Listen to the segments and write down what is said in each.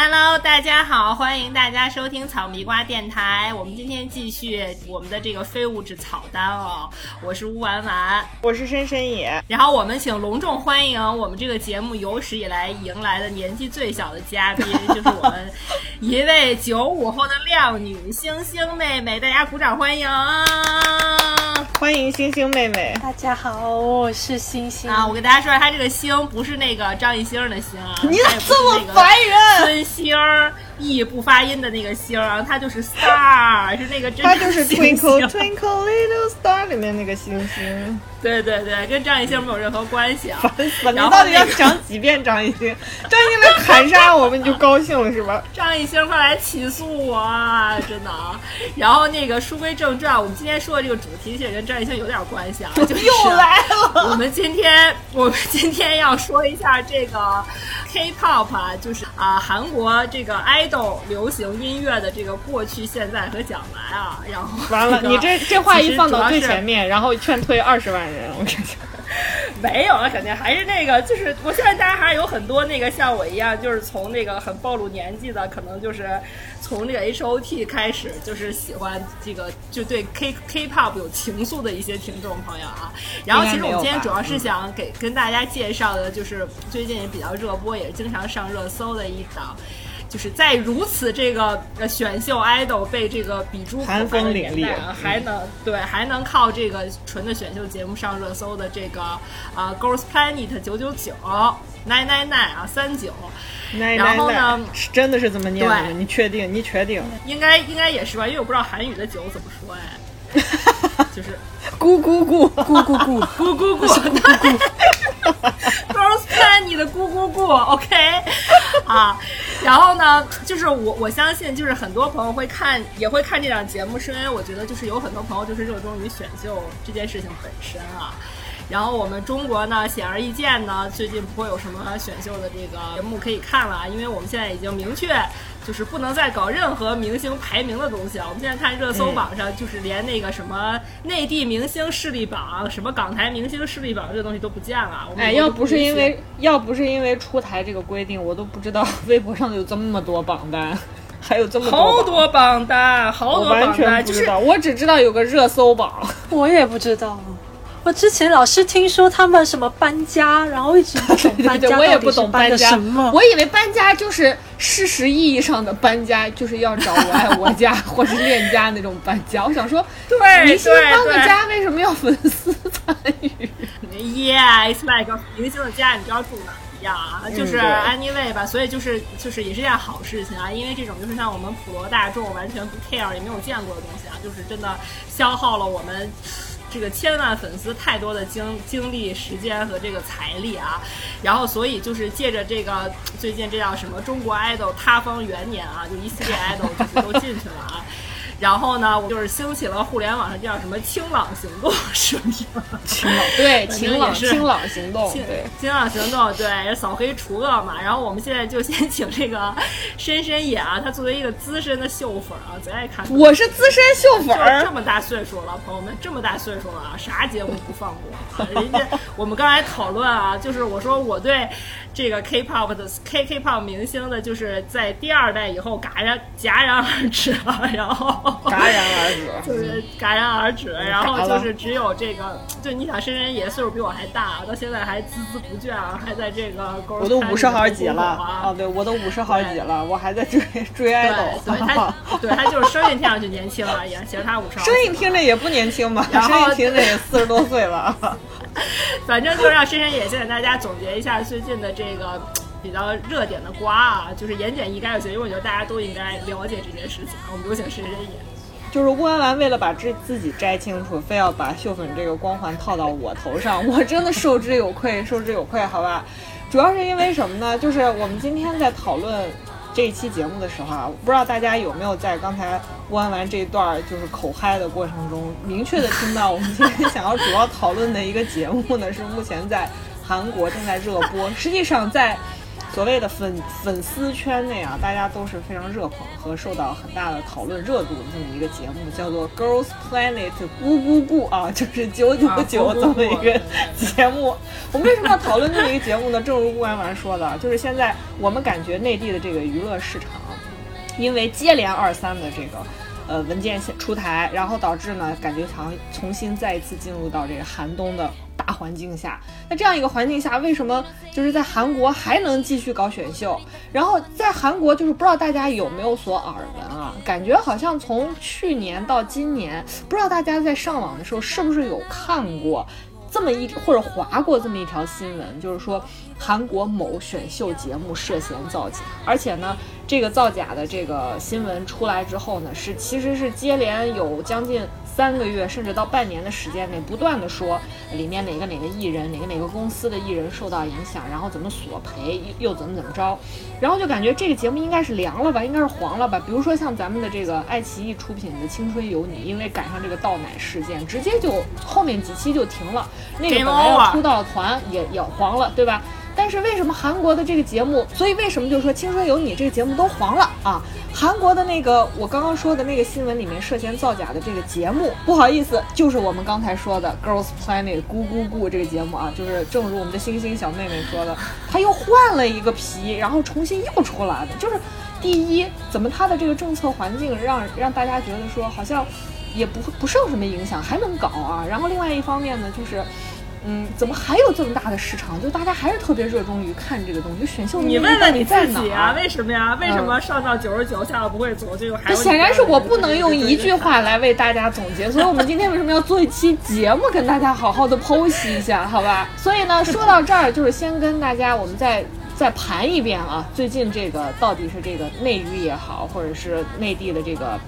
Hello，大家好，欢迎大家收听草迷瓜电台。我们今天继续我们的这个非物质草单哦。我是乌丸丸，我是深深野。然后我们请隆重欢迎我们这个节目有史以来迎来的年纪最小的嘉宾，就是我们一位九五后的靓女星星妹妹，大家鼓掌欢迎！欢迎星星妹妹。大家好，我是星星啊。我跟大家说，她这个星不是那个张艺兴的星啊，你咋这么烦人？星儿，e 不发音的那个星儿，它就是 star，是那个真。它就是 twinkle twinkle little star 里面那个星星。对对对，跟张艺兴没有任何关系啊！烦死了！你到底要讲几遍张艺兴？张艺兴来砍杀我们，你就高兴了是吧？张艺兴快来起诉我啊！真的啊。然后那个书归正传，我们今天说的这个主题其实跟张艺兴有点关系啊，就是又来了。我们今天我们今天要说一下这个 K-pop 啊，就是啊韩国这个 idol 流行音乐的这个过去、现在和将来啊。然后完了，你这这话一放到最前面，然后劝退二十万人。我跟你讲，没有了，肯定还是那个，就是我相信大家还是有很多那个像我一样，就是从那个很暴露年纪的，可能就是从这个 H O T 开始，就是喜欢这个，就对 K K pop 有情愫的一些听众朋友啊。然后，其实我们今天主要是想给跟大家介绍的，就是最近也比较热播，也是经常上热搜的一档。就是在如此这个呃选秀 idol 被这个比诸寒风凛冽啊，还能对还能靠这个纯的选秀节目上热搜的这个啊 Girls Planet 九九九 nine nine nine 啊三九，然后呢是真的是这么念的？你确定？你确定？应该应该也是吧，因为我不知道韩语的九怎么说哎，就是咕咕咕咕咕咕咕咕咕。Girls Planet 的咕咕咕，OK，啊，然后呢，就是我我相信，就是很多朋友会看，也会看这档节目，是因为我觉得就是有很多朋友就是热衷于选秀这件事情本身啊。然后我们中国呢，显而易见呢，最近不会有什么选秀的这个节目可以看了，因为我们现在已经明确。就是不能再搞任何明星排名的东西啊。我们现在看热搜榜上，就是连那个什么内地明星势力榜、什么港台明星势力榜这个东西都不见了。哎，要不是因为要不是因为出台这个规定，我都不知道微博上有这么多榜单，还有这么好多榜单，好多榜单，不知道，我只知道有个热搜榜，我也不知道。我之前老是听说他们什么搬家，然后一直不懂搬家，我也不懂搬家什么。我以为搬家就是事实意义上的搬家，就是要找我爱我家或是恋家那种搬家。我想说，对，明星搬个家为什么要粉丝参与？Yeah，it's like 明星的家，你知道住哪一样啊？就是 anyway 吧，所以就是就是也是件好事情啊，因为这种就是像我们普罗大众完全不 care 也没有见过的东西啊，就是真的消耗了我们。这个千万粉丝太多的精精力、时间和这个财力啊，然后所以就是借着这个最近这叫什么中国 idol 塌方元年啊，就一系列 idol 就是都进去了啊。然后呢，我就是兴起了互联网上叫什么“清朗行动”是不是？清朗对，清朗清朗行动对，清朗行动对，扫黑除恶嘛。然后我们现在就先请这个深深野啊，他作为一个资深的秀粉啊，最爱看。我是资深秀粉，这么大岁数了，朋友们，这么大岁数了啊，啥节目不放过？人家我们刚才讨论啊，就是我说我对。这个 K-pop 的 K K-pop 明星的，就是在第二代以后戛然戛然而止了，然后 戛然而止，就是戛然而止，然后就是只有这个，就你想，深深也岁数比我还大，到现在还孜孜不倦啊，还在这个我都五十好几了啊，对我都五十好几了，我还在追追爱豆，所以他 对他就是声音听上去年轻而已，其实他五十，声音听着也不年轻吧，声音听着也四十多岁了。反正就让深深也先给大家总结一下最近的这个比较热点的瓜啊，就是言简意赅就行，因为我觉得大家都应该了解这件事情。我们有请深深也。就是乌兰兰为了把这自己摘清楚，非要把秀粉这个光环套到我头上，我真的受之有愧，受之有愧，好吧？主要是因为什么呢？就是我们今天在讨论。这一期节目的时候啊，不知道大家有没有在刚才乌安完这一段就是口嗨的过程中，明确的听到我们今天想要主要讨论的一个节目呢，是目前在韩国正在热播。实际上在所谓的粉粉丝圈内啊，大家都是非常热捧和受到很大的讨论热度的这么一个节目，叫做 Girls Planet 咕咕咕啊，就是九九九这么一个节目。我们为什么要讨论这么一个节目呢？正如顾安丸说的，就是现在我们感觉内地的这个娱乐市场，因为接连二三的这个。呃，文件出台，然后导致呢，感觉好像重新再一次进入到这个寒冬的大大环境下。那这样一个环境下，为什么就是在韩国还能继续搞选秀？然后在韩国，就是不知道大家有没有所耳闻啊？感觉好像从去年到今年，不知道大家在上网的时候是不是有看过这么一或者划过这么一条新闻，就是说韩国某选秀节目涉嫌造假，而且呢。这个造假的这个新闻出来之后呢，是其实是接连有将近三个月，甚至到半年的时间内，不断的说里面哪个哪个艺人，哪个哪个公司的艺人受到影响，然后怎么索赔，又怎么怎么着，然后就感觉这个节目应该是凉了吧，应该是黄了吧。比如说像咱们的这个爱奇艺出品的《青春有你》，因为赶上这个倒奶事件，直接就后面几期就停了，那个本来要出道的团也也黄了，对吧？但是为什么韩国的这个节目？所以为什么就说《青春有你》这个节目都黄了啊？韩国的那个我刚刚说的那个新闻里面涉嫌造假的这个节目，不好意思，就是我们刚才说的《Girls Planet》咕咕咕这个节目啊，就是正如我们的星星小妹妹说的，他又换了一个皮，然后重新又出来的。就是第一，怎么他的这个政策环境让让大家觉得说好像也不不受什么影响，还能搞啊？然后另外一方面呢，就是。嗯，怎么还有这么大的市场？就大家还是特别热衷于看这个东西。就选秀，你问问你自己啊，为什么呀？为什么上到九十九，下到不会走，就还？显然是我不能用一句话来为大家总结，所以我们今天为什么要做一期节目，跟大家好好的剖析一下，好吧？所以呢，说到这儿，就是先跟大家我们再再盘一遍啊，最近这个到底是这个内娱也好，或者是内地的这个。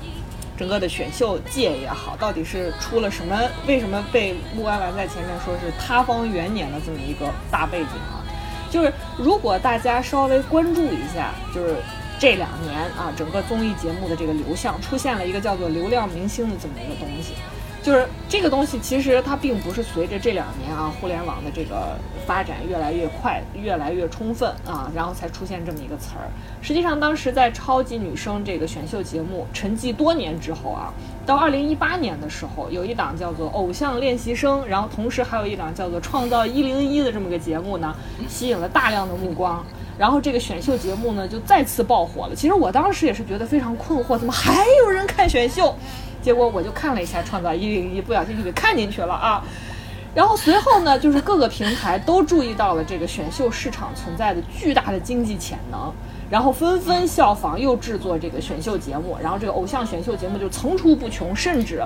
整个的选秀界也好，到底是出了什么？为什么被穆安完在前面说是塌方元年的这么一个大背景啊？就是如果大家稍微关注一下，就是这两年啊，整个综艺节目的这个流向出现了一个叫做流量明星的这么一个东西。就是这个东西，其实它并不是随着这两年啊互联网的这个发展越来越快、越来越充分啊，然后才出现这么一个词儿。实际上，当时在超级女声这个选秀节目沉寂多年之后啊，到二零一八年的时候，有一档叫做《偶像练习生》，然后同时还有一档叫做《创造一零一》的这么个节目呢，吸引了大量的目光。然后这个选秀节目呢，就再次爆火了。其实我当时也是觉得非常困惑，怎么还有人看选秀？结果我就看了一下《创造一零一》，不小心就给看进去了啊。然后随后呢，就是各个平台都注意到了这个选秀市场存在的巨大的经济潜能，然后纷纷效仿，又制作这个选秀节目。然后这个偶像选秀节目就层出不穷，甚至，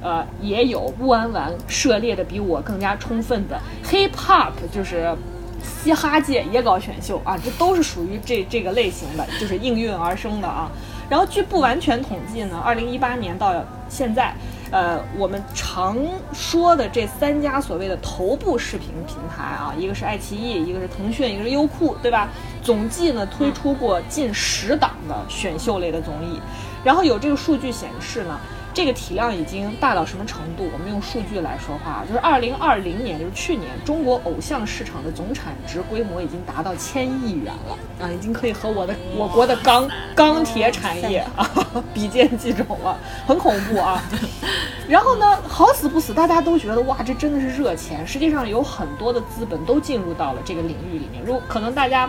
呃，也有乌安完涉猎的比我更加充分的 hip hop，就是嘻哈界也搞选秀啊，这都是属于这这个类型的，就是应运而生的啊。然后据不完全统计呢，二零一八年到现在，呃，我们常说的这三家所谓的头部视频平台啊，一个是爱奇艺，一个是腾讯，一个是优酷，对吧？总计呢推出过近十档的选秀类的综艺，然后有这个数据显示呢。这个体量已经大到什么程度？我们用数据来说话，就是二零二零年，就是去年，中国偶像市场的总产值规模已经达到千亿元了啊，已经可以和我的我国的钢钢铁产业啊 比肩计种了，很恐怖啊。然后呢，好死不死，大家都觉得哇，这真的是热钱。实际上有很多的资本都进入到了这个领域里面，如可能大家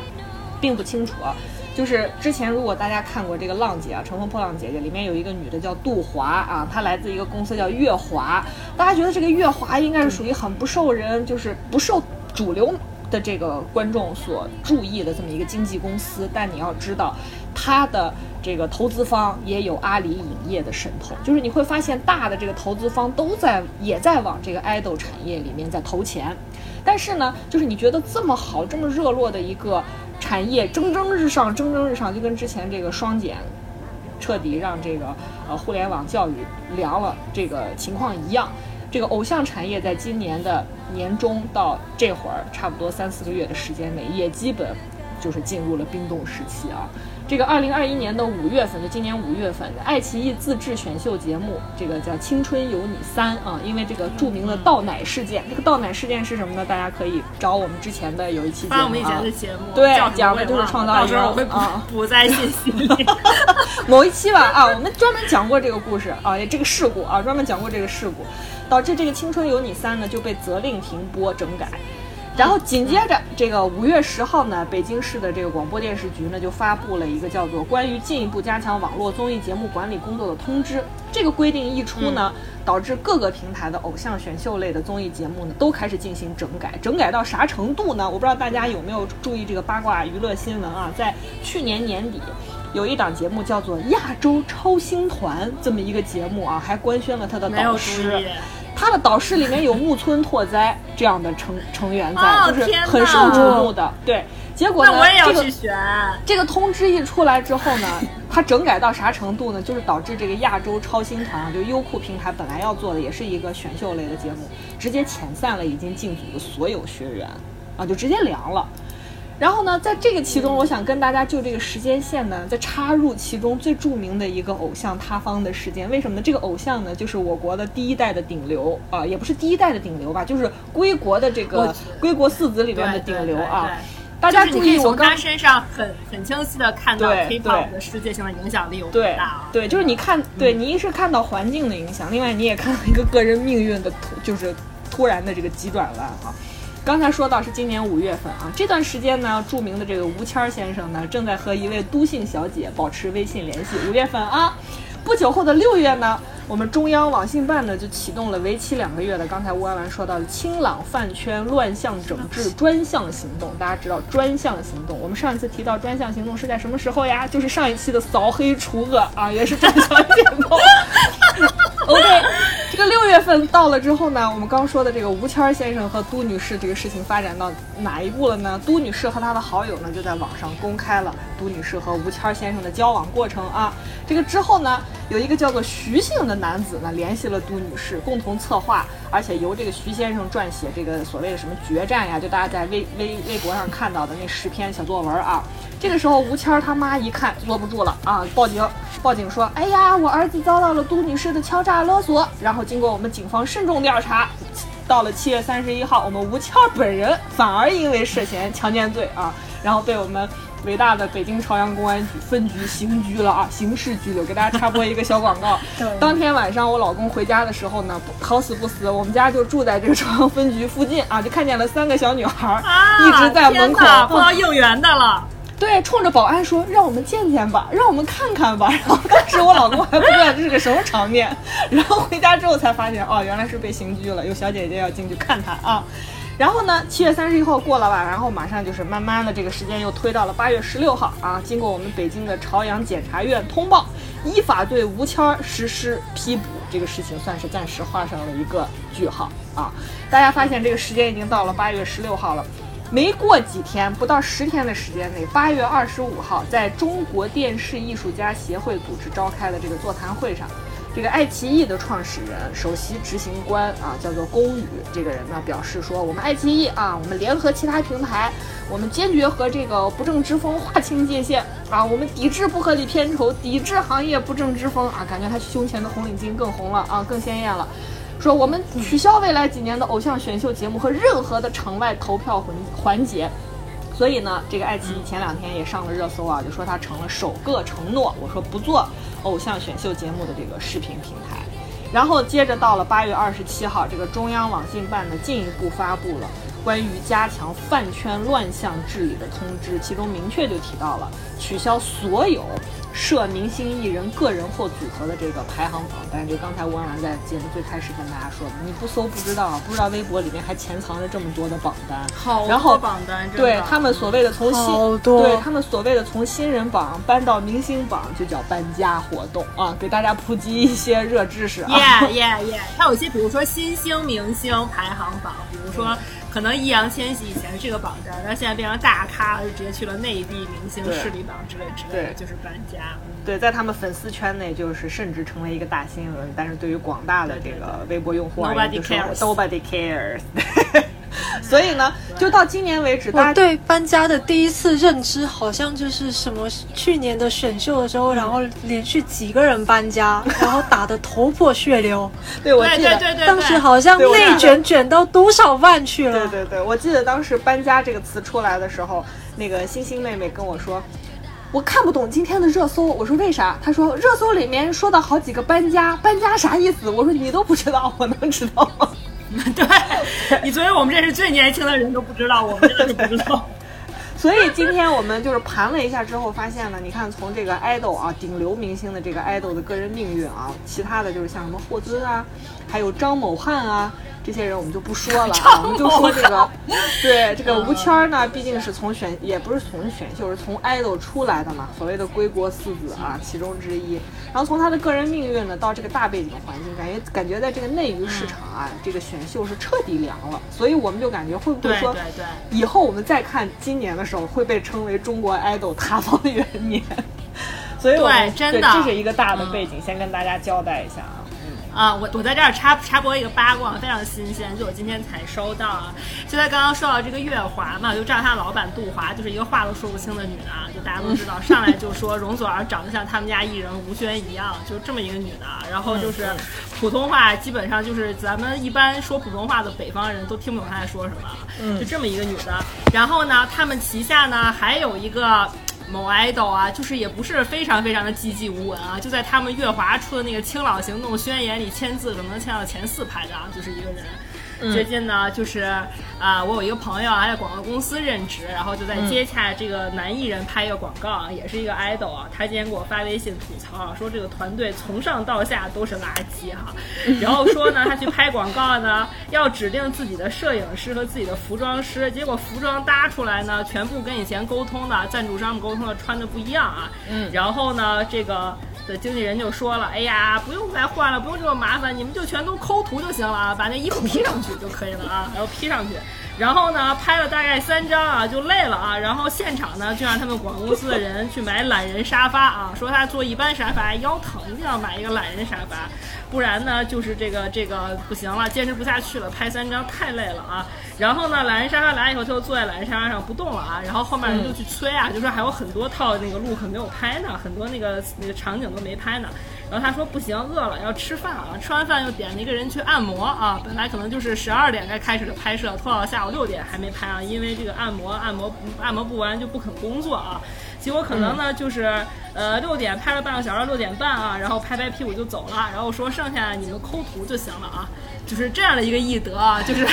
并不清楚啊。就是之前，如果大家看过这个《浪姐》啊，《乘风破浪姐姐》里面有一个女的叫杜华啊，她来自一个公司叫乐华。大家觉得这个乐华应该是属于很不受人，就是不受主流的这个观众所注意的这么一个经纪公司。但你要知道，它的这个投资方也有阿里影业的渗透，就是你会发现大的这个投资方都在也在往这个爱豆产业里面在投钱。但是呢，就是你觉得这么好、这么热络的一个。产业蒸蒸日上，蒸蒸日上，就跟之前这个双减，彻底让这个呃互联网教育凉了这个情况一样。这个偶像产业在今年的年中到这会儿，差不多三四个月的时间内，也基本就是进入了冰冻时期啊。这个二零二一年的五月份，就今年五月份，爱奇艺自制选秀节目，这个叫《青春有你三》啊，因为这个著名的倒奶事件。这个倒奶事件是什么呢？大家可以找我们之前的有一期节目啊，我们以前的节目，对，讲的就是创造一个啊，补在信息里。某一期吧啊，我们专门讲过这个故事啊，这个事故啊，专门讲过这个事故，导致这个《青春有你三》呢就被责令停播整改。然后紧接着这个五月十号呢，北京市的这个广播电视局呢就发布了一个叫做《关于进一步加强网络综艺节目管理工作的通知》。这个规定一出呢，导致各个平台的偶像选秀类的综艺节目呢都开始进行整改。整改到啥程度呢？我不知道大家有没有注意这个八卦娱乐新闻啊？在去年年底。有一档节目叫做《亚洲超星团》，这么一个节目啊，还官宣了他的导师。他的导师里面有木村拓哉这样的成成员在，就是很受瞩目的。对，结果呢，这个这个通知一出来之后呢，他整改到啥程度呢？就是导致这个亚洲超星团啊，就优酷平台本来要做的也是一个选秀类的节目，直接遣散了已经进组的所有学员，啊，就直接凉了。然后呢，在这个其中，我想跟大家就这个时间线呢，再插入其中最著名的一个偶像塌方的事件。为什么呢？这个偶像呢，就是我国的第一代的顶流啊，也不是第一代的顶流吧，就是归国的这个归国四子里面的顶流啊。大家注意，我从他身上很很清晰的看到 K-pop 的世界性的影响力有多大。对，就是你看，对你一是看到环境的影响，另外你也看到一个个人命运的突，就是突然的这个急转弯啊。刚才说到是今年五月份啊，这段时间呢，著名的这个吴谦先生呢，正在和一位都姓小姐保持微信联系。五月份啊，不久后的六月呢，我们中央网信办呢就启动了为期两个月的刚才吴安完说到的清朗饭圈乱象整治专项行动。大家知道专项行动，我们上一次提到专项行动是在什么时候呀？就是上一期的扫黑除恶啊，也是专项行动。OK，这个六月份到了之后呢，我们刚说的这个吴谦先生和都女士这个事情发展到哪一步了呢？都女士和她的好友呢就在网上公开了都女士和吴谦先生的交往过程啊。这个之后呢，有一个叫做徐姓的男子呢联系了都女士，共同策划，而且由这个徐先生撰写这个所谓的什么决战呀，就大家在微微微博上看到的那十篇小作文啊。这个时候，吴谦他妈一看坐不住了啊，报警！报警说：“哎呀，我儿子遭到了都女士的敲诈勒索。”然后经过我们警方慎重调查，到了七月三十一号，我们吴谦本人反而因为涉嫌强奸罪啊，然后被我们伟大的北京朝阳公安局分局刑拘了啊，刑事拘留。给大家插播一个小广告：当天晚上我老公回家的时候呢，好死不死，我们家就住在这个朝阳分局附近啊，就看见了三个小女孩一直在门口，碰到应援的了。对，冲着保安说：“让我们见见吧，让我们看看吧。”然后当时我老公还不知道这是个什么场面，然后回家之后才发现，哦，原来是被刑拘了，有小姐姐要进去看他啊。然后呢，七月三十一号过了吧，然后马上就是慢慢的这个时间又推到了八月十六号啊。经过我们北京的朝阳检察院通报，依法对吴谦实施批捕，这个事情算是暂时画上了一个句号啊。大家发现这个时间已经到了八月十六号了。没过几天，不到十天的时间内，八月二十五号，在中国电视艺术家协会组织召开的这个座谈会上，这个爱奇艺的创始人、首席执行官啊，叫做龚宇，这个人呢表示说，我们爱奇艺啊，我们联合其他平台，我们坚决和这个不正之风划清界限啊，我们抵制不合理片酬，抵制行业不正之风啊，感觉他胸前的红领巾更红了啊，更鲜艳了。说我们取消未来几年的偶像选秀节目和任何的场外投票环环节，所以呢，这个爱奇艺前两天也上了热搜啊，就说它成了首个承诺，我说不做偶像选秀节目的这个视频平台。然后接着到了八月二十七号，这个中央网信办呢进一步发布了关于加强饭圈乱象治理的通知，其中明确就提到了取消所有。设明星艺人个人或组合的这个排行榜，但是就刚才吴安然在节目最开始跟大家说的，你不搜不知道，不知道微博里面还潜藏着这么多的榜单，好多榜单，对他们所谓的从新，对他们所谓的从新人榜搬到明星榜，就叫搬家活动啊，给大家普及一些热知识啊。Yeah yeah yeah，还有一些比如说新星明星排行榜，比如说。可能易烊千玺以前是这个榜单，但现在变成大咖了，就直接去了内地明星势力榜之类之类的，就是搬家。对，在他们粉丝圈内，就是甚至成为一个大新闻，但是对于广大的这个微博用户而言，就是 nobody cares。所以呢，就到今年为止，大家对搬家的第一次认知好像就是什么去年的选秀的时候，然后连续几个人搬家，然后打得头破血流。对，我记得当时好像内卷卷到多少万去了。对对对，我记得当时“搬家”这个词出来的时候，那个星星妹妹跟我说，我看不懂今天的热搜。我说为啥？她说热搜里面说到好几个搬家，搬家啥意思？我说你都不知道，我能知道吗？对，你作为我们这是最年轻的人都不知道，我们真的不知道。所以今天我们就是盘了一下之后，发现呢，你看从这个 idol 啊，顶流明星的这个 idol 的个人命运啊，其他的就是像什么霍尊啊，还有张某汉啊。这些人我们就不说了啊，我们就说这个，对这个吴谦呢，毕竟是从选，也不是从选秀，是从 idol 出来的嘛，所谓的归国四子啊，其中之一。然后从他的个人命运呢，到这个大背景环境，感觉感觉在这个内娱市场啊，这个选秀是彻底凉了。所以我们就感觉会不会说，以后我们再看今年的时候会被称为中国 idol 塌方元年？所以，我们真的这是一个大的背景，先跟大家交代一下啊。啊，我我在这儿插插播一个八卦，非常新鲜，就我今天才收到啊。就在刚刚说到这个月华嘛，就知道他老板杜华就是一个话都说不清的女的，啊，就大家都知道，上来就说容祖儿长得像他们家艺人吴宣一样，就这么一个女的。然后就是普通话基本上就是咱们一般说普通话的北方人都听不懂她在说什么，就这么一个女的。然后呢，他们旗下呢还有一个。某 idol 啊，就是也不是非常非常的寂寂无闻啊，就在他们月华出的那个清朗行动宣言里签字，可能签到前四排的啊，就是一个人。最近呢，就是啊，我有一个朋友啊在广告公司任职，然后就在接洽这个男艺人拍一个广告啊，也是一个 idol 啊。他今天给我发微信吐槽啊，说这个团队从上到下都是垃圾哈。然后说呢，他去拍广告呢，要指定自己的摄影师和自己的服装师，结果服装搭出来呢，全部跟以前沟通的赞助商们沟通的穿的不一样啊。嗯。然后呢，这个。的经纪人就说了：“哎呀，不用再换了，不用这么麻烦，你们就全都抠图就行了啊，把那衣服 P 上去就可以了啊，然后 P 上去。”然后呢，拍了大概三张啊，就累了啊。然后现场呢，就让他们广告公司的人去买懒人沙发啊，说他坐一般沙发腰疼，一定要买一个懒人沙发，不然呢，就是这个这个不行了，坚持不下去了，拍三张太累了啊。然后呢，懒人沙发来以后，他就坐在懒人沙发上不动了啊。然后后面人就去催啊，就说还有很多套那个 look 没有拍呢，很多那个那个场景都没拍呢。然后他说不行，饿了要吃饭啊！吃完饭又点了一个人去按摩啊。本来可能就是十二点该开始的拍摄，拖到下午六点还没拍啊，因为这个按摩按摩按摩不完就不肯工作啊。结果可能呢就是呃六点拍了半个小时，六点半啊，然后拍拍屁股就走了。然后说剩下你们抠图就行了啊，就是这样的一个艺德啊，就是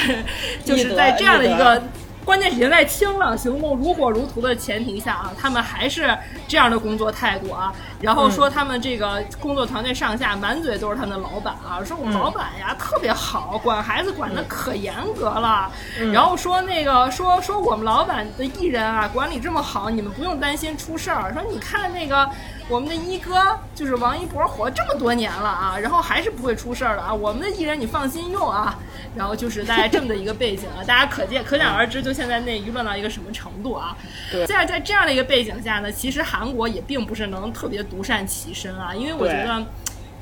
就是在这样的一个。关键已经在清朗行动如火如荼的前提下啊，他们还是这样的工作态度啊。然后说他们这个工作团队上下满嘴都是他们的老板啊，说我们老板呀特别好，管孩子管的可严格了。然后说那个说说我们老板的艺人啊管理这么好，你们不用担心出事儿。说你看那个。我们的一哥就是王一博，活这么多年了啊，然后还是不会出事儿的啊。我们的艺人你放心用啊。然后就是大概这么的一个背景啊，大家可见可想而知，就现在内娱乱到一个什么程度啊。对。在在这样的一个背景下呢，其实韩国也并不是能特别独善其身啊，因为我觉得。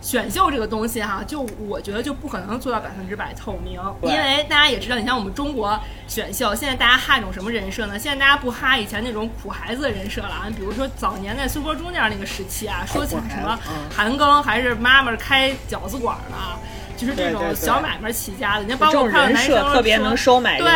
选秀这个东西哈，就我觉得就不可能做到百分之百透明，因为大家也知道，你像我们中国选秀，现在大家哈一种什么人设呢？现在大家不哈以前那种苦孩子的人设了啊，比如说早年在 Super Junior 那个时期啊，说起什么韩庚还是妈妈开饺子馆的。就是这种小买卖起家的，你包括看到男生特别能收买对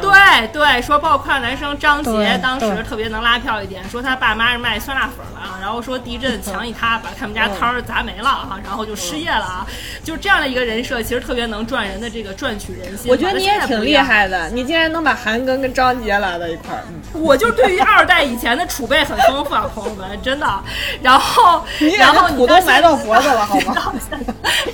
对对，说包括快乐男生张杰当时特别能拉票一点，说他爸妈是卖酸辣粉的啊，然后说地震强 一塌把他们家摊儿砸没了啊，然后就失业了啊，就这样的一个人设，其实特别能赚人的这个赚取人心。我觉得你也挺厉害的，你竟然能把韩庚跟张杰拉到一块儿。我就对于二代以前的储备很丰富啊，朋友们，真的。然后然后土都埋到脖子了，好吗？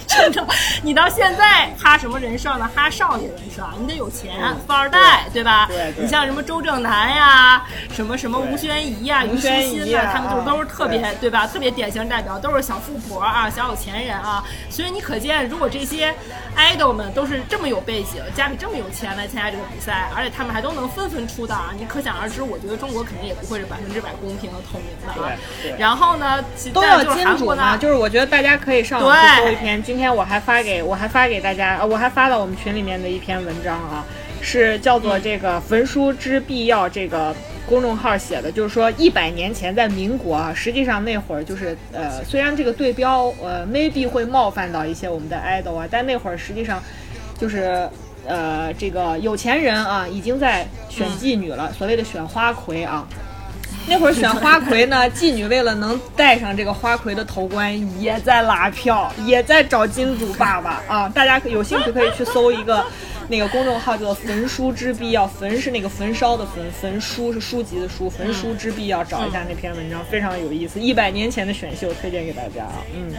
真的，你。你到现在哈什么人设呢？哈少爷人设，你得有钱，富二代，对吧？对你像什么周正南呀，什么什么吴宣仪呀、虞书欣呐，他们就都是特别，对吧？特别典型代表，都是小富婆啊，小有钱人啊。所以你可见，如果这些 idol 们都是这么有背景，家里这么有钱来参加这个比赛，而且他们还都能纷纷出道，你可想而知，我觉得中国肯定也不会是百分之百公平和透明的。啊。然后呢，都要金主嘛，就是我觉得大家可以上网去搜一篇，今天我还发给。我还发给大家，我还发到我们群里面的一篇文章啊，是叫做这个《焚书之必要》这个公众号写的，就是说一百年前在民国啊，实际上那会儿就是呃，虽然这个对标呃 maybe 会冒犯到一些我们的 idol 啊，但那会儿实际上就是呃这个有钱人啊已经在选妓女了，所谓的选花魁啊。那会儿选花魁呢，妓女为了能戴上这个花魁的头冠，也在拉票，也在找金主爸爸啊！大家有兴趣可以去搜一个那个公众号叫做“焚书之必要”，焚是那个焚烧的焚，焚书是书籍的书，焚书之必要，找一下那篇文章，非常有意思。一百年前的选秀推荐给大家啊，嗯。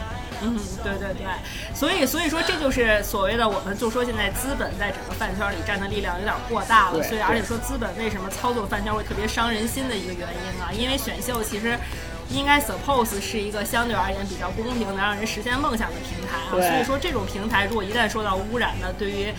嗯，对对对，所以所以说这就是所谓的我们就说现在资本在整个饭圈里占的力量有点过大了，所以而且说资本为什么操作饭圈会特别伤人心的一个原因啊，因为选秀其实应该 suppose 是一个相对而言比较公平能让人实现梦想的平台啊，所以说这种平台如果一旦受到污染呢，对于。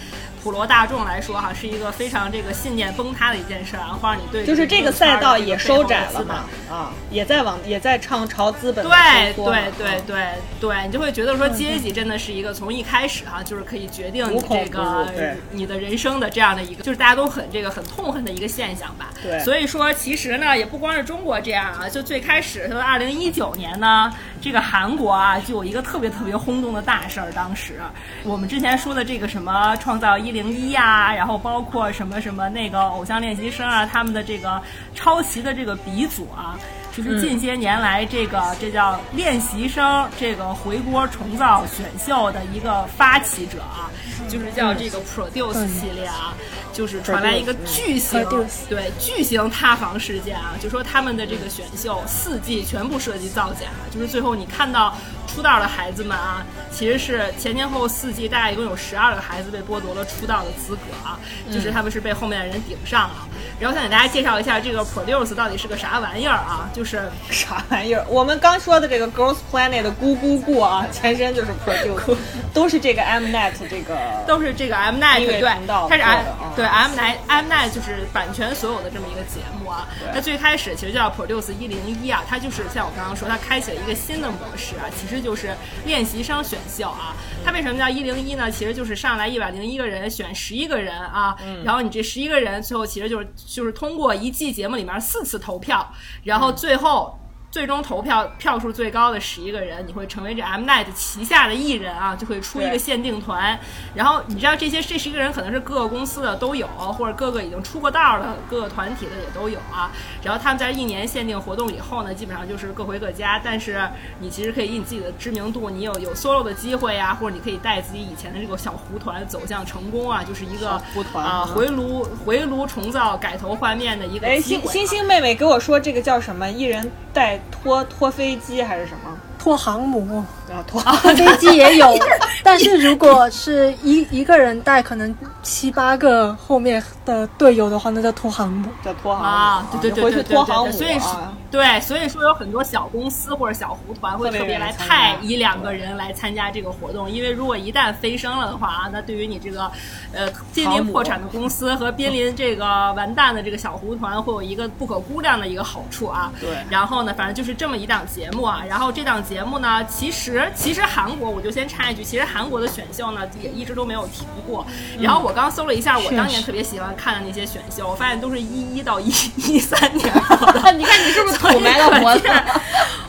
普罗大众来说，哈，是一个非常这个信念崩塌的一件事啊，或者你对就是这个赛道也收窄了嘛，啊，也在往也在唱朝资本对对对对对，你就会觉得说阶级真的是一个从一开始哈，就是可以决定你这个你的人生的这样的一个，就是大家都很这个很痛恨的一个现象吧。对，所以说其实呢，也不光是中国这样啊，就最开始说二零一九年呢，这个韩国啊就有一个特别特别轰动的大事儿，当时我们之前说的这个什么创造一。零一呀，然后包括什么什么那个偶像练习生啊，他们的这个抄袭的这个鼻祖啊，就是近些年来这个这叫练习生这个回锅重造选秀的一个发起者啊，就是叫这个 Produce 系列啊，就是传来一个巨型对巨型塌房事件啊，就说他们的这个选秀四季全部涉及造假，就是最后你看到。出道的孩子们啊，其实是前前后四季大概一共有十二个孩子被剥夺了出道的资格啊，就是他们是被后面的人顶上了。然后想给大家介绍一下这个 Produce 到底是个啥玩意儿啊？就是啥玩意儿？我们刚说的这个 Girls Planet 的咕咕咕啊，前身就是 Produce，都是这个 Mnet 这个，都是这个 Mnet 对，它是 M 对 Mnet Mnet 就是版权所有的这么一个节目啊。它最开始其实叫 Produce 一零一啊，它就是像我刚刚说，它开启了一个新的模式啊，其实。就是练习生选秀啊，它为什么叫一零一呢？其实就是上来一百零一个人选十一个人啊，然后你这十一个人最后其实就是就是通过一季节目里面四次投票，然后最最后。最终投票票数最高的十一个人，你会成为这 Mnet 旗下的艺人啊，就会出一个限定团。然后你知道这些这十一个人可能是各个公司的都有，或者各个已经出过道的各个团体的也都有啊。然后他们在一年限定活动以后呢，基本上就是各回各家。但是你其实可以以你自己的知名度，你有有 solo 的机会啊，或者你可以带自己以前的这个小胡团走向成功啊，就是一个啊回炉回炉重造改头换面的一个机会。星星妹妹给我说这个叫什么？艺人带。拖拖飞机还是什么？拖航母啊，拖飞机也有，但是如果是一一个人带，可能七八个后面的队友的话，那叫拖航母，叫拖航母啊，对对对对对对，所以说。对，所以说有很多小公司或者小胡团会特别来派一两个人来参加这个活动，因为如果一旦飞升了的话啊，那对于你这个呃濒临破产的公司和濒临这个完蛋的这个小胡团会有一个不可估量的一个好处啊。对。然后呢，反正就是这么一档节目啊。然后这档节目呢，其实其实韩国我就先插一句，其实韩国的选秀呢也一直都没有停过。然后我刚搜了一下，我当年特别喜欢看的那些选秀，我发现都是一一到一一三年。你看你是不是？土埋了脖子，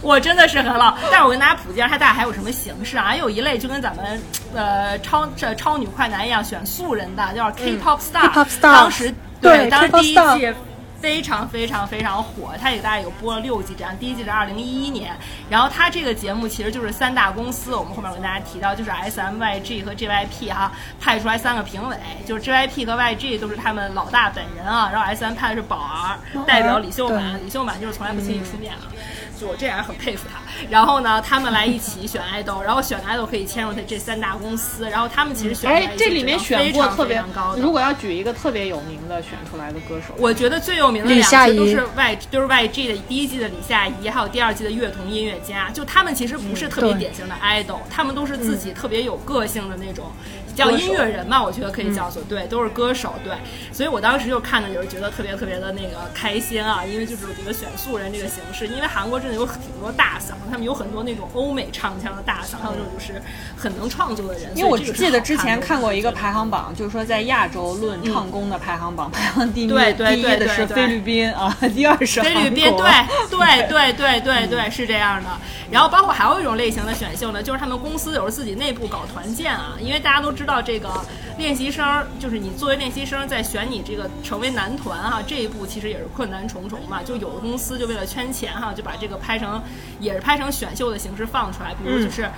我真的是很老。但是我跟大家普及一下，它大概还有什么形式啊？还有一类就跟咱们呃超这超女快男一样选素人的，叫 K-pop star。当时对，当时第一季。非常非常非常火，它也大概有播了六季这样。第一季是二零一一年，然后它这个节目其实就是三大公司，我们后面跟大家提到，就是 S M Y G 和 J Y P 哈派出来三个评委，就是 J Y P 和 Y G 都是他们老大本人啊，然后 S M 派的是宝儿代表李秀满，李秀满就是从来不轻易出面啊。就我这样很佩服他。然后呢，他们来一起选爱豆，然后选的爱豆可以迁入他这三大公司。然后他们其实选哎，这里面选过特别高的。如果要举一个特别有名的选出来的歌手，我觉得最有名的两个都是 Y，就是 YG 的第一季的李夏怡，还有第二季的乐童音乐家。就他们其实不是特别典型的爱豆，他们都是自己特别有个性的那种。叫音乐人嘛，我觉得可以叫做对，都是歌手对，所以我当时就看的就是觉得特别特别的那个开心啊，因为就是我觉得选素人这个形式，因为韩国真的有挺多大嗓，他们有很多那种欧美唱腔的大嗓，还有那种就是很能创作的人。因为我记得之前看过一个排行榜，就是说在亚洲论唱功的排行榜，排行第一对对第一的是菲律宾啊，第二是菲律宾，对对对对对对是这样的。然后包括还有一种类型的选秀呢，就是他们公司有时候自己内部搞团建啊，因为大家都知道这个练习生，就是你作为练习生在选你这个成为男团哈，这一步其实也是困难重重嘛。就有的公司就为了圈钱哈，就把这个拍成也是拍成选秀的形式放出来，比如就是。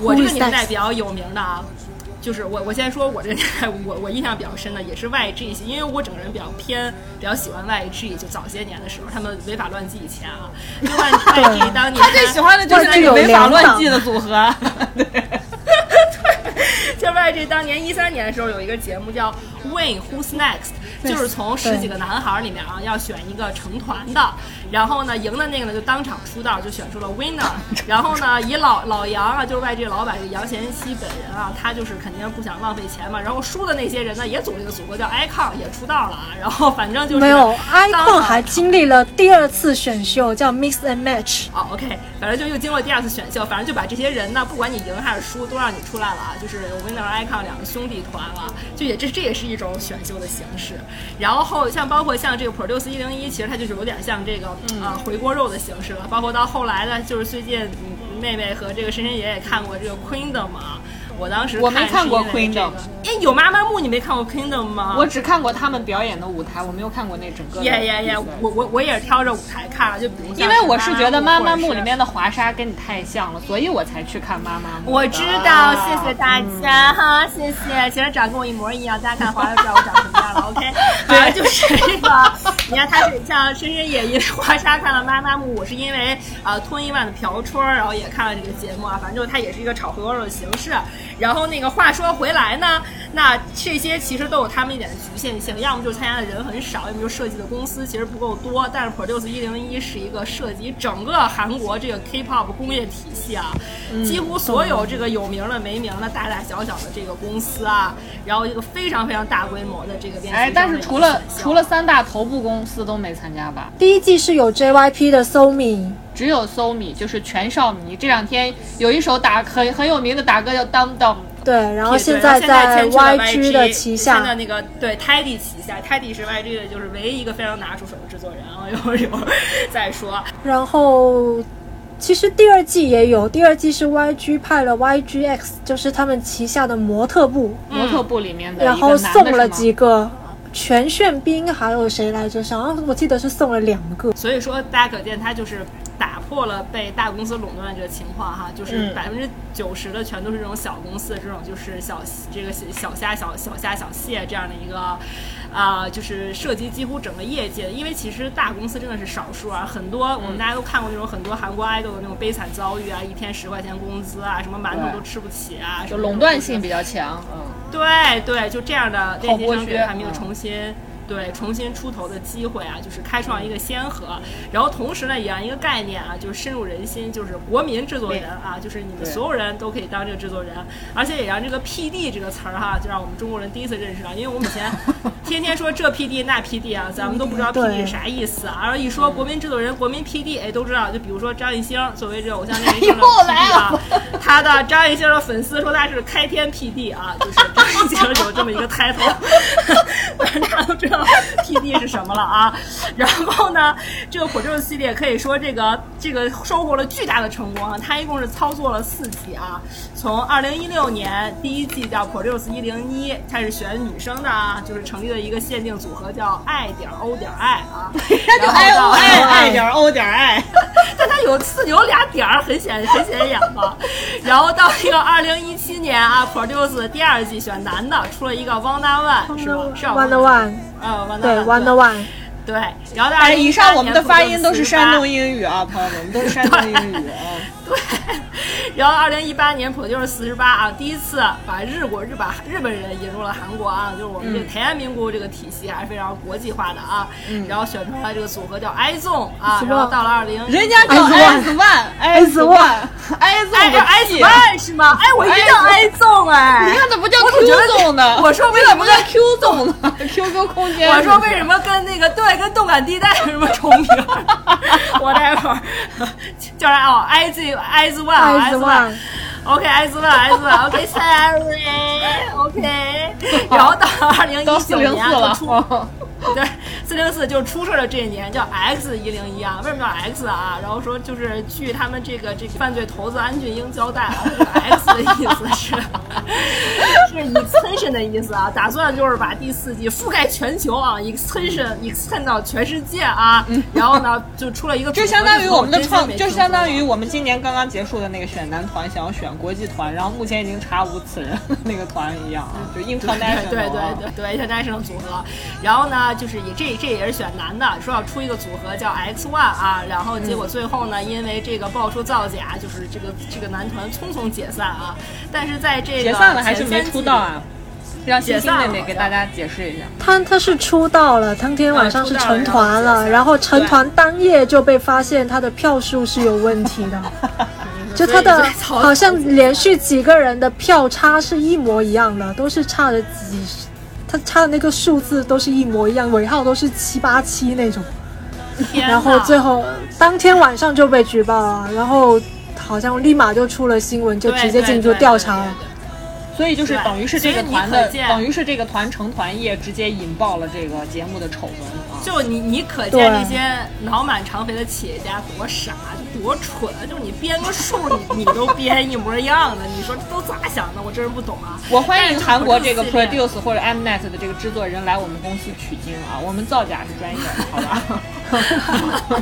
我这个年代比较有名的啊，就是我我先说我这个年代，我 我印象比较深的也是 YG 系，因为我整个人比较偏，比较喜欢 YG，就早些年的时候，他们违法乱纪以前啊，就 YG 当年他最喜欢的就是那个违法乱纪的组合。对，就 YG 当年一三年的时候有一个节目叫 Win Who's Next，就是从十几个男孩里面啊要选一个成团的，然后呢赢的那个呢就当场出道，就选出了 winner。然后呢以老老杨啊，就是 YG 老板这个杨贤熙本人啊，他就是肯定不想浪费钱嘛。然后输的那些人呢也组了一个组合叫 icon，也出道了啊。然后反正就是没有，icon 还经历了第二次选秀，叫 Mix and Match。哦，OK，反正就又经过第二次选秀，反正就把这些人呢，不管你赢还是输，都让你出来了啊，就是有 Winner Icon 两个兄弟团了，就也这这也是一种选秀的形式。然后像包括像这个 Produce 一零一，其实它就是有点像这个啊回锅肉的形式了。包括到后来呢，就是最近妹妹和这个深深爷爷看过这个 Queendom 啊。我当时我没看过是因为这 Queendom 个哎，有妈妈木，你没看过 Kingdom 吗？我只看过他们表演的舞台，我没有看过那整个的。耶耶耶！我我我也是挑着舞台看了，就比如像因为我是觉得《妈妈木》里面的华莎跟你太像了，所以我才去看《妈妈木》。我知道，谢谢大家 哈，谢谢。其实长得跟我一模一样，大家看华莎就知道我长什么样了。OK，反正就是这个，你看他是像深深也因为华莎看了妈妈木，我是因为呃脱衣万的朴春儿，然后也看了这个节目啊。反正就是它也是一个炒回锅肉的形式。然后那个话说回来呢，那这些其实都有他们一点的局限性，要么就是参加的人很少，要么就是设计的公司其实不够多。但是 Produce 一零一是一个涉及整个韩国这个 K-pop 工业体系啊，几乎所有这个有名的、没名的、大大小小的这个公司啊，然后一个非常非常大规模的这个练习生哎，但是除了除了三大头部公司都没参加吧？第一季是有 JYP 的 SoMi，只有 SoMi 就是全少迷。这两天有一首打很很有名的打歌叫《当当》，对，然后现在在 YG 的旗现在下。那个对 Teddy 旗下，Teddy 是 YG 的，就是唯一一个非常拿出手的制作人啊。一会儿一会儿再说。然后其实第二季也有，第二季是 YG 派了 YGX，就是他们旗下的模特部，模特部里面的然后送了几个全炫彬，还有谁来着？好像我记得是送了两个。所以说，大家可见他就是打破了被大公司垄断的这个情况哈，就是嗯百分之九十的全都是这种小公司，这种就是小这个小小虾、小小虾、小蟹这样的一个。啊、就是涉及几乎整个业界，因为其实大公司真的是少数啊，很多我们大家都看过那种很多韩国 idol 的那种悲惨遭遇啊，一天十块钱工资啊，什么馒头都吃不起啊，就垄断性比较强。嗯，对对，就这样的练习好剥削生给他们一个嗯重新。对，重新出头的机会啊，就是开创一个先河，然后同时呢，也让一个概念啊，就是深入人心，就是国民制作人啊，就是你们所有人都可以当这个制作人，而且也让这个 PD 这个词儿哈，就让我们中国人第一次认识到，因为我们以前 天天说这 PD 那 PD 啊，咱们都不知道 PD 是啥意思啊，然后一说国民制作人、国民 PD，哎，都知道，就比如说张艺兴作为这个偶像练习生的 PD 啊，他的张艺兴的粉丝说他是开天辟地啊，就是张艺兴有这么一个 title，反正大家都知道 PD 是什么了啊。然后呢，这个火咒系列可以说这个这个收获了巨大的成功啊，它一共是操作了四季啊，从二零一六年第一季叫 Produce 一零一，开始选女生的啊，就是成立了一个限定组合叫爱点 O 点爱啊，那就爱然后到爱爱点 O 点爱。但它有四有俩点儿，很显很显眼嘛。然后到这个二零一七年啊，Produce 第二季选男的，出了一个 One One 是吧？是 One One，呃，One 对 One，One One，对。然后大家，以上我们的发音都是山东英语啊，朋友们，我们都是山东英语啊。Produce 48对。然后二零一八年 Produce 四十八啊，第一次把日国日把日本人引入了韩国啊，就是我们这个台湾民国这个体系还是非常国际化的啊。然后选出来这个组合叫 iZone 啊，什么然后到了二零人家叫 S S One，S One，S 哎 One，S 个屁！One 是吗？哎，我一定要 S iZone 哎。你看怎么叫 q zone 呢？我说为什么叫 Q 纵呢？QQ 空间。我说为什么跟那个对跟动感地带有什么重名？我待会儿 叫啥哦，I Z I Z One I Z One。OK S One S One，OK Sorry，OK，然后到二零到一九年就出，对，四零四就出事的这一年叫 X 一零一啊，为什么叫 X 啊？然后说就是据他们这个这个犯罪头子安俊英交代啊，这个 X 的意思是是 extension 的意思啊，打算就是把第四季覆盖全球啊，extension extend 到全世界啊。然后呢，就出了一个就相当于我们的创，就相当于我们今年刚刚结束的那个选男团，想要选国际团，然后目前已经查无此人那个团一样啊，就 international 对对啊对对对，international 组合。然后呢，就是也这这也是选男的，说要出一个组合叫 X One 啊。然后结果最后呢，因为这个爆出造假，就是这个这个男团匆匆解散啊。但是在这个解散了还是没出道啊？让星星妹妹给大家解释一下。他他是出道了，当天晚上是成团了，然后成团当夜就被发现他的票数是有问题的，就他的好像连续几个人的票差是一模一样的，都是差了几，他插的那个数字都是一模一样，尾号都是七八七那种，然后最后当天晚上就被举报了，然后好像立马就出了新闻，就直接进入调查了。所以就是等于是这个团的等于是这个团成团夜直接引爆了这个节目的丑闻啊。就你，你可见对这些脑满肠肥的企业家多傻，就多蠢啊！就是你编个数，你你都编一模一样的，你说这都咋想的？我真是不懂啊！我欢迎韩国这个 produce 或者 Mnet 的这个制作人来我们公司取经啊，我们造假是专业的，好吧？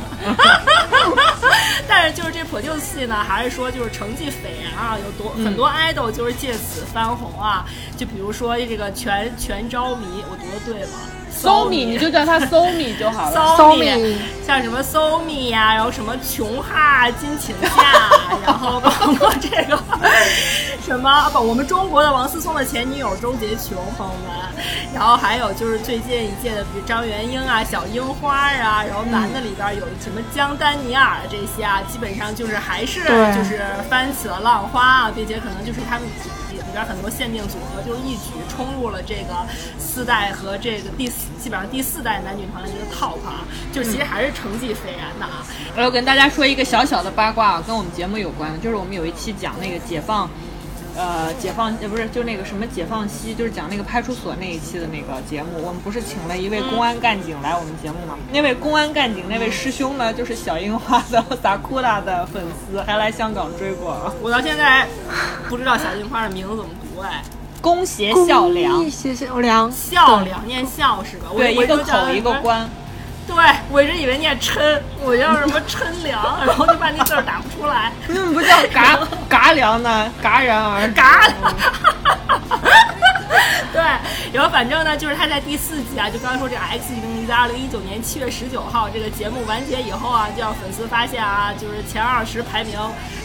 但是就是这 produce 系呢，还是说就是成绩斐然啊，有多很多 idol 就是借此翻红啊。就比如说这个全全招迷，我读的对吗 so me 你就叫他 so me 就好了。so me，像什么 so me 呀、然后什么琼哈金请假，然后包括这个什么 不，我们中国的王思聪的前女友周洁琼，朋友们，然后还有就是最近一届的，比如张元英啊、小樱花啊，然后男的里边有什么江丹尼尔这些啊，基本上就是还是就是翻起了浪花啊，并且可能就是他们里边很多限定组合，就一举冲入了这个四代和这个第四，基本上第四代男女团的一个 top 啊，就其实还是成绩斐然的啊。我要跟大家说一个小小的八卦啊，跟我们节目有关的，就是我们有一期讲那个解放，呃，解放呃不是就那个什么解放西，就是讲那个派出所那一期的那个节目，我们不是请了一位公安干警来我们节目吗？那位公安干警那位师兄呢，就是小樱花的 Sakura 的粉丝，还来香港追过啊。我到现在不知道小樱花的名字怎么读哎，公协孝良，公协孝良，孝良念孝是吧？对，一个口一个什么关。对，我一直以为念琛，我叫什么琛良，然后就把那字儿打不出来，你怎么不叫嘎 嘎良呢？嘎然而止。嘎的。对，然后反正呢，就是他在第四季啊，就刚刚说这个 X 一零零在二零一九年七月十九号这个节目完结以后啊，就让粉丝发现啊，就是前二十排名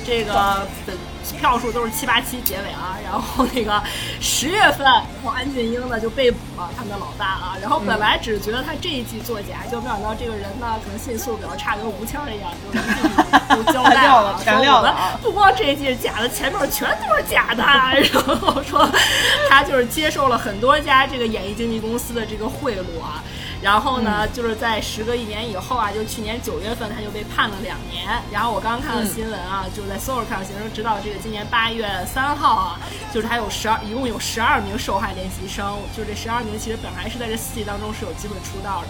这个粉票数都是七八七结尾啊，然后那个十月份，然后安俊英呢就被捕了，他们的老大啊，然后本来只是觉得他这一季作假，就没想到这个人呢，可能信息素质比较差，跟吴谦儿一样，就交代了 了，全说我们料了啊不光这一季是假的，前面全都是假的。然后说他就是接受了很多家这个演艺经纪公司的这个贿赂啊。然后呢，就是在时隔一年以后啊，就去年九月份他就被判了两年。然后我刚刚看到新闻啊，就是在搜索看到新闻，直到这个今年八月三号啊，就是他有十二，一共有十二名受害练习生，就这十二名其实本来是在这四季当中是有机会出道的。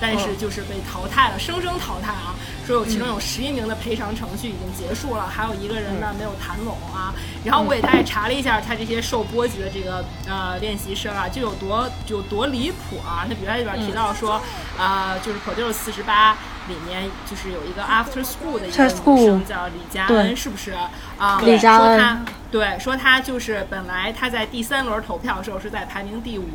但是就是被淘汰了，生生淘汰啊！说有其中有十一名的赔偿程序已经结束了，还有一个人呢没有谈拢啊。然后我也大概查了一下，他这些受波及的这个呃练习生啊，就有多有多离谱啊！他比如他里边提到说，呃，就是 Produce 四十八里面就是有一个 After School 的一个女生叫李佳恩，是不是啊？李佳恩说她对，说他就是本来他在第三轮投票的时候是在排名第五，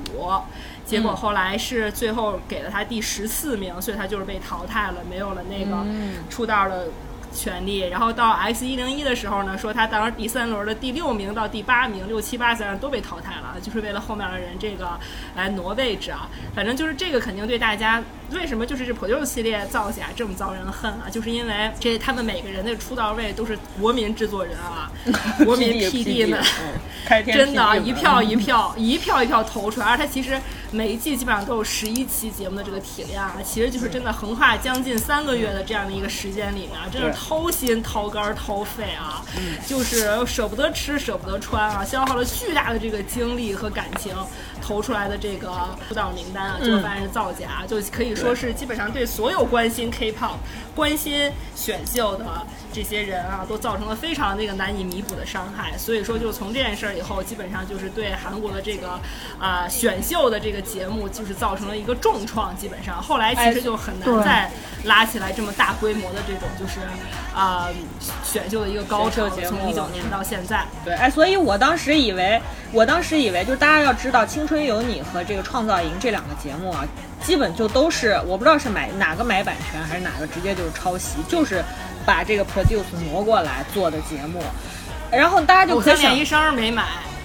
结果后来是最后给了他第十四名，所以他就是被淘汰了，没有了那个出道的权利。然后到 X 一零一的时候呢，说他当时第三轮的第六名到第八名，六七八三都被淘汰了，就是为了后面的人这个来挪位置啊。反正就是这个肯定对大家为什么就是这 Produce 系列造假这么遭人恨啊，就是因为这他们每个人的出道位都是国民制作人啊，国民 PD 们。嗯开天 真的啊一票一票一票一票投出来，而他其实每一季基本上都有十一期节目的这个体量啊，其实就是真的横跨将近三个月的这样的一个时间里面啊，真是掏心掏肝掏肺啊，就是舍不得吃舍不得穿啊，消耗了巨大的这个精力和感情，投投出来的这个出道名单啊，就发现是造假，就可以说是基本上对所有关心 K-pop、关心选秀的这些人啊，都造成了非常那个难以弥补的伤害。所以说，就从这件事儿以后，基本上就是对韩国的这个啊、选秀的这个节目，就是造成了一个重创。基本上后来其实就很难再拉起来这么大规模的这种就是啊、选秀的一个高潮，节目从一九年到现在。对，哎，所以我当时以为，我当时以为，就是大家要知道，《青春有你》和这个《创造营》这两个节目啊，基本就都是我不知道是买哪个买版权，还是哪个直接就是抄袭，就是把这个 produce 挪过来做的节目，然后大家就可以想偶像练，习生没买，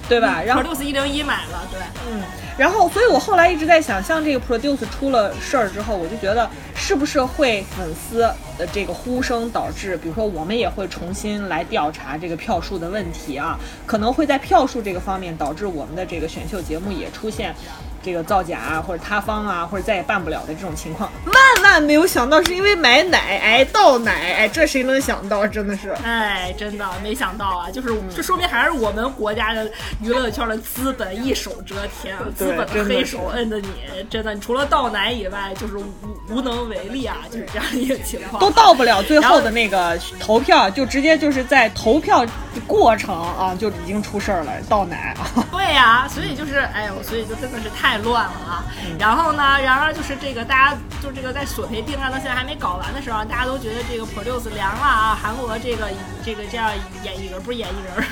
对吧？然后 Produce 一零一买了，对。嗯，然后，所以我后来一直在想，像这个 Produce 出了事儿之后，我就觉得是不是会粉丝的这个呼声导致，比如说我们也会重新来调查这个票数的问题啊，可能会在票数这个方面导致我们的这个选秀节目也出现。这个造假啊，或者塌方啊，或者再也办不了的这种情况，万万没有想到是因为买奶，哎，倒奶，哎，这谁能想到？真的是，哎，真的没想到啊！就是这说明还是我们国家的娱乐圈的资本一手遮天啊，资本的黑手摁的你，真的，你除了倒奶以外，就是无无能为力啊，就是这样一个情况。都到不了最后的那个投票，就直接就是在投票过程啊就已经出事儿了，倒奶啊。对呀、所以就是，哎呦，所以就真的是太乱了啊。然后呢，然而就是这个大家就这个在索赔定案到现在还没搞完的时候，大家都觉得这个 Produce 凉了啊，韩国这个这个这样演艺人不是演艺人，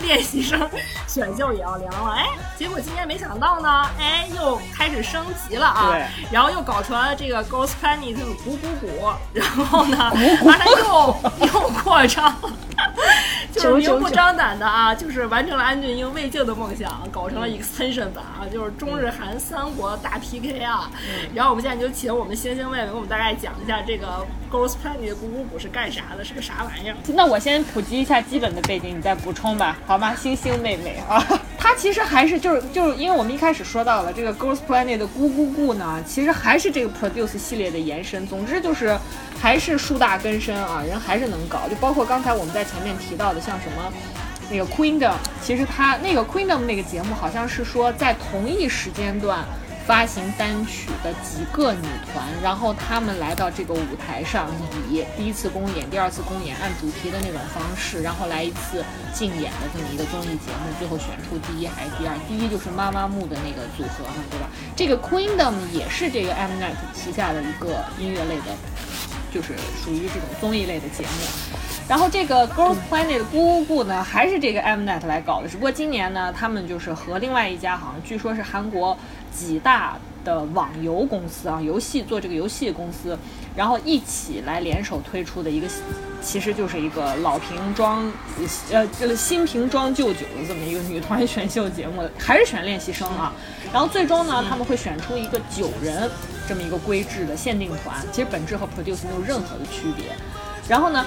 练习生选秀也要凉了。哎，结果今年没想到呢，哎，又开始升级了啊。对然后又搞出来了这个 Ghost Planet 这个鼓鼓鼓，然后呢，完了又又扩张。就是明目张胆的啊，就是完成了安俊英未竟的梦想，搞成了 extension 版啊，就是中日韩三国大 PK 啊。然后我们现在就请我们星星妹妹给我们大概讲一下这个 Girls Planet 的鼓鼓鼓是干啥的，是个啥玩意儿？那我先普及一下基本的背景，你再补充吧，好吗？星星妹妹啊，她其实还是就是就是因为我们一开始说到了这个 Girls Planet 的咕咕咕呢，其实还是这个 Produce 系列的延伸。总之就是还是树大根深啊，人还是能搞，就包括刚才我们在前面提到的，像什么。什么那个 Queendom，其实它那个 Queendom 那个节目好像是说在同一时间段发行单曲的几个女团，然后她们来到这个舞台上，以第一次公演、第二次公演按主题的那种方式，然后来一次竞演的这么一个综艺节目，最后选出第一还是第二。第一就是妈妈木的那个组合嘛，对吧？这个 Queendom 也是这个 Mnet 旗下的一个音乐类的，就是属于这种综艺类的节目。然后这个 Girls Planet 咕咕咕呢，还是这个 Mnet 来搞的，只不过今年呢，他们就是和另外一家好像据说是韩国几大的网游公司啊，游戏做这个游戏公司，然后一起来联手推出的一个，其实就是一个老瓶装，呃，这个新瓶装旧酒的这么一个女团选秀节目，还是选练习生啊。然后最终呢，他们会选出一个九人这么一个规制的限定团，其实本质和 Produce 没有任何的区别。然后呢，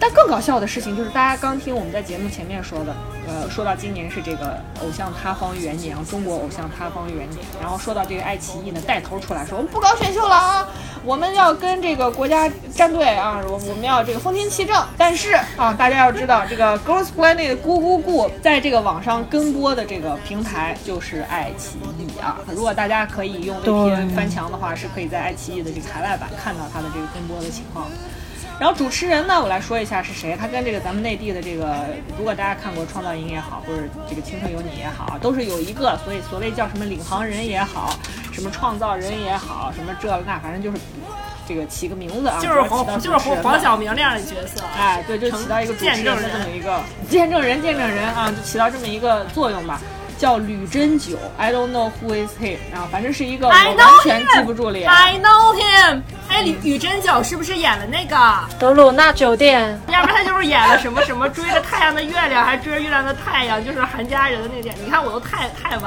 但更搞笑的事情就是，大家刚听我们在节目前面说的，呃，说到今年是这个偶像塌方元年，中国偶像塌方元年，然后说到这个爱奇艺呢带头出来说，我们不搞选秀了啊，我们要跟这个国家站队啊，我我们要这个风清气正。但是啊，大家要知道，这个 Girls Planet 咕咕咕在这个网上跟播的这个平台就是爱奇艺啊。如果大家可以用 VPN 翻墙的话，是可以在爱奇艺的这个海外版看到它的这个跟播的情况。然后主持人呢，我来说一下是谁。他跟这个咱们内地的这个，如果大家看过《创造营》也好，或者这个《青春有你》也好，都是有一个，所以所谓叫什么领航人也好，什么创造人也好，什么这那，反正就是这个起个名字啊，就是黄就是黄黄晓明那样的角色，哎，对，就起到一个主持人的这么一个见证人，见证人啊，就起到这么一个作用吧。叫吕珍九，I don't know who is he 啊，反正是一个我完全记不住脸。I know him。哎，吕吕珍九是不是演了那个？德鲁纳酒店，要不然他就是演了什么什么追着太阳的月亮，还是追着月亮的太阳，就是韩家人的那点。你看我都太太晚了。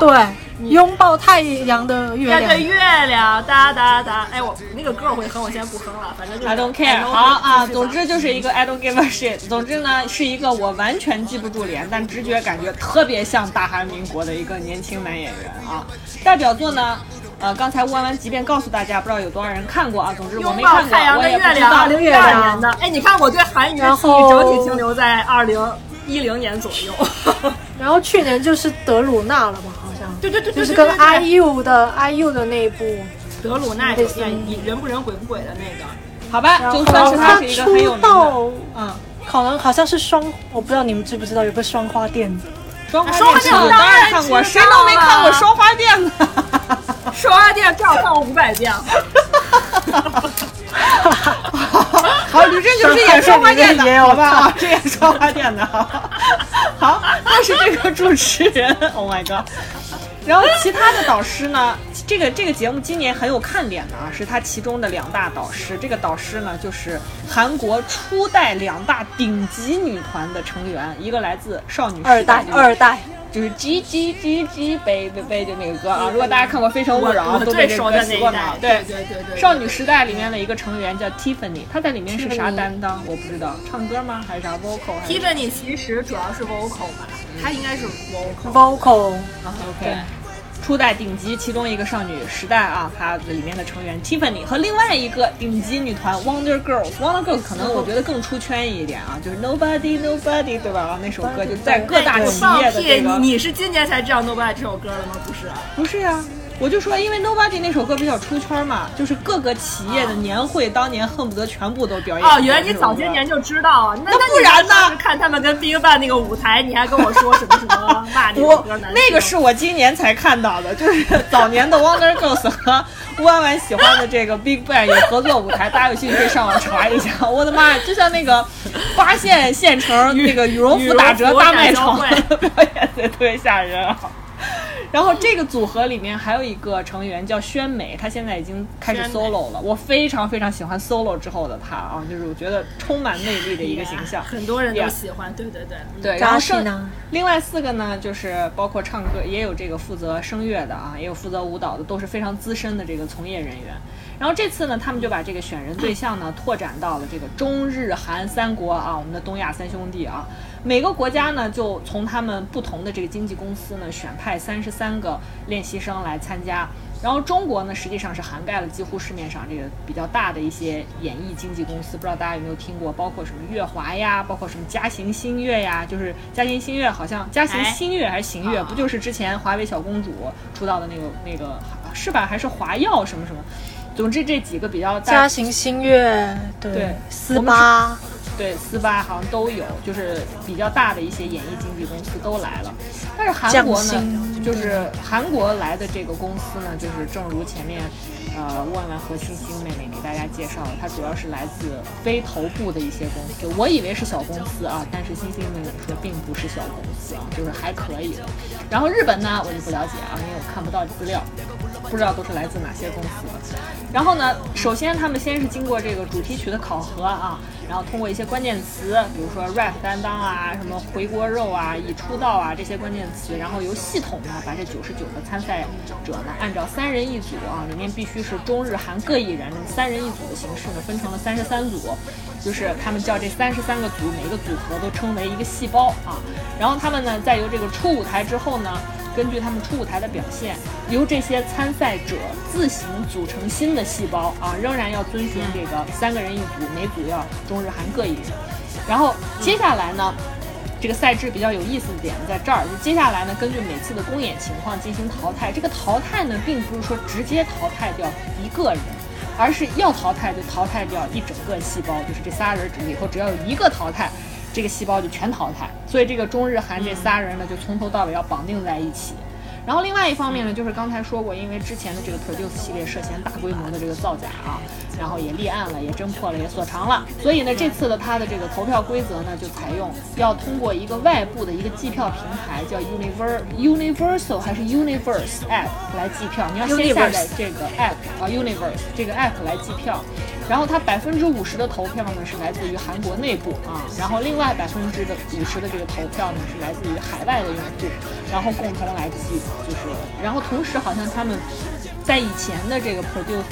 对，拥抱太阳的月亮对，。月亮哒哒哒。哎，我那个歌我会哼，我先不哼了，反正就是 I don't care。好啊，总之就是一个 I don't give a shit。总之呢，是一个我完全记不住脸，但直觉感觉特别像大韩民国的一个年轻男演员啊。代表作呢，呃，刚才弯弯即便告诉大家，不知道有多少人看过啊。总之我拥抱没看过，太阳的我也不知月亮，二道。零一二年的。哎，你看我对韩语的然记忆整体停留在二零一零年左右。然后去年就是德鲁纳了吧，好像对对对，对就是跟 IU 的 IU 的那一部，德鲁纳对人不人鬼不鬼的那个。好吧，然后就算是他是一个很有名的，出道嗯，可能好像是双，我不知道你们知不知道有个双花店，双花双花店店我当然然看过，谁都没看过双花店呢？双花店至少看过五百遍。好，吕震就是演双花店的，好吧？啊，是演双花店的。好，那是这个主持人，Oh my god。然后其他的导师呢？这个这个节目今年很有看点的啊，是他其中的两大导师。这个导师呢，就是韩国初代两大顶级女团的成员，一个来自少女时二代二代，就是 G G G G 贝贝贝就那个歌啊，如果大家看过《非诚勿扰》啊，都被这个最熟的那歌洗过脑。对对对对，少女时代里面的一个成员叫 Tiffany，她在里面是啥担当？我不知道，唱歌吗？还是啥 vocal？还是 Tiffany 其实主要是 vocal 吧，她应该是 vocal。vocal，OK，初代顶级其中一个少女时代啊，它的里面的成员 Tiffany 和另外一个顶级女团 Wonder Girls。Wonder Girls 可能我觉得更出圈一点啊，就是 Nobody Nobody 对吧？啊，那首歌就在各大企业的你你是今年才知道《Nobody》这首歌的吗？不是啊，不是呀、我就说，因为 Nobody 那首歌比较出圈嘛，就是各个企业的年会当年恨不得全部都表演。哦，原来你早些年就知道啊，那那不然呢看他们跟 BigBang 那个舞台，你还跟我说什么什么骂那首我歌难听那个是我今年才看到的，就是早年的 Wonder Girls 和 弯弯喜欢的这个 Big Bang 有合作舞台，大家有兴趣可以上网查一下。我的妈呀，就像那个八县县城那个羽绒服打折大卖场表演的特别吓人啊。然后这个组合里面还有一个成员叫宣美，她现在已经开始 solo 了。我非常非常喜欢 solo 之后的她啊，就是我觉得充满魅力的一个 形象。很多人都喜欢，对对对，嗯对，然后剩呢？另外四个呢，就是包括唱歌，也有这个负责声乐的啊，也有负责舞蹈的，都是非常资深的这个从业人员。然后这次呢，他们就把这个选人对象呢拓展到了这个中日韩三国啊，我们的东亚三兄弟啊。每个国家呢，就从他们不同的这个经纪公司呢选派三十三个练习生来参加。然后中国呢，实际上是涵盖了几乎市面上这个比较大的一些演艺经纪公司，不知道大家有没有听过，包括什么乐华呀，包括什么嘉行新乐呀，就是嘉行新乐好像嘉行哎新乐还是行乐，啊不就是之前华为小公主出道的那个那个是吧？还是华耀什么什么？总之这几个比较大嘉行新月，对对斯巴，对，四八好像都有，就是比较大的一些演艺经纪公司都来了。但是韩国呢，就是韩国来的这个公司呢，就是正如前面呃万万和星星妹妹给大家介绍的，它主要是来自非头部的一些公司。我以为是小公司啊，但是星星妹妹说并不是小公司啊，就是还可以。然后日本呢，我就不了解啊，因为我看不到资料。不知道都是来自哪些公司。然后呢，首先他们先是经过这个主题曲的考核啊，然后通过一些关键词，比如说 rap 担当啊，什么回锅肉啊、已出道啊这些关键词，然后由系统啊把这九十九个参赛者呢按照三人一组啊，里面必须是中日韩各一人三人一组的形式呢分成了三十三组，就是他们叫这三十三个组每个组合都称为一个细胞啊，然后他们呢再由这个出舞台之后呢。根据他们出舞台的表现，由这些参赛者自行组成新的细胞啊，仍然要遵循这个三个人一组，每组要中日韩各一人。然后接下来呢，这个赛制比较有意思的点在这儿，就接下来呢，根据每次的公演情况进行淘汰。这个淘汰呢，并不是说直接淘汰掉一个人。而是要淘汰就淘汰掉一整个细胞，就是这仨人里头只要有一个淘汰，这个细胞就全淘汰。所以这个中日韩这仨人呢，就从头到尾要绑定在一起。然后另外一方面呢，就是刚才说过，因为之前的这个 Produce 系列涉嫌大规模的这个造假啊，然后也立案了，也侦破了，也锁藏了。所以呢，这次的它的这个投票规则呢，就采用要通过一个外部的一个计票平台，叫 Univer Universal 还是 Universe App 来计票。你要先下载这个 App 啊，Universe 这个 App 来计票。然后它百分之五十的投票呢是来自于韩国内部啊，然后另外百分之的五十的这个投票呢是来自于海外的用户，然后共同来计，就是然后同时好像他们在以前的这个 Produce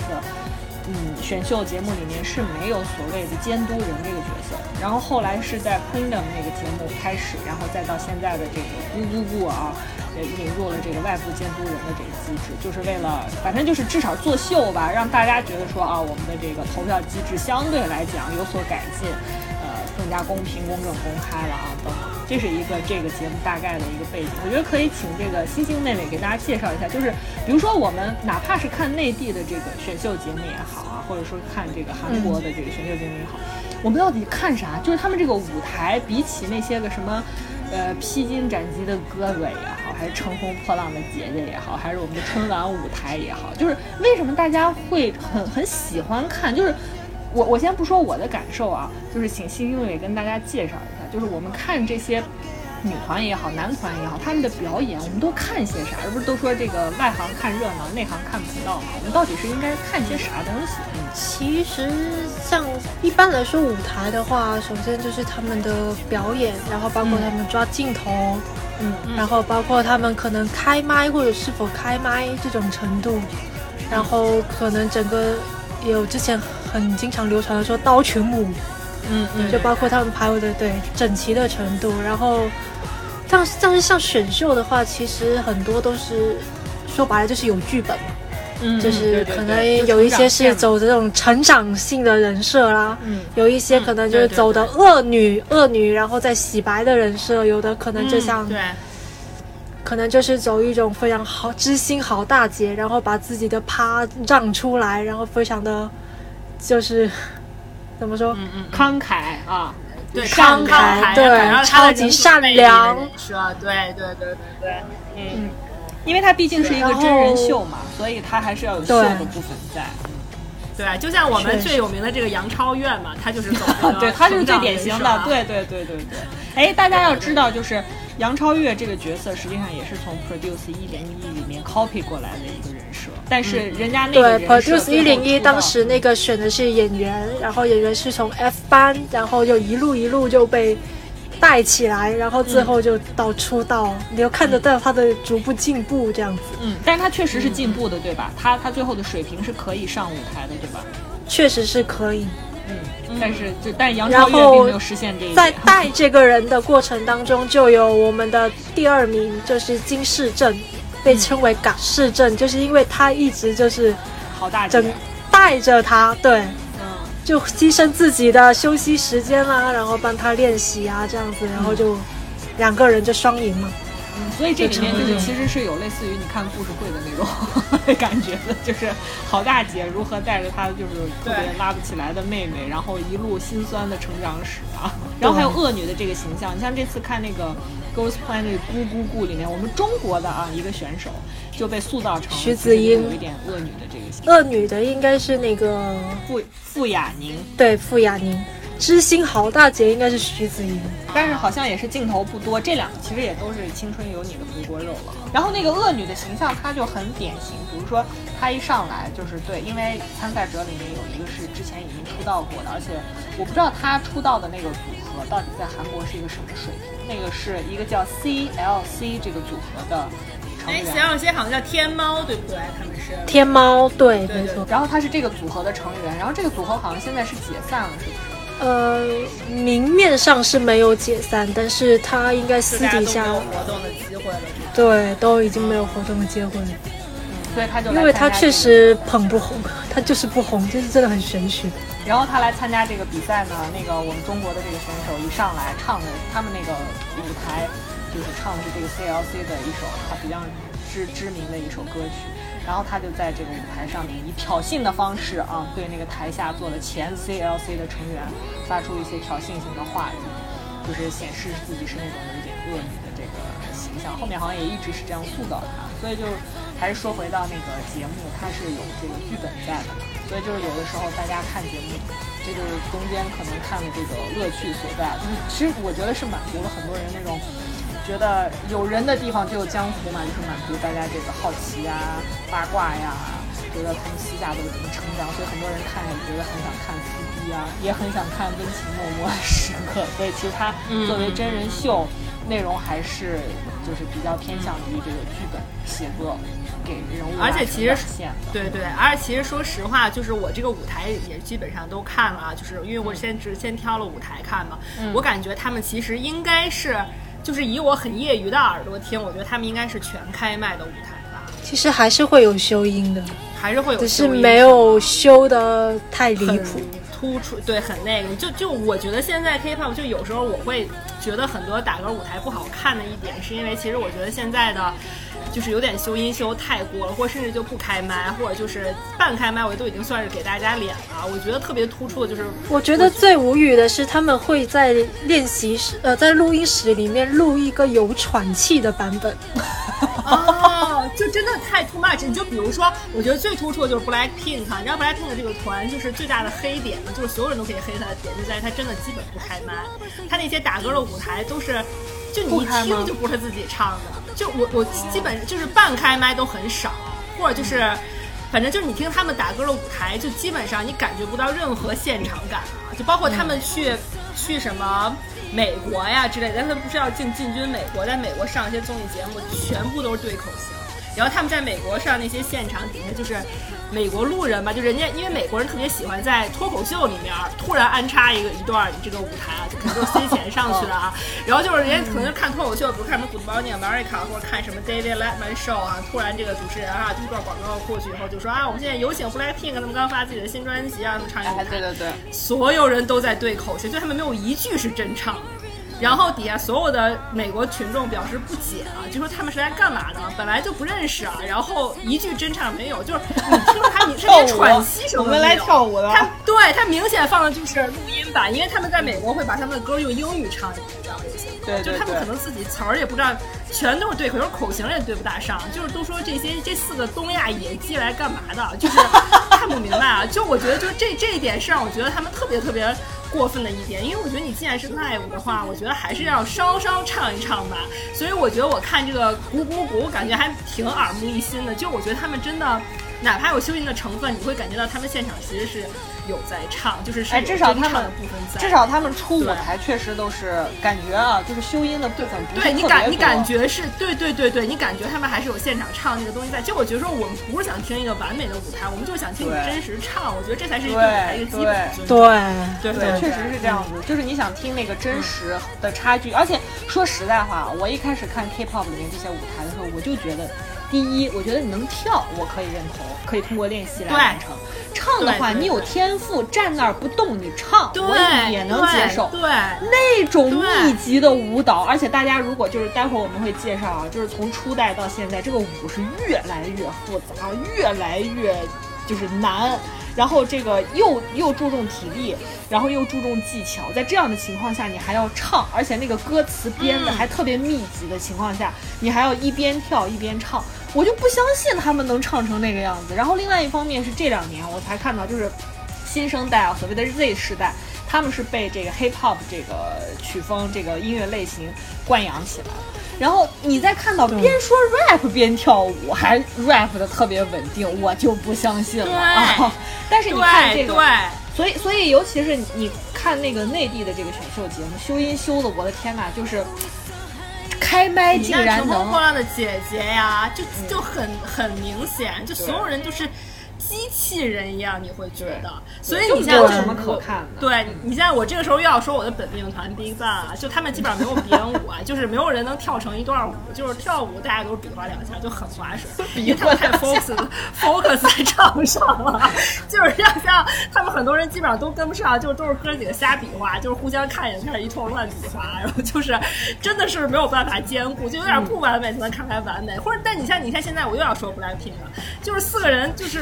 嗯选秀节目里面是没有所谓的监督人这个角色，然后后来是在 Kingdom 那个节目开始，然后再到现在的这个咕咕咕啊，也引入了这个外部监督人的这个机制，就是为了反正就是至少作秀吧，让大家觉得说啊，我们的这个投票机制相对来讲有所改进，呃，更加公平、公正、公开了啊等等。这是一个这个节目大概的一个背景，我觉得可以请这个星星妹妹给大家介绍一下，就是比如说我们哪怕是看内地的这个选秀节目也好啊，或者说看这个韩国的这个选秀节目也好，我们到底看啥？就是他们这个舞台比起那些个什么，呃，披荆斩棘的哥哥也好，还是乘风破浪的姐姐也好，还是我们的春晚舞台也好，就是为什么大家会很很喜欢看？就是我我先不说我的感受啊，就是请星星妹妹跟大家介绍一下。就是我们看这些女团也好，男团也好，他们的表演，我们都看些啥？而不是都说这个外行看热闹，内行看门道嘛？我们到底是应该看些啥东西？嗯，其实像一般来说舞台的话，首先就是他们的表演，然后包括他们抓镜头，嗯，然后包括他们可能开麦或者是否开麦这种程度，然后可能整个有之前很经常流传的说刀群舞。嗯嗯，就包括他们排舞的对整齐的程度，然后，但但是像选秀的话，其实很多都是说白了就是有剧本嘛，嗯，就是可能有一些是走这种成长性的人设啦，嗯，有一些可能就是走的恶女恶女，然后再洗白的人设，有的可能就像对，可能就是走一种非常好知心好大姐，然后把自己的趴让出来，然后非常的就是。怎么说？嗯嗯，慷慨啊，对，慷慨，对，超级善良，是吧？对对对对对，嗯，因为它毕竟是一个真人秀嘛，所以它还是要有秀的部分在。对，就像我们最有名的这个杨超越嘛，他就是走 对，他就是最典型的，对对对对对。哎，大家要知道，就是杨超越这个角色，实际上也是从 Produce 一零一里面 copy 过来的一个人设。但是人家那个对 Produce 一零一当时那个选的是演员，然后演员是从 F 班，然后就一路一路就被带起来，然后最后就到出道，你就看得到他的逐步进步这样子。嗯，但是他确实是进步的，对吧？他他最后的水平是可以上舞台的，对吧？确实是可以。嗯，但是就但杨超越并没有实现这一在带这个人的过程当中，就有我们的第二名，就是金世正。被称为“港市镇”，就是因为他一直就是好大整带着他，对，嗯，就牺牲自己的休息时间啦，然后帮他练习啊，这样子，然后就两个人就双赢嘛。嗯，所以这里面就是其实是有类似于你看故事会的那种 感觉的，就是好大姐如何带着她就是特别拉不起来的妹妹，然后一路心酸的成长史啊，然后还有恶女的这个形象，你像这次看那个。Girls Planet 咕咕咕里面，我们中国的啊一个选手就被塑造成徐子英，有一点恶女的这个形象。恶女的应该是那个傅傅雅宁，对傅雅宁，知心好大姐应该是徐子英，但是好像也是镜头不多。这两个其实也都是青春有你的回锅肉了。然后那个恶女的形象，她就很典型，比如说她一上来就是对，因为参赛者里面有一个是之前已经出道过的，而且我不知道她出道的那个组合到底在韩国是一个什么水平。那个是一个叫 CLC 这个组合的成员，CLC 好像叫天猫，对不对？他们是天猫，对，没错。然后他是这个组合的成员，然后这个组合好像现在是解散了，是不是？呃，明面上是没有解散，但是他应该私底下有活动的机会了。对，都已经没有活动的机会了。所以他就因为他确实捧不红，他就是不红，就是真的很玄学。然后他来参加这个比赛呢，那个我们中国的这个选手一上来唱的，他们那个舞台就是唱的是这个 CLC 的一首他比较知知名的一首歌曲。然后他就在这个舞台上面以挑衅的方式啊，对那个台下坐的前 CLC 的成员发出一些挑衅性的话语，就是显示自己是那种有点恶女的这个形象。后面好像也一直是这样塑造他，所以就。还是说回到那个节目，它是有这个剧本在的，所以就是有的时候大家看节目，这就是中间可能看的这个乐趣所在。就是其实我觉得是满足了很多人那种觉得有人的地方就有江湖嘛，就是满足大家这个好奇呀、八卦呀，觉得他们私下都是怎么成长，所以很多人看也觉得很想看撕逼啊，也很想看温情脉脉时刻。所以其实它作为真人秀，内容还是就是比较偏向于这个剧本写作。给人物，而且其实对对，而且其实说实话，就是我这个舞台也基本上都看了，就是因为我先只先挑了舞台看嘛，我感觉他们其实应该是就是以我很业余的耳朵听，我觉得他们应该是全开麦的舞台吧，其实还是会有修音的，还是会有只是没有修的太离谱。突出，对，很那个。就就我觉得现在 K-pop 就有时候我会觉得很多打歌舞台不好看的一点，是因为其实我觉得现在的就是有点修音修太过了，或者甚至就不开麦，或者就是半开麦，我都已经算是给大家脸了。我觉得特别突出的就是，我觉得最无语的是，他们会在练习室，呃，在录音室里面录一个有喘气的版本。哦，就真的太 too much。你就比如说，我觉得最突出的就是 Black Pink，你知道 Black Pink 这个团就是最大的黑点呢，就是所有人都可以黑他的点就在于他真的基本不开麦，他那些打歌的舞台都是。就你一听就不是自己唱的，就我我基本就是半开麦都很少，或者就是，反正就是你听他们打歌的舞台，就基本上你感觉不到任何现场感啊，就包括他们去、去什么美国呀之类的，但他们不是要进进军美国，在美国上一些综艺节目，全部都是对口型。然后他们在美国上那些现场底下就是美国路人吧，就人家因为美国人特别喜欢在脱口秀里面突然安插一个一段这个舞台啊，就可能就塞钱上去了啊。然后就是人家可能就看脱口秀，比如看什么 Good Morning America 或者看什么 David Letterman Show 啊，突然这个主持人啊第一段广告过去以后就说啊，我们现在有请 Blackpink 他们刚发自己的新专辑啊，他们唱一个舞台，对对对，所有人都在对口型，就他们没有一句是真唱的。然后底下所有的美国群众表示不解啊，就说他们是来干嘛的？本来就不认识啊，然后一句真唱没有，就是你听着他，你是连喘息什么我们来跳舞的。他对他明显放的就是录音版，因为他们在美国会把他们的歌用英语唱，你知道这些，对就他们可能自己词儿也不知道，全都是对口，有口型也对不大上，就是都说这些这四个东亚野鸡来干嘛的，就是 看不明白啊。就我觉得，就这这一点是让我觉得他们特别特别。过分的一点，因为我觉得你既然是 live 的话，我觉得还是要稍稍唱一唱吧。所以我觉得我看这个鼓鼓鼓，我感觉还挺耳目一新的。就我觉得他们真的，哪怕有修音的成分，你会感觉到他们现场其实是有在唱，就是是哎，至少他们的部分在。至少他们出舞台确实都是感觉啊，就是修音的部分不对你感你感觉是对对对对，你感觉他们还是有现场唱那个东西在。其实我觉得说我们不是想听一个完美的舞台，我们就想听你真实唱。我觉得这才是一个舞台一个基本尊重。对对确实是这样子，就是你想听那个真实的差距。而且说实在话，我一开始看 K-pop 里面这些舞台的时候，我就觉得，第一，我觉得你能跳，我可以认同，可以通过练习来完成。唱的话，你有天赋，站那儿不动你唱，我也能接受。对，那种密集的舞蹈，而且大家如果就是待会儿我们会介绍啊，就是从初代到现在，这个舞是越来越复杂，越来越就是难。然后这个又又注重体力，然后又注重技巧，在这样的情况下，你还要唱，而且那个歌词编的还特别密集的情况下，你还要一边跳一边唱，我就不相信他们能唱成那个样子。然后另外一方面是这两年我才看到，就是新生代啊，所谓的 Z 世代，他们是被这个 Hip Hop 这个曲风这个音乐类型惯养起来了。然后你再看到边说 rap 边跳舞，还 rap 的特别稳定，我就不相信了啊！但是你看这个，所以所以尤其是你看那个内地的这个选秀节目，修音修的，我的天呐，就是开麦竟然能。乘风破浪的姐姐呀，就就很很明显，就所有人就是。机器人一样，你会觉得，所以你现在有什么可看的？对你现在我这个时候又要说我的本命团 BigBang 啊，就他们基本上没有编舞啊，就是没有人能跳成一段舞，就是跳舞大家都是比划两下就很划水，因为他们太 focus focus 在唱上了，就是要像他们很多人基本上都跟不上，就都是哥几个瞎比划，就是互相看一眼开始一通乱比划，然后就是真的是没有办法兼顾，就有点不完美才能看来完美，或者但你像你看现在我又要说 Blackpink 了，就是四个人就是。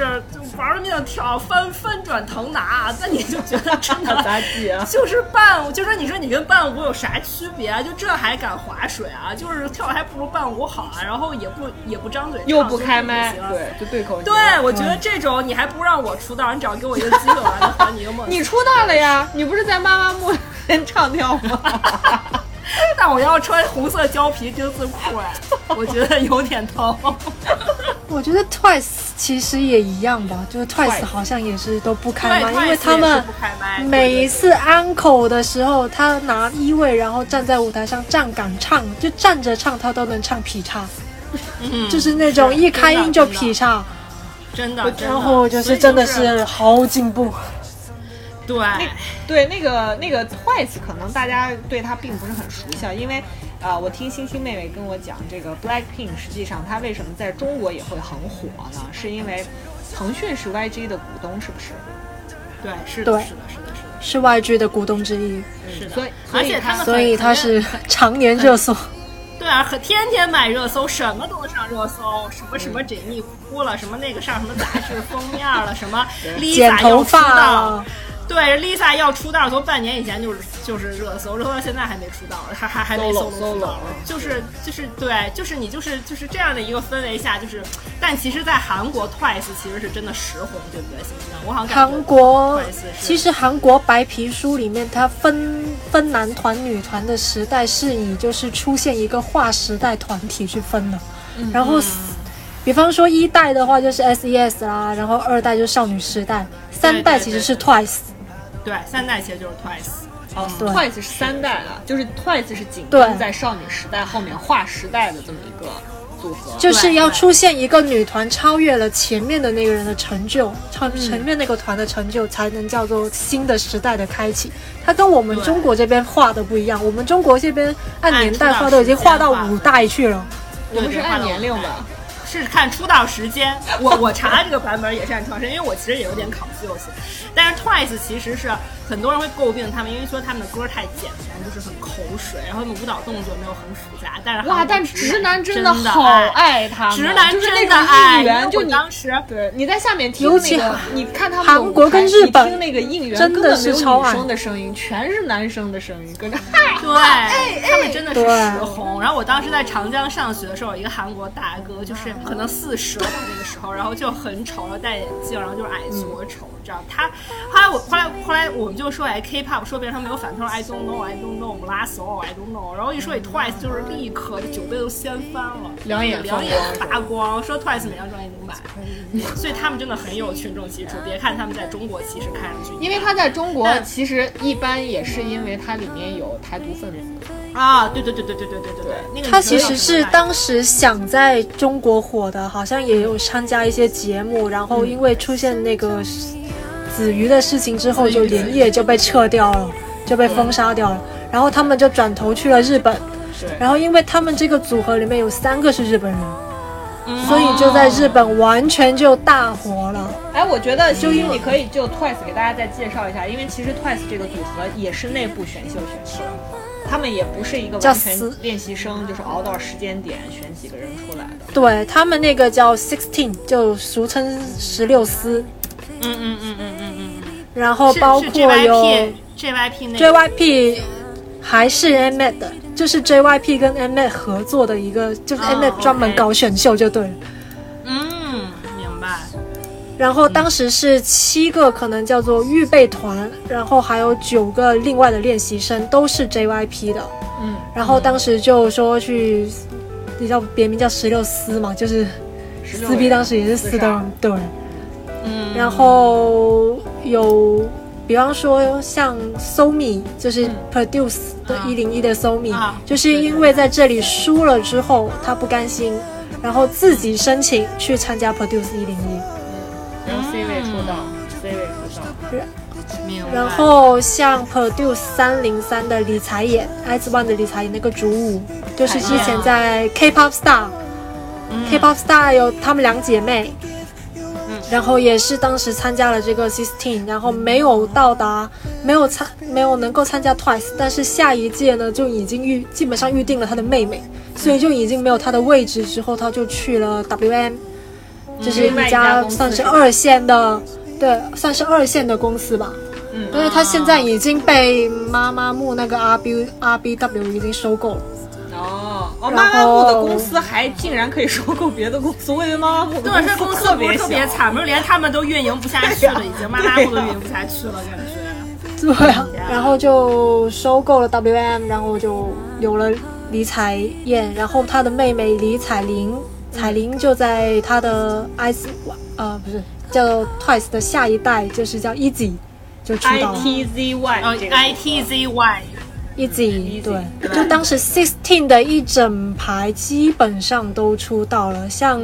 玩了命跳，翻翻转腾拿，那你就觉得真的杂技啊，就是伴舞，就说你说你跟伴舞有啥区别啊？就这还敢划水啊？就是跳还不如伴舞好啊，然后也不也不张嘴，又不开麦，对，就对口。对，我觉得这种你还不让我出道，你只要给我一个机会，我能还你一个梦。你出道了呀？你不是在妈妈木边唱跳吗？但我要穿红色胶皮丁字裤哎，我觉得有点疼。我觉得 Twice 其实也一样吧，就是 Twice 好像也是都不开麦，因为他们每一次安口的时候，他拿一位，然后站在舞台上站岗唱，就站着唱，他都能唱劈叉，嗯就是那种一开音就劈叉，真的，然后就是真的是好进步。对，对那个那个 Twice 可能大家对他并不是很熟悉，因为啊、我听星星妹妹跟我讲，这个 Blackpink 实际上它为什么在中国也会很火呢？是因为腾讯是 YG 的股东，是不是？对，是的，是的，是的，是的，是 YG 的股东之一，是的。所以所以它而且他们所以他是 常年热搜。对啊，和天天买热搜，什么都能上热搜，什么什么缜密哭了，什么那个上什么杂志封面了，什么 剪 Lisa 头要出发对，Lisa 要出道，从半年以前就是就是热搜，热搜到现在还没出道，还还还没 Solo，solo 出道就是就是对，就是你就是就是这样的一个氛围下，就是，但其实，在韩国 Twice 其实是真的实红，对不对？星星，我好像感觉韩国 Twice 是其实韩国白皮书里面，它分分男团、女团的时代是以就是出现一个划时代团体去分的。然后，比方说一代的话就是 S.E.S 啦，然后二代就是少女时代，三代其实是 Twice。对三代其实就是 Twice。哦对，Twice 是三代的，就是 Twice 是紧跟在少女时代后面划时代的这么一个组合。就是要出现一个女团超越了前面的那个人的成就，超前面那个团的成就，才能叫做新的时代的开启。它跟我们中国这边画的不一样，我们中国这边按按年代画都已经画到五代去了。我们是按年龄的，是看出道时间，我我查这个版本也是按出道时间，因为我其实也有点 confused。但是 Twice 其实是很多人会诟病他们，因为说他们的歌太简单，就是很口水，然后他们舞蹈动作没有很复杂。但是哇！韩国但直男真的好爱，他们，直男就是真的爱。应援，因为我就你当时对，你在下面听那个尤其韩，你看他们韩国跟的舞台日本你听那个应援真的根本没有是超女生的声音，全是男生的声音，跟着 嗨对，他们真的是对实红。然后我当时在长江上学的时候，有一个韩国大哥，就是可能四十了吧那个时候，然后就很丑，然后戴眼镜，然后就是矮矬丑，你知道他。后来我后来后来我们就说哎 K-pop，说别人他没有反，他说 I don't know，I don't know，我们拉手 I don't know。然后一说起 Twice，就是立刻酒杯都掀翻了，两眼两眼发光，说 Twice 每张专辑能买，所以他们真的很有群众基础。别看他们在中国其实看上去因为他在中国其实一般也是因为它里面有台独分子，啊，对对对对对对对对对，那个他其实是当时想在中国火的，好像也有参加一些节目，然后因为出现那个子鱼的事情之后，就连夜就被撤掉了，就被封杀掉了。然后他们就转头去了日本，然后因为他们这个组合里面有三个是日本人，嗯所以就在日本完全就大火了。哎，我觉得修英你可以就 Twice 给大家再介绍一下，因为其实 Twice 这个组合也是内部选秀选出来的，他们也不是一个叫完全练习生，就是熬到时间点选几个人出来的。对他们那个叫 Sixteen，就俗称十六丝，嗯嗯嗯嗯嗯嗯嗯。然后包括有 JYP JYP 那个 JYP 还是 Mnet 的，就是 JYP 跟 Mnet 合作的一个，就是哦 Mnet 专门搞选秀就对了。嗯，明白。然后当时是七个可能叫做预备团，然后还有九个另外的练习生都是 JYP 的。嗯，然后当时就说去，你知道别名叫十六丝嘛，就是撕逼当时也是撕的人，对。嗯，然后有，比方说像 SoMi，就是 Produce 的啊。一零一的 SoMi，、啊。就是因为在这里输了之后，他不甘心，然后自己申请去参加 Produce 一零一。然后 C 位出道，C 位出道。然后像 Produce 三零三的李彩演，X One 的李彩演那个主舞，就是之前在 K-pop Star、K-pop Star 有她们两姐妹，然后也是当时参加了这个 Sixteen，然后没有到达，没有参，没有能够参加 Twice，但是下一届呢就已经预基本上预定了他的妹妹，所以就已经没有他的位置，之后他就去了 WM，就是一家算是二线的，对，算是二线的公司吧。嗯因为他现在已经被妈妈木那个 R B R B W 已经收购了。哦妈妈木的公司还竟然可以收购别的公司，我以为妈妈木的对，这公公司不是特别小。特别惨，不是连他们都运营不下去了，已经妈妈木都运营不下去了，感觉。对啊，然后就收购了 W M，然后就有了李彩燕，然后她的妹妹李彩玲，彩玲就在他的 I C 呃不是叫 Twice 的下一代，就是叫 Easy 就出 I 道了。T Z Y 呃这个，I T Z Y，Easy 对，就当时 Sixteen 的一整排基本上都出道了，像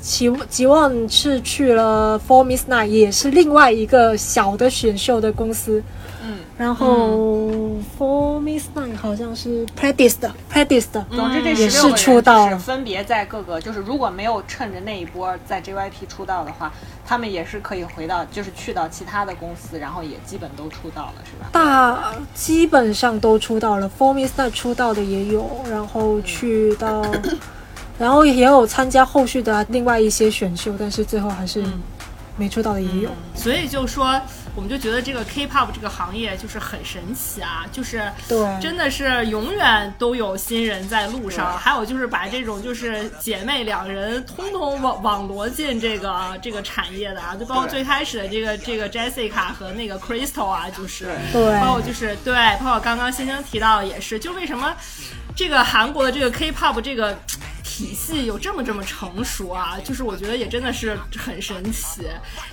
吉吉旺是去了 Four Miss Night，也是另外一个小的选秀的公司。嗯，然后 For Miss Night 好像是 Practice 的 Practice 的，总之这嗯。也是十六个人出道。是分别在各个，就是如果没有趁着那一波在 JYP 出道的话，他们也是可以回到，就是去到其他的公司，然后也基本都出道了，是吧？大基本上都出道了，For Miss Night 出道的也有，然后去到，然后也有参加后续的另外一些选秀，但是最后还是没出道的也有。所以就说，我们就觉得这个 K-pop 这个行业就是很神奇啊，就是对真的是永远都有新人在路上。还有就是把这种就是姐妹两人通通网网罗进这个这个产业的啊，就包括最开始的这个这个 Jessica 和那个 Crystal 啊，就是对包括就是对，包括刚刚星星提到的也是，就为什么这个韩国的这个 K-pop 这个。体系有这么这么成熟啊，就是我觉得也真的是很神奇，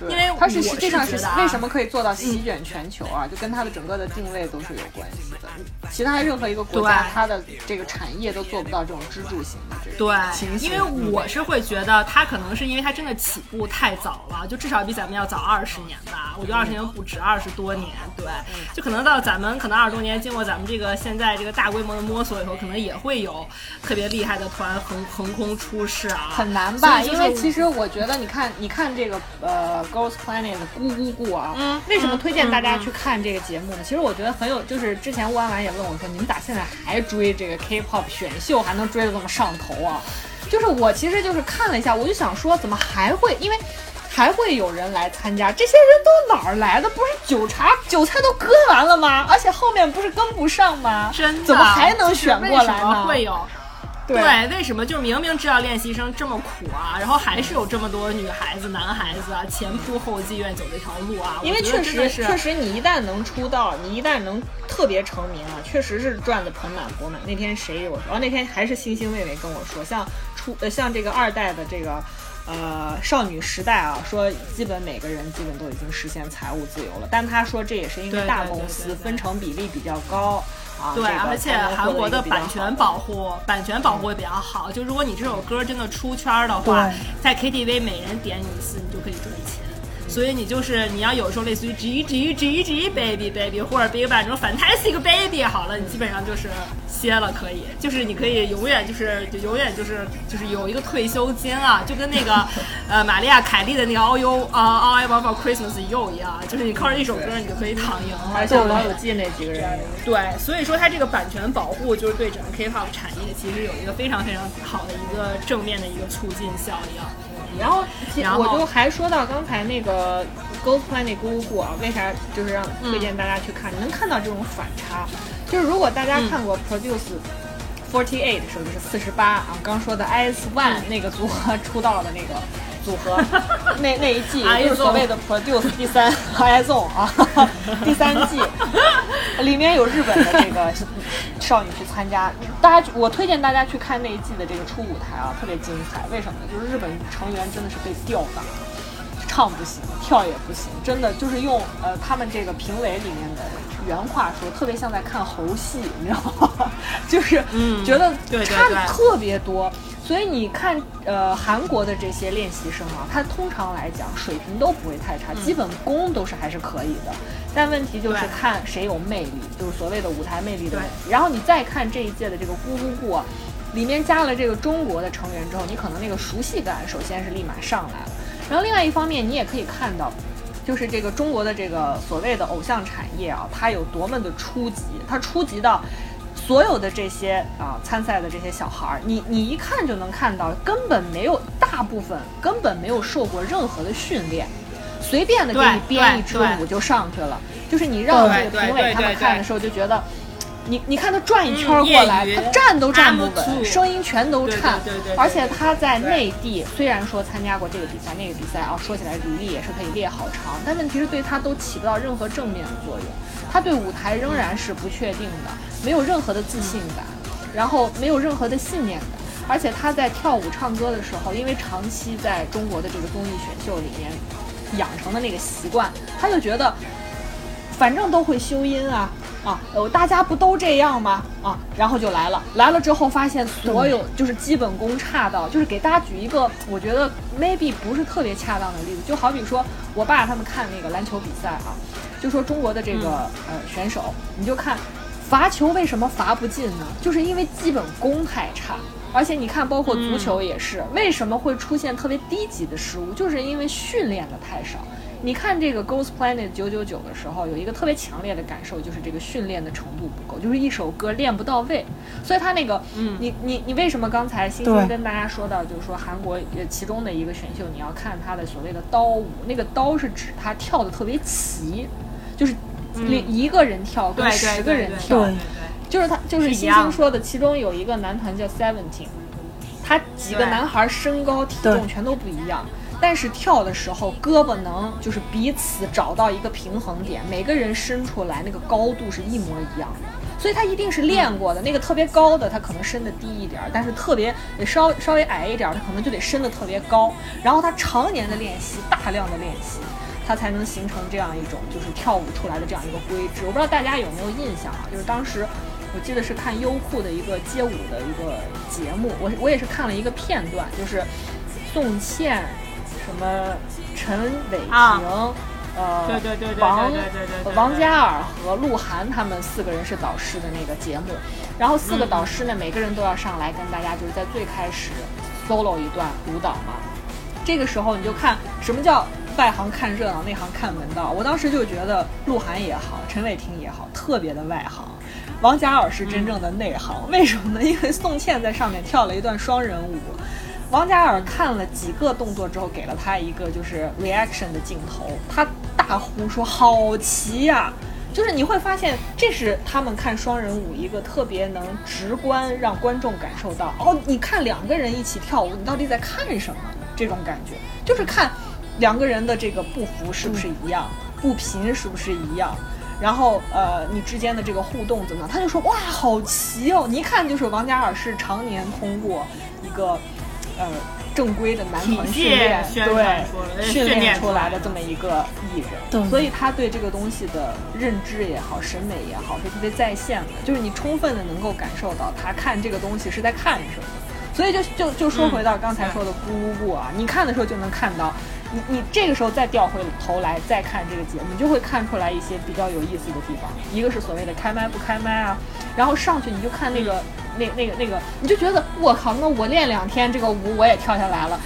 因为它是我实际上是觉得啊为什么可以做到席卷全球啊？就跟它的整个的定位都是有关系的。其他任何一个国家，对它的这个产业都做不到这种支柱型的这种对情，因为我是会觉得它可能是因为它真的起步太早了，就至少比咱们要早二十年吧。我觉得二十年不止，二十多年，对，就可能到咱们可能二十多年，经过咱们这个现在这个大规模的摸索以后，可能也会有特别厉害的团横横空出世啊，很难吧？就是因为其实我觉得，你看，你看这个呃，Girls Planet 的咕咕咕啊，嗯，为什么推荐大家去看这个节目呢？其实我觉得很有，就是之前吴安婉也问我说，你们咋现在还追这个 K-pop 选秀，还能追得这么上头啊？就是我其实就是看了一下，我就想说，怎么还会因为。还会有人来参加？这些人都哪儿来的？不是韭菜韭菜都割完了吗？而且后面不是跟不上吗？真的怎么还能选过来呢？会有。对为什么就是明明知道练习生这么苦啊，然后还是有这么多女孩子、男孩子啊，前仆后继愿走这条路啊？因为确实确实，你一旦能出道，你一旦能特别成名啊，确实是赚得盆满钵满。那天谁有？然后那天还是星星妹妹跟我说，像出呃像这个二代的这个。呃，少女时代啊，说基本每个人基本都已经实现财务自由了，但他说这也是因为大公司分成比例比较高啊，对，这个而且韩国的版权保护，版权保护也比较好。就如果你这首歌真的出圈的话，在 KTV 每人点你一次，你就可以赚钱。所以你就是你要有时候类似于 G G G G baby baby 或者 Big Bang 这种 fantastic baby 好了，你基本上就是歇了，可以，就是你可以永远就是就永远就是就是有一个退休金啊，就跟那个 呃玛利亚凯莉的那个 All You 啊、All I Want for Christmas You 一样，就是你靠着一首歌你就可以躺赢了，而且老友记那几个人。对，所以说它这个版权保护就是对整个 K-pop 产业其实有一个非常非常好的一个正面的一个促进效应。然后，然后我就还说到刚才那个 Ghost Planet 咕咕咕啊，为啥就是让推荐大家去看？你能看到这种反差，就是如果大家看过 Produce Forty Eight 的时候，就是四十八啊，刚说的 IS One 那个组合出道的那个组合，那那一季就是所谓的 Produce 第三 i z o n 啊，第三季里面有日本的这个少女去参加，大家我推荐大家去看那一季的这个初舞台啊，特别精彩。为什么呢？就是日本成员真的是被吊打，唱不行，跳也不行，真的就是用呃他们这个评委里面的原话说，特别像在看猴戏，你知道吗？就是嗯觉得差的对特别多。所以你看，呃，韩国的这些练习生啊，他通常来讲水平都不会太差，基本功都是还是可以的。但问题就是看谁有魅力，就是所谓的舞台魅力的问题。然后你再看这一届的这个咕咕咕啊，里面加了这个中国的成员之后，你可能那个熟悉感首先是立马上来了。然后另外一方面，你也可以看到，就是这个中国的这个所谓的偶像产业啊，它有多么的初级，它初级到。所有的这些啊参赛的这些小孩儿，你你一看就能看到，根本没有大部分根本没有受过任何的训练，随便的给你编一支舞就上去了。就是你让对这个评委他们看的时候就觉得，你你看他转一圈过来，他站都站不稳，声音全都颤对对对。而且他在内地虽然说参加过这个比赛那个比赛啊，说起来履历也是可以列好长，但问题是对他都起不到任何正面的作用。他对舞台仍然是不确定的，没有任何的自信感，然后没有任何的信念感。而且他在跳舞唱歌的时候，因为长期在中国的这个综艺选秀里面养成的那个习惯，他就觉得反正都会修音啊啊，呃，大家不都这样吗？啊，然后就来了，来了之后发现所有就是基本功差到，就是给大家举一个我觉得 maybe 不是特别恰当的例子，就好比说我爸他们看那个篮球比赛啊，就说中国的这个、呃选手，你就看罚球为什么罚不进呢？就是因为基本功太差。而且你看，包括足球也是，为什么会出现特别低级的失误？就是因为训练的太少。你看这个《Ghost Planet 九九九》的时候，有一个特别强烈的感受，就是这个训练的程度不够，就是一首歌练不到位。所以他那个，嗯你你你为什么刚才星对星跟大家说到，就是说韩国呃其中的一个选秀，你要看他的所谓的刀舞，那个刀是指他跳的特别齐，就是一一个人跳跟对十个对对对人跳，就是他，就是星星说的，其中有一个男团叫 Seventeen，他几个男孩身高体重全都不一样，但是跳的时候胳膊能就是彼此找到一个平衡点，每个人伸出来那个高度是一模一样的。所以他一定是练过的，那个特别高的他可能伸的低一点儿，但是特别稍稍微矮一点儿，他可能就得伸的特别高。然后他常年的练习，大量的练习，它才能形成这样一种就是跳舞出来的这样一个规制。我不知道大家有没有印象啊？就是当时我记得是看优酷的一个街舞的一个节目，我我也是看了一个片段，就是宋茜、什么陈伟霆。啊呃，对对对对对王对对对对王嘉尔和鹿晗他们四个人是导师的那个节目，然后四个导师呢，每个人都要上来跟大家就是在最开始 solo 一段舞蹈嘛。这个时候你就看什么叫外行看热闹，内行看门道。我当时就觉得鹿晗也好，陈伟霆也好，特别的外行。王嘉尔是真正的内行，为什么呢？因为宋茜在上面跳了一段双人舞，王嘉尔看了几个动作之后，给了他一个就是 reaction 的镜头，他大呼说：“好齐呀、就是你会发现，这是他们看双人舞一个特别能直观让观众感受到哦，你看两个人一起跳舞，你到底在看什么？这种感觉就是看两个人的这个步幅是不是一样，步频是不是一样。然后呃，你之间的这个互动怎么样？他就说哇，好齐哦！你一看就是王嘉尔是常年通过一个呃正规的男团训练，对训训练练出出来的这么一个艺人，所以他对这个东西的认知也好，审美也好，是特别在线的，就是你充分的能够感受到他看这个东西是在看什么。所以就就就说回到刚才说的咕咕咕啊，你看的时候就能看到，你你这个时候再调回头来再看这个节目，你就会看出来一些比较有意思的地方。一个是所谓的开麦不开麦啊，然后上去你就看那个、那那个那个，你就觉得我靠，那我练两天这个舞我也跳下来了。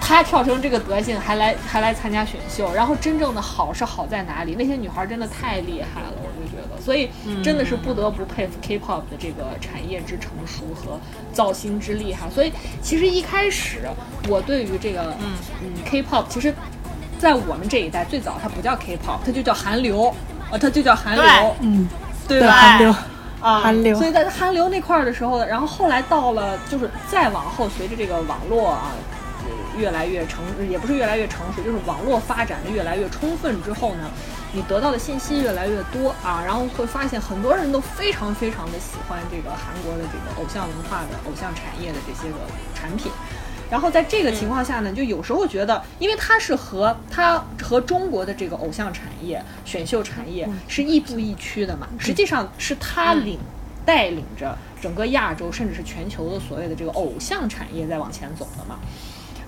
他跳成这个德行，还来还来参加选秀，然后真正的好是好在哪里？那些女孩真的太厉害了，我就觉得，所以真的是不得不佩服 K-pop 的这个产业之成熟和造星之厉害。所以其实一开始我对于这个嗯。嗯 K-pop，其实，在我们这一代最早它不叫 K-pop，它就叫韩流，呃，它就叫韩流，嗯，对，对吧？韩流，啊，韩流。所以在韩流那块儿的时候，然后后来到了，就是再往后，随着这个网络啊。呃越来越成，也不是越来越成熟，就是网络发展的越来越充分之后呢，你得到的信息越来越多啊，然后会发现很多人都非常非常的喜欢这个韩国的这个偶像文化的偶像产业的这些个产品。然后在这个情况下呢，就有时候觉得，因为它是和它和中国的这个偶像产业、选秀产业是亦步亦趋的嘛，实际上是它领带领着整个亚洲甚至是全球的所谓的这个偶像产业在往前走的嘛。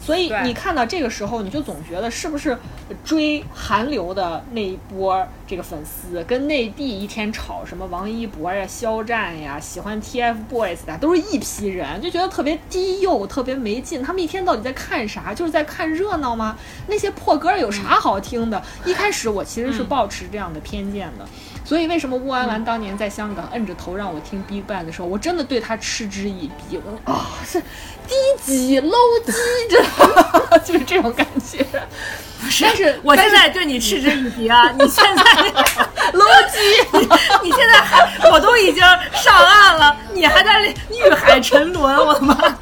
所以你看到这个时候，你就总觉得是不是追韩流的那一波这个粉丝，跟内地一天炒什么王一博呀、肖战呀、喜欢 TFBOYS 的，都是一批人，就觉得特别低幼、特别没劲。他们一天到底在看啥？就是在看热闹吗？那些破歌有啥好听的？一开始我其实是抱持这样的偏见的。所以为什么乌安兰当年在香港摁着头让我听 Big Bang 的时候，我真的对他嗤之以鼻。我啊、是低级 low 级，知道吗？就是这种感觉。但是我但是现在对你嗤之以鼻啊！你现在 low 级，你你现在还我都已经上岸了，你还在欲海沉沦，我的妈呀！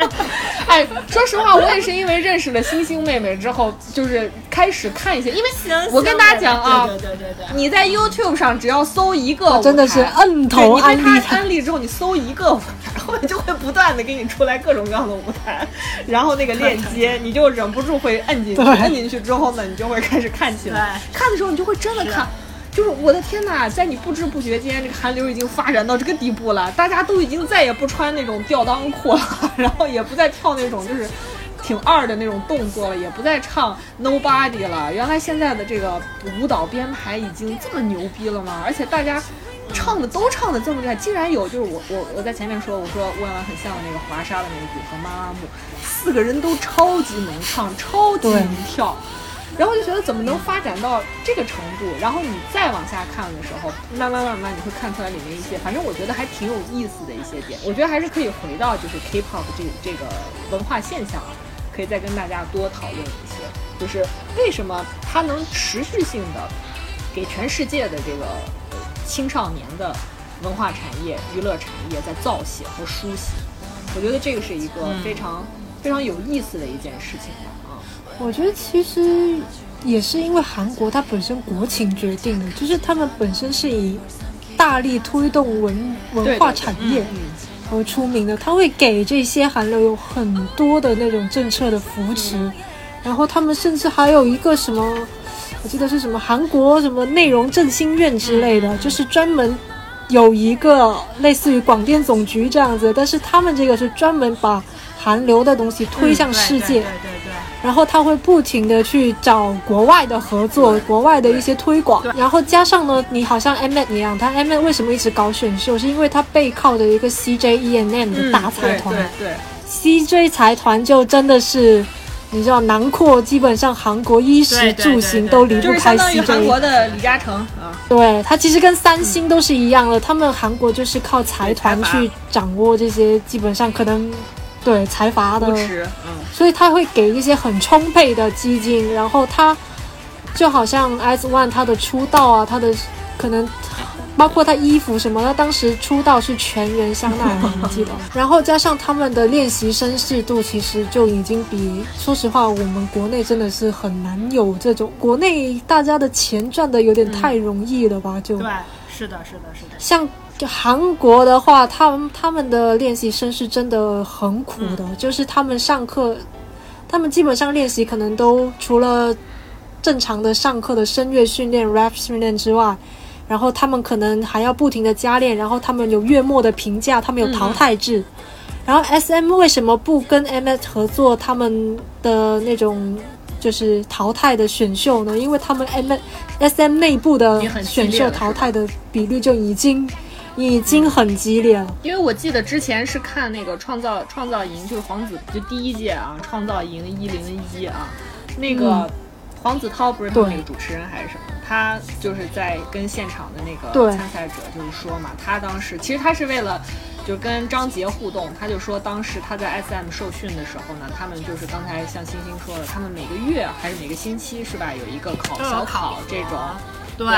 哎，说实话，我也是因为认识了星星妹妹之后，就是开始看一些，因为我跟大家讲啊，对对对对对，你在 YouTube 上只要搜一个舞台，真的是摁头对你对它安利它安利之后，你搜一个舞台，然后就会不断的给你出来各种各样的舞台，然后那个链接你就忍不住会摁进去，摁进去之后呢，你就会开始看起来。看的时候你就会真的看。就是我的天呐，在你不知不觉间，这个韩流已经发展到这个地步了，大家都已经再也不穿那种吊裆裤了，然后也不再跳那种就是挺二的那种动作了，也不再唱 Nobody 了。原来现在的这个舞蹈编排已经这么牛逼了吗？而且大家唱的都唱的这么厉害，竟然有就是我我我在前面说，我说温婉很像那个华沙的那个组合妈妈木，四个人都超级能唱，超级能跳。然后就觉得怎么能发展到这个程度？然后你再往下看的时候，慢慢慢慢你会看出来里面一些，反正我觉得还挺有意思的一些点。我觉得还是可以回到就是 K-pop 这这个文化现象，可以再跟大家多讨论一些，就是为什么它能持续性的给全世界的这个青少年的文化产业、娱乐产业在造血和输血。我觉得这个是一个非常、非常有意思的一件事情吧。我觉得其实也是因为韩国它本身国情决定的，就是他们本身是以大力推动文文化产业而出名的，他会给这些韩流有很多的那种政策的扶持，然后他们甚至还有一个什么，我记得是什么韩国什么内容振兴院之类的，就是专门有一个类似于广电总局这样子，但是他们这个是专门把韩流的东西推向世界。对对对。然后他会不停的去找国外的合作，国外的一些推广，然后加上呢，你好像 M N 一样，他 M N 为什么一直搞选秀？是因为他背靠着一个 C J E N M 的大财团，对，C J 财团就真的是，你知道，囊括基本上韩国衣食住行都离不开 C J。韩国的李嘉诚啊，对他其实跟三星都是一样的，他们韩国就是靠财团去掌握这些，基本上可能。对财阀的，嗯，所以他会给一些很充沛的基金，然后他就好像 S One 他的出道啊，他的可能包括他衣服什么，他当时出道是全员香奈儿，你记得？然后加上他们的练习绅士度，其实就已经比说实话，我们国内真的是很难有这种，国内大家的钱赚的有点太容易了吧？就对，是的，是的，是的，像。就韩国的话，他们他们的练习生是真的很苦的，就是他们上课，他们基本上练习可能都除了正常的上课的声乐训练、rap 训练之外，然后他们可能还要不停的加练，然后他们有月末的评价，他们有淘汰制。然后 S M 为什么不跟 M S 合作他们的那种就是淘汰的选秀呢？因为他们 M S M 内部的选秀淘汰的比率就已经。已经很激烈了，因为我记得之前是看那个创造创造营，就是黄子就第一届啊，创造营一零一啊，那个黄子韬不是他那个主持人还是什么，他就是在跟现场的那个参赛者就是说嘛，他当时其实他是为了就跟张杰互动，他就说当时他在 SM 受训的时候呢，他们就是刚才像星星说的，他们每个月还是每个星期是吧，有一个考小考这种，对。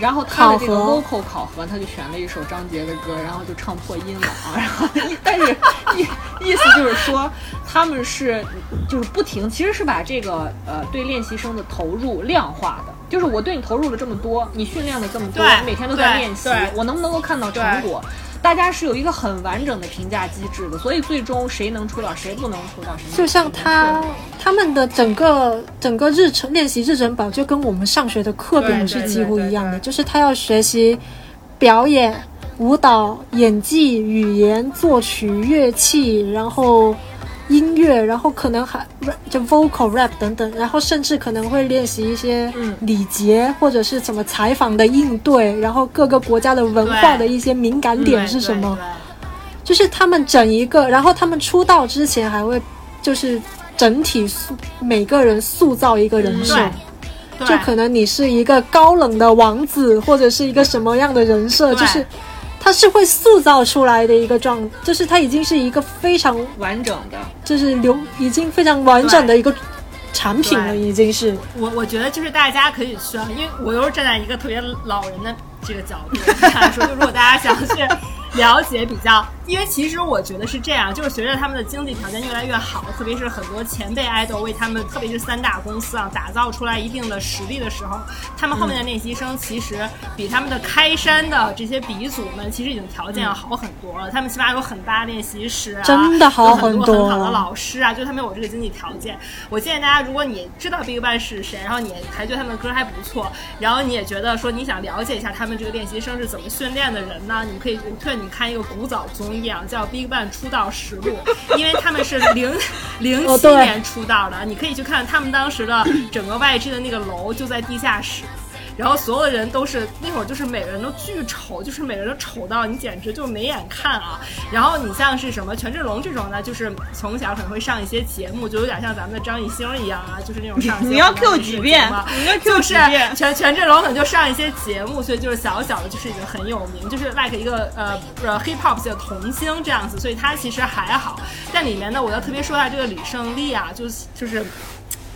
然后他的这个 vocal 考核，他就选了一首张杰的歌，然后就唱破音了啊。然后，但是意意思就是说，他们是就是不停，其实是把这个呃对练习生的投入量化的，就是我对你投入了这么多，你训练了这么多，你每天都在练习，我能不能够看到成果？大家是有一个很完整的评价机制的，所以最终谁能出道，谁不能出道，谁就像他他们的整个整个日程练习日程表，就跟我们上学的课表是几乎一样的，就是他要学习表演、舞蹈、演技、语言、作曲、乐器，然后。音乐，然后可能还就 vocal rap 等等，然后甚至可能会练习一些礼节或者是什么采访的应对，然后各个国家的文化的一些敏感点是什么，就是他们整一个，然后他们出道之前还会就是整体塑每个人塑造一个人设，就可能你是一个高冷的王子或者是一个什么样的人设，就是。它是会塑造出来的一个状，就是它已经是一个非常完整的，就是流已经非常完整的一个产品了，已经是。我我觉得就是大家可以去，因为我又是站在一个特别老人的这个角度来说，就如果大家想去了解比较因为其实我觉得是这样，就是随着他们的经济条件越来越好，特别是很多前辈 idol 为他们，特别是三大公司啊，打造出来一定的实力的时候，他们后面的练习生其实比他们的开山的这些鼻祖们，其实已经条件要好很多了。他们起码有很大练习室啊，真的好有很很多多很好的老师啊，就他们有这个经济条件。我建议大家，如果你知道 BigBang 是谁，然后你还觉得他们的歌还不错，然后你也觉得说你想了解一下他们这个练习生是怎么训练的人呢，你可以我推荐你看一个古早综艺啊，叫 BigBang 出道实录，因为他们是零 零七年出道的，你可以去看他们当时的整个 YG 的那个楼就在地下室。然后所有的人都是那会儿，就是每个人都巨丑，就是每个人都丑到你简直就没眼看啊。然后你像是什么权志龙这种呢，就是从小可能会上一些节目，就有点像咱们的张艺兴一样啊，就是那种上 你要 Q 几遍你要 Q 就是几遍权权志龙可能就上一些节目，所以就是小小的就是已经很有名，就是 like 一个呃呃 hip hop 界的童星这样子，所以他其实还好。但里面呢，我要特别说一下这个李胜利啊，就是就是。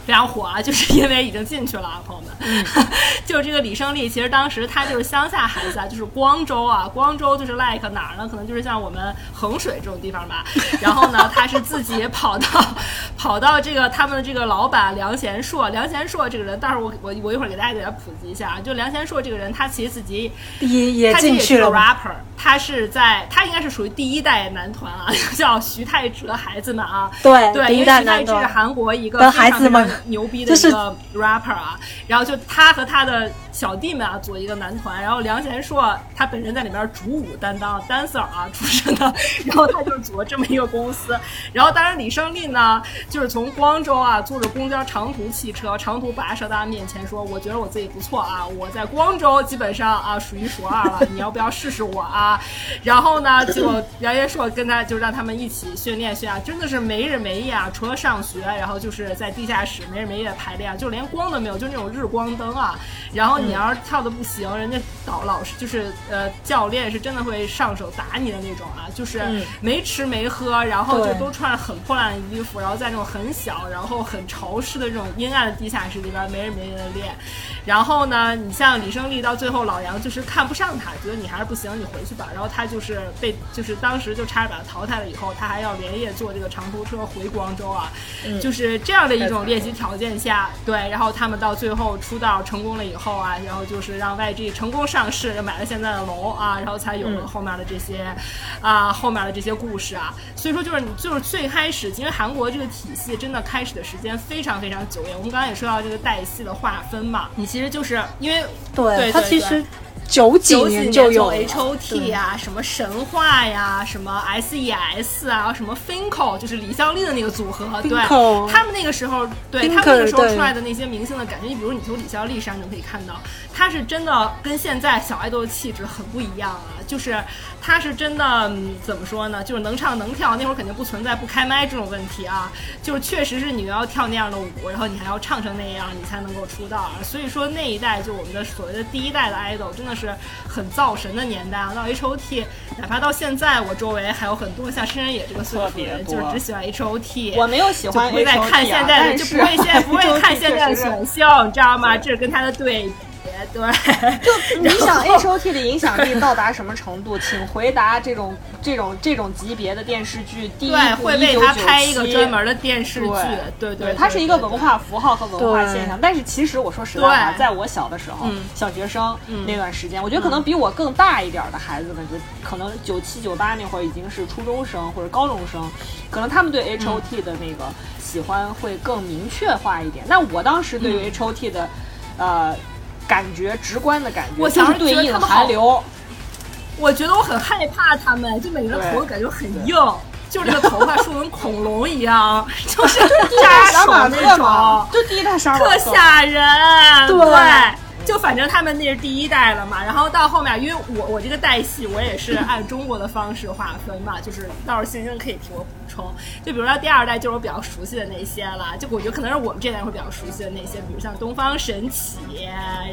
非常火啊，就是因为已经进去了啊，朋友们。嗯 就是这个李胜利，其实当时他就是乡下孩子啊，就是光州啊，光州就是 like 哪儿呢？可能就是像我们衡水这种地方吧。然后呢，他是自己跑到跑到这个他们的这个老板梁贤硕，梁贤硕这个人，待会儿我我我一会儿给大家给他普及一下啊。就梁贤硕这个人，他其实自己也也他其实也是个进去了。rapper，他是在他应该是属于第一代男团啊，叫徐太哲孩子们啊。对对，因为徐太男团志是韩国一个的非常孩子们牛逼的一个 rapper 啊，然后就他和他的小弟们啊组一个男团，然后梁贤硕他本人在里面主舞担当 dancer 啊出身的，然后他就组了这么一个公司，然后当然李胜利呢就是从光州啊坐着公交长途汽车长途跋涉到他面前说，我觉得我自己不错啊，我在光州基本上啊数一数二了，你要不要试试我啊？然后呢，就梁贤硕跟他就让他们一起训练训练，真的是没日没夜啊，除了上学，然后就是在地下室没日没夜排练，就连光都没有，就那种日光灯啊。然后你要是跳的不行，人家导老师就是呃教练是真的会上手打你的那种啊，就是没吃没喝，然后就都穿着很破烂的衣服，然后在那种很小然后很潮湿的这种阴暗的地下室里边没日没夜的练。然后呢，你像李胜利到最后老杨就是看不上他，觉得你还是不行，你回去吧。然后他就是被就是当时就差点把他淘汰了，以后他还要连夜坐这个长途车回广州啊，就是这样的一种练习条件下，对，然后他们到最后出道成功了以后啊，然后就是让 YG 成功上市，买了现在的楼啊，然后才有了后面的这些啊、后面的这些故事啊。所以说就是你就是最开始，因为韩国这个体系真的开始的时间非常非常久远。我们刚刚也说到这个代系的划分嘛，你其实就是因为对对，他对对其实九几年就有了。H O T 啊，什么神话呀，什么 S E S 啊，什么 Finko，就是李孝利的那个组合，对。他们那个时候，对他们那个时候出来的那些明星的感觉，你比如你从李孝利身上就可以看到，他是真的跟现在小爱豆的气质很不一样啊，就是他是真的、嗯怎么说呢，就是能唱能跳，那会儿肯定不存在不开麦这种问题啊，就是确实是你要跳那样的舞，然后你还要唱成那样，你才能够出道啊。所以说那一代就我们的所谓的第一代的 idol 真的是很造神的年代啊。到 H O T，哪怕到现在，我周围还有很多像申人野这个岁数的人，就是只喜欢 H O T。我没有喜欢就不会再看现在的，啊就不会现在 不会看现在的选秀，你知道吗？这是跟他的对比，对。就 你想 H O T 的影响力到达什么程度？请回答这种这种这种级别的电视剧，第一对，部会为他拍一个1997专门的电视剧，对对对，它是一个文化符号和文化现象。但是其实我说实在话，在我小的时候嗯，小学生嗯那段时间，我觉得可能比我更大一点的孩子们，就可能九七九八那会儿已经是初中生或者高中生，可能他们对 H O T 的那个喜欢会更明确化一点。那我当时对于 H O T 的，呃。感觉直观的感觉，我就是对应小时候觉得他们好。韩流，我觉得我很害怕他们，就每个人的头感觉很硬，就这个头发梳跟恐龙一样，就是扎手那种，，就第一代特。吓人。对就反正他们那是第一代了嘛，然后到后面，因为我我这个代系我也是按中国的方式划分嘛，就是到时候星星可以替我补充。就比如说第二代就是我比较熟悉的那些了，就我觉得可能是我们这代会比较熟悉的那些，比如像东方神起，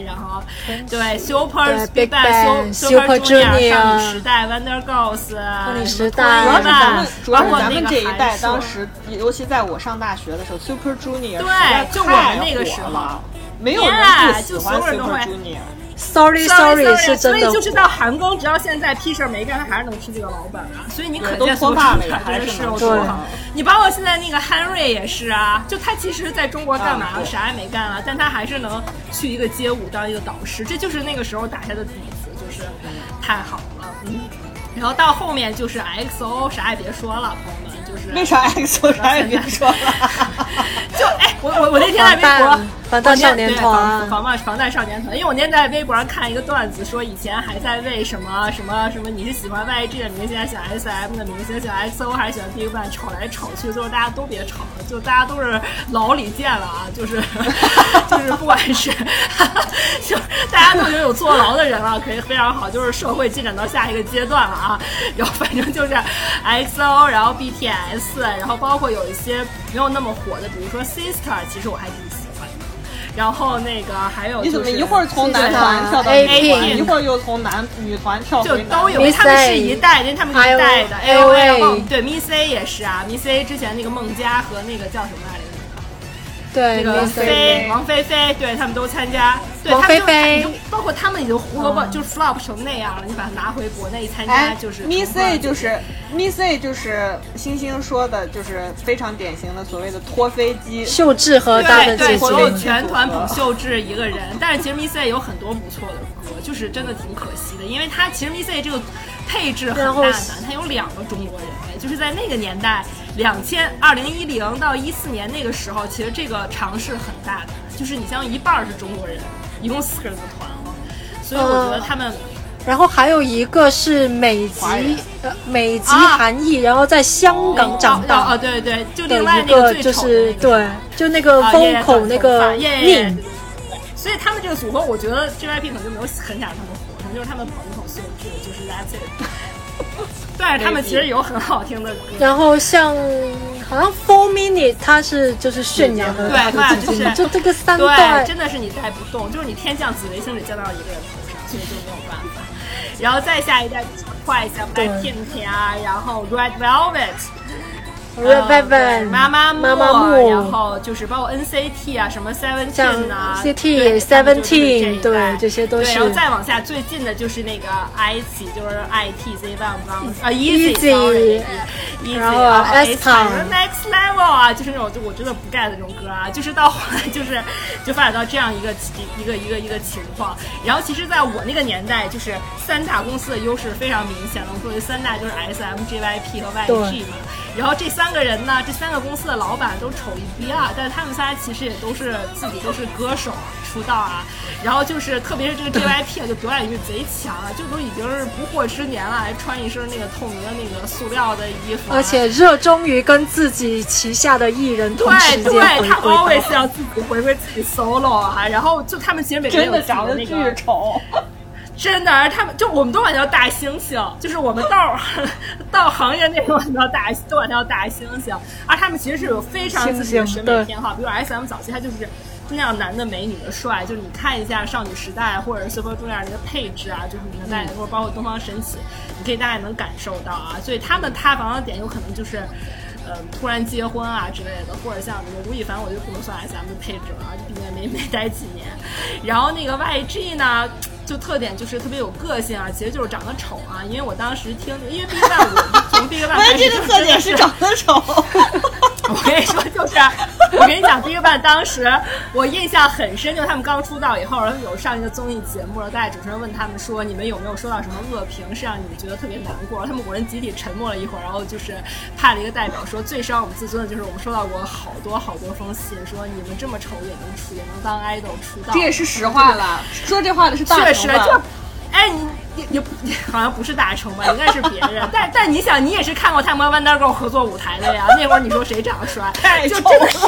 然后对 Super 对 Big Bang Super Junior、少女时代、Wonder Girls、少女时代主要是咱们吧，主要是咱们这一代当时，尤其在我上大学的时候，Super Junior 对就我们那个时候没有人不喜欢就所有人都 Super 会 Junior。Sorry Sorry，是真的所以就是到韩庚，直到现在屁事儿没干，他还是能吃这个老本啊。所以你可对见都脱发了所产真的是也还是能吃有多好。你包括现在那个 Henry 也是啊，就他其实在中国干嘛了？啊啥也没干啊，但他还是能去一个街舞当一个导师，这就是那个时候打下的底子，就是太好了。嗯，然后到后面就是 XO，啥也别说了，朋友们，就是为啥 X O？啥也别说了？就哎，我我我那天在微博防弹，少年团防防防弹少年团，因为我那天在微博上看一个段子，说以前还在为什么什么什么你是喜欢 YG 的明星，还是喜欢 SM 的明星，喜欢 XO 还是喜欢 BigBang，吵来吵去，最后大家都别吵了，就大家都是老李见了啊，就是 就是不管是 就大家都已经有坐牢的人了，可以非常好，就是社会进展到下一个阶段了啊，然后反正就是 XO，然后 BTS，然后包括有一些没有那么火的，比如说 Sister，其实我还挺喜欢的。然后那个还有、就是、你怎么一会儿从男团跳到 A 女团，一会儿又从男女团跳就都有他们是一代，因为他们是一代的。A 有 O AOA A 对 Miss A 也是啊，Miss A 之前那个孟佳和那个叫什么来着？对那个菲。王菲菲，对他们都参加，对王他们就菲。菲包括他们已经胡萝卜就是 flop 成那样了，你把它拿回国内参加哎，就是 Miss A 就是 Miss A 就是星星说的，就是非常典型的所谓的拖飞机。秀智和大对对，所有，全团捧秀智一个人，但是其实 Miss A 有很多不错的歌，就是真的挺可惜的，因为他其实 Miss A 这个配置很大胆，他有两个中国人，哎就是在那个年代，两千二零一零到一四年那个时候，其实这个尝试很大的，就是你像一半儿是中国人，一共四个人的团了，所以我觉得他们。然后还有一个是美籍呃美籍啊韩裔，然后在香港长哦哦大哦，对对，就另外那个就是那个对，就那个啊风口那个耶耶耶宁，所以他们这个组合，我觉得 JYP 可能就没有很想让他们火，可能就是他们捧一捧秀智，就是 that's it。但是他们其实有很好听的歌，然后像好像 Four Minute，它是就是炫耀的对对就是，就这个三对，代真的是你带不动，就是你天降紫微星只降到一个人头上，所以就没有办法。然后再下一代就是 Twice 啊对，Blackpink 啊，然后 Red Velvet。Velvet 妈妈妈妈木然后就是包括 NCT 啊，什么 Seventeen 啊像 CT Seventeen，对代这些都对是然后再往下最近的就是那个 ITZY，就是 ITZ 万不刚啊 Easy 然后啊 S Town Next Level 啊，就是那种就我真的不 get 的那种歌啊，就是到后来就是就发展到这样一个一个一个一个情况。然后其实在我那个年代，就是三大公司的优势非常明显了。我说的三大就是 SM、JYP 和 YG 嘛。然后这三个人呢，这三个公司的老板都丑一逼啊，但是他们仨其实也都是自己都是歌手啊出道啊。然后就是特别是这个 JYP 啊，就表演欲贼强啊，就都已经是不惑之年了，还穿一身那个透明的那个塑料的衣服啊、而且热衷于跟自己旗下的艺人同时对间对，他归 always。要自己回归自己 solo 啊，然后就他们其实每个人真的有自己长得巨那个丑，真的，而他们就我们都管他叫大猩猩，就是我们到到行业内都管他叫大，都管他叫大猩猩，而他们其实是有非常自己的审美偏好，比如 S M 早期他就是。就那样男的美女的帅，就是你看一下少女时代或者是 Super Junior 那个配置啊，就是你能大概或者包括东方神起，你可以大概能感受到啊。所以他们塌房的点有可能就是，呃，突然结婚啊之类的，或者像那个吴亦凡，我就不能算 S M 的配置了啊，毕竟没没待几年。然后那个 Y G 呢？就特点就是特别有个性啊，其实就是长得丑啊。因为我当时听，因为 BigBang 我从 BigBang 开始这个特点是长得 丑。我跟你说，就是我跟你讲，BigBang 当时我印象很深，就是他们刚出道以后，然后有上一个综艺节目，然后大家主持人问他们说，你们有没有收到什么恶评，是让你们觉得特别难过？他们五人集体沉默了一会儿，然后就是派了一个代表说，最伤我们自尊的就是我们收到过好多好多封信，说你们这么丑也能出，也能当 idol 出道，这也是实话了。说这话的是大 确实成吧就。哎，你你你你好像不是大成吧？应该是别人。但但你想，你也是看过他们和 Wonder Girl 合作舞台的呀。那会儿你说谁长得帅？太就真的是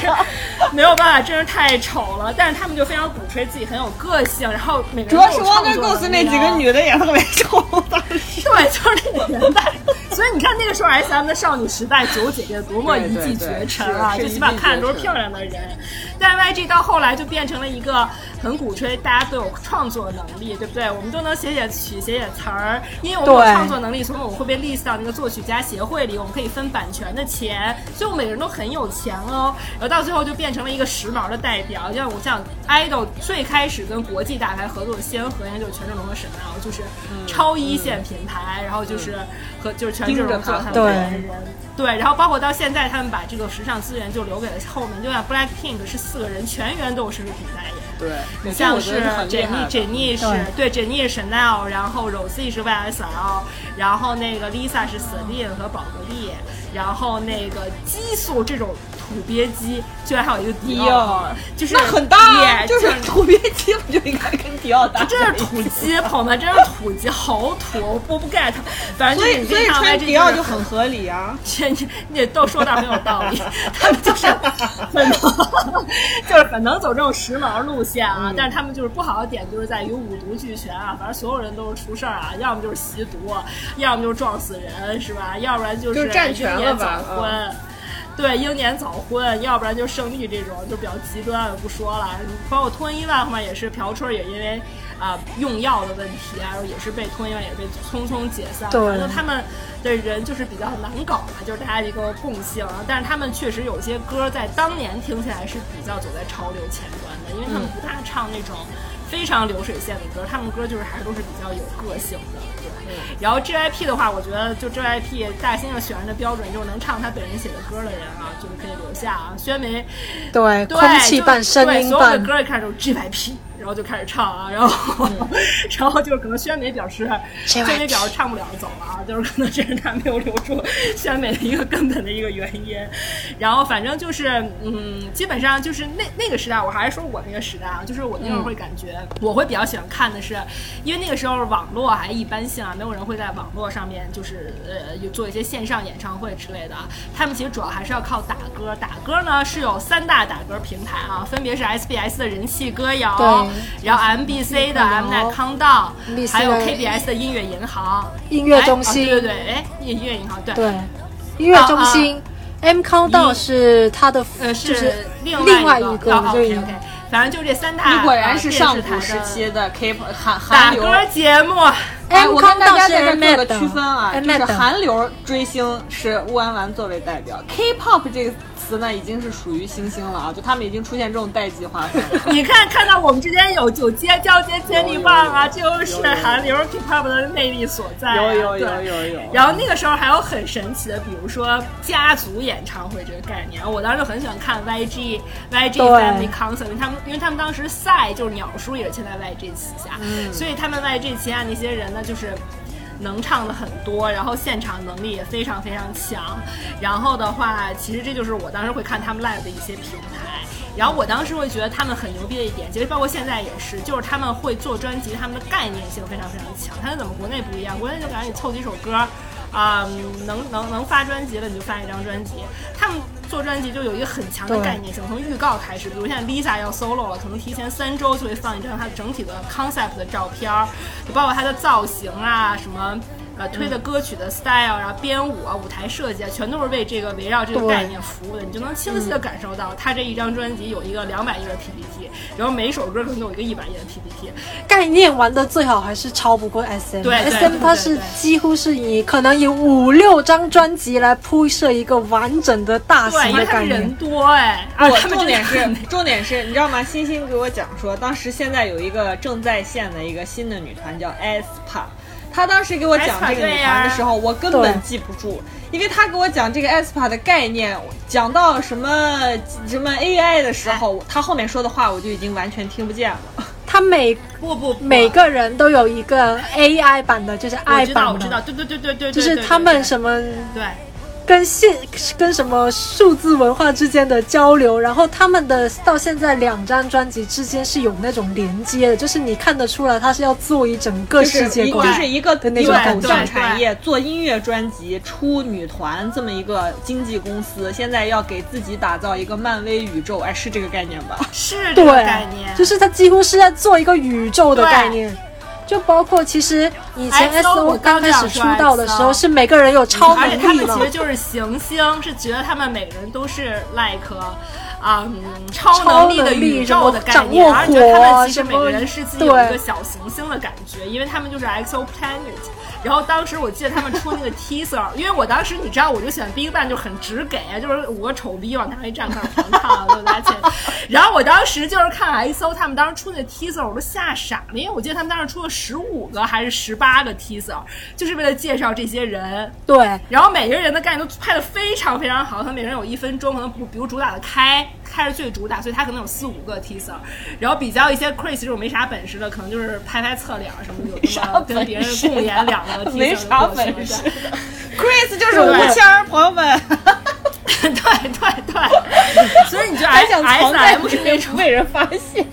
没有办法，真是太丑了。但是他们就非常鼓吹自己很有个性，然后每个人主要是 Wonder Girls 那几个女的也特别丑。对，就是那个年代。所以你看那个时候 S M 的少女时代九姐姐多么一骑绝尘啊！对对是就起码看着都是漂亮的人。但 YG 到后来就变成了一个很鼓吹大家都有创作能力，对不对？我们都能写写曲、写写词儿，因为我们有创作能力，所以我们会被 list 到那个作曲家协会里，我们可以分版权的钱，所以我们每个人都很有钱哦。然后到最后就变成了一个时髦的代表，就像我像 idol 最开始跟国际大牌合作的先河，应该就是权志龙和沈奈，就是超一线品牌，然后就是和就是权志龙做他们的代言人。对，然后包括到现在，他们把这个时尚资源就留给了后面，就像 Blackpink 是四个人全员都有奢侈品代言，对，你像我觉得是很厉珍妮，害的珍妮是对，珍妮是 Chanel，然后 Rosie 是 YSL，然后那个 Lisa 是 Celine 和宝格丽，然后那个激素这种土鳖鸡，居然还有一个迪迪奥就是那很大啊，就是土鳖鸡，不就应该跟迪奥搭这？是土鸡，朋友们，真是土鸡，好土，我我不 get。反正所以所以穿穿迪奥就很合理啊。这你你都说的很有道理，他们就是 很能，就是很能走这种时髦路线啊。但是他们就是不好的点就是在于五毒俱全啊，反正所有人都是出事儿啊，要么就是吸毒，要么就是撞死人，是吧？要不然就是就是占全了吧早婚。对，英年早婚，要不然就生育这种，就比较极端，不说了。包括脱衣万嘛，也是朴春也因为啊、用药的问题啊，然后也是被脱衣万也被匆匆解散。对反正他们的人就是比较难搞嘛，就是大家一个共性啊。但是他们确实有些歌在当年听起来是比较走在潮流前端的，因为他们不大唱那种非常流水线的歌，他们歌就是还都是比较有个性的。对，然后 JYP 的话，我觉得就 JYP 大猩猩选人的标准就是能唱他本人写的歌的人啊，就是可以留下啊。宣梅对，对，空气版、就声音对所有的，歌一开始都是 JYP，然后就开始唱啊，然后、然后就是可能宣美表示，宣美表示唱不了走了啊，就是可能这是他没有留住宣美的一个根本的一个原因。然后反正就是嗯，基本上就是那那个时代，我还是说我那个时代啊，就是我那时候会感觉，我会比较喜欢看的是，因为那个时候网络还一般性啊，没有人会在网络上面就是呃有做一些线上演唱会之类的。啊，他们其实主要还是要靠打歌，打歌呢是有三大打歌平台啊，分别是 SBS 的人气歌谣，对然后 MBC 的 Mnet Countdown，MBC 还有 KBS 的音乐银行，音乐中心，哎哦对对对，哎，音乐银行对。对，音乐中心。M Countdown 是它的，呃，就是另另外一一个，哦就 OK OK，反正就这三大，你果然呃是上古电视台的时期的 K-pop 韩韩流。歌节目。哎，M 我跟大家在这 M 做个区分啊，M 就是韩流追星是乌安完作为代表，K-pop 这个词呢已经是属于新星了啊，就他们已经出现这种代际划分了。你看，看到我们之间有有接交接接力棒啊，就是韩流 K-pop 的魅力所在、啊。有有有对有有。然后那个时候还有很神奇的，比如说家族演唱会这个概念，我当时就很喜欢看 YG YG Family Concert，因为他们因为他们当时赛就是鸟叔也是签在 YG 旗下，所以他们 YG 旗下那些人呢，就是。能唱的很多，然后现场能力也非常非常强。然后的话，其实这就是我当时会看他们 live 的一些平台。然后我当时会觉得他们很牛逼的一点，其实包括现在也是，就是他们会做专辑，他们的概念性非常非常强。他跟咱们国内不一样，国内就感觉你凑几首歌。啊、能能能发专辑了，你就发一张专辑。他们做专辑就有一个很强的概念性，从预告开始，比如现在 Lisa 要 solo 了，可能提前三周就会放一张她整体的 concept 的照片儿，就包括她的造型啊，什么呃推的歌曲的 style 啊、编舞啊、舞台设计啊，全都是为这个围绕这个概念服务的。你就能清晰的感受到，他这一张专辑有一个两百页的 PPT，然后每一首歌可能都有一个一百页的 PPT。概念玩的最好还是超不过 SM。对对 SM 它是几乎是以可能以五六张专辑来铺设一个完整的大对，型的概因为他们人。多哎，而我他们重点是重点是，你知道吗？欣欣给我讲说，当时现在有一个正在线的一个新的女团叫 aespa。她当时给我讲这个女团的时候，我根本记不住，因为他给我讲这个 aespa 的概念，讲到什么什么 AI 的时候，他后面说的话我就已经完全听不见了。他每不不不。每个人都有一个 AI 版的，就是我爱知道版我知道，对对对对对，就是他们什么么对。跟现跟什么数字文化之间的交流，然后他们的到现在两张专辑之间是有那种连接的，就是你看得出来他是要做一整个世界观，就是一个的那个种偶像产业做音乐专辑出女团这么一个经纪公司，现在要给自己打造一个漫威宇宙，哎，是这个概念吧？是这对个概念，就是他几乎是在做一个宇宙的概念。就包括其实以前 S O 我刚刚开始出道的时候，是每个人有超能力而且他们其，实就是行星，是觉得他们每个人都是 like 嗯超能力的宇宙的概念，而得他们其实每个人是自己有一个小行星的感觉，因为他们就是 exoplanet。然后当时我记得他们出那个 teaser，因为我当时你知道，我就喜欢 Big Bang 就很直给啊，就是五个丑逼往台上一站开始狂唱，对不对？然后我当时就是看 XO 他们当时出那个 teaser，我都吓傻了，因为我记得他们当时出了十五个还是十八个 teaser，就是为了介绍这些人。对，然后每个人的概念都拍的非常非常好，他们每个人有一分钟，可能不比如主打的开开是最主打，所以他可能有四五个 teaser，然后比较一些 Chris 这种没啥本事的，可能就是拍拍侧脸什么的，有这么跟别人共演两个没啥本事对。Chris 就是吴谦儿，朋友们，对对对，所以你就还想藏在不被人发现。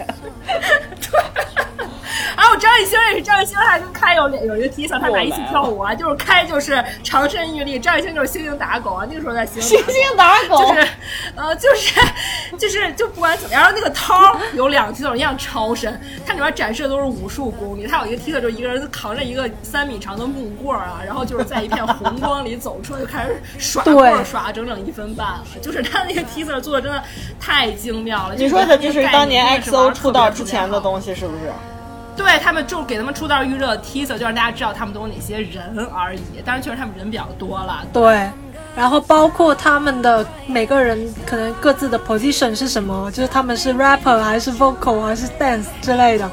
然后张艺兴也是，张艺兴还跟开有有一个 teaser，他俩一起跳舞啊，就是开就是长身玉立，张艺兴就是猩猩打狗啊，那个时候在猩星猩打狗，就是，呃，就是，就是，就不管怎么样，然后那个涛儿有两个 T 恤一样超深，它里面展示的都是武术功力。它有一个 T 恤，就是一个人扛着一个三米长的木棍儿啊，然后就是在一片红光里走出来，就开始耍棍儿，耍整整一分半了。就是他那个 T 恤做的真的太精妙了。你说的就是当年这个概念 XO 出道之前的。东西，是不是？对他们就给他们出道预热 teaser，就让大家知道他们都有哪些人而已。当然，确实他们人比较多了。对，然后包括他们的每个人可能各自的 position 是什么，就是他们是 rapper 还是 vocal 还是 dance 之类的，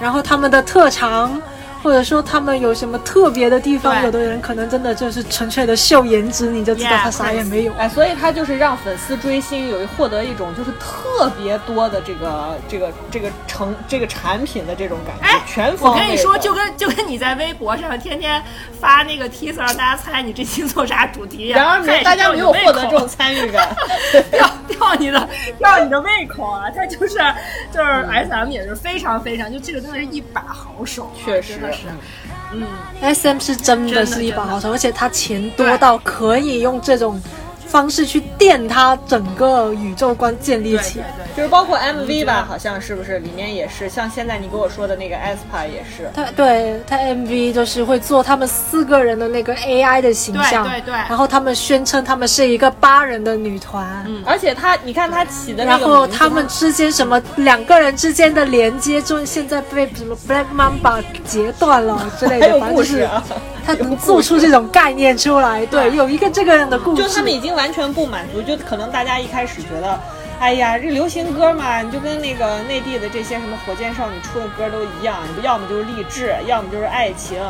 然后他们的特长。或者说他们有什么特别的地方，有的人可能真的就是纯粹的秀颜值，你就知道他啥也没有。哎，所以他就是让粉丝追星有获得一种就是特别多的这个这个这个成这个产品的这种感觉，哎，全方。我跟你说，就跟就跟你在微博上天天发那个 teaser，让大家猜你这期做啥主题一样。然而没大家没有获得这种参与感。吊吊你的吊你的胃口啊！他就是就是 S M 也是非常非常，就这个真的是一把好手啊，确实嗯，S M 是真的是一把好手，而且他钱多到可以用这种方式去垫他整个宇宙观建立起。来。就是包括 MV 吧，好像是不是里面也是，像现在你跟我说的那个 aespa 也是。他对他 MV 就是会做他们四个人的那个 AI 的形象，对对对。然后他们宣称他们是一个八人的女团，嗯。而且他，你看他起的那然个名字，后他们之间什么两个人之间的连接，就现在被什么 Black Mamba 截断了之类还的，有反正就是故事啊，他能做出这种概念出来，对，有一个这个样的故事，就他们已经完全不满足，就可能大家一开始觉得，哎呀，这流行歌嘛，你就跟那个内地的这些什么火箭少女出的歌都一样，你不要么就是励志，要么就是爱情，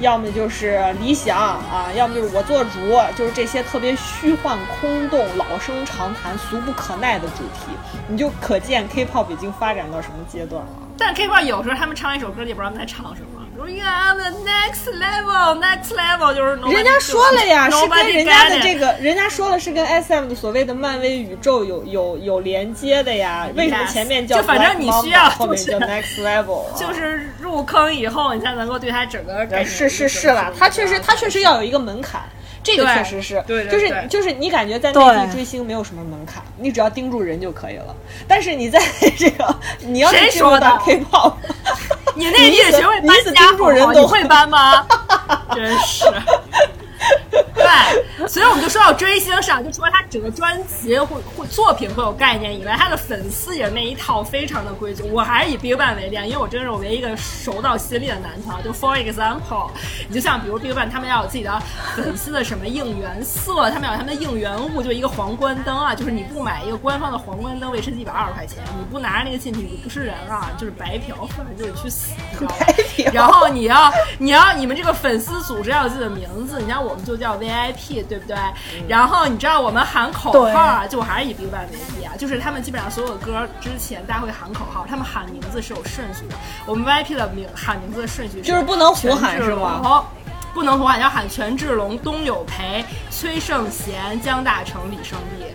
要么就是理想啊，要么就是我做主，就是这些特别虚幻空洞、老生常谈、俗不可耐的主题，你就可见 K-pop 已经发展到什么阶段了。但 K-pop 有时候他们唱一首歌也不知道他们在唱什么，比如 You are the next level, next level，就是人家说了呀，是跟人家的这个，人家说了是跟 S M 的所谓的漫威宇宙有有有连接的呀。为什么前面叫就反正你需要 Mamba，后面就是叫 Next Level？啊就是入坑以后，你才能够对他整个概念是是是了，他确实他确实要有一个门槛。这个确实是，对对就是就是你感觉在内对地追星没有什么门槛，你只要盯住人就可以了。但是你在 这个你要谁是进入到说的 K-pop，你内地学会 搬家盯住人好都你会搬吗？真是。对，所以我们就说到追星上，就除了他整个专辑或或作品会有概念以外，他的粉丝也是那一套非常的规矩。我还是以 BigBang 为例，因为我真是我唯一一个熟到心里的男团。就 For example，你就像比如 BigBang，他们要有自己的粉丝的什么应援色，他们要有他们的应援物，就一个皇冠灯啊，就是你不买一个官方的皇冠灯，维持一百二十块钱，你不拿着那个进去，你不是人啊，就是白嫖，反正就得去死。你知道吗 白嫖然后你要你要你们这个粉丝组织要有自己的名字，你像我们就叫 VIP，对不对？然后你知道我们喊口号啊，就我还是以 BigBang 为例啊，就是他们基本上所有的歌之前大家会喊口号，他们喊名字是有顺序的。我们 VIP 的名喊名字的顺序就是不能胡喊是吗龙不能胡喊，要喊权志龙、东有培、崔胜贤、江大成、李胜利，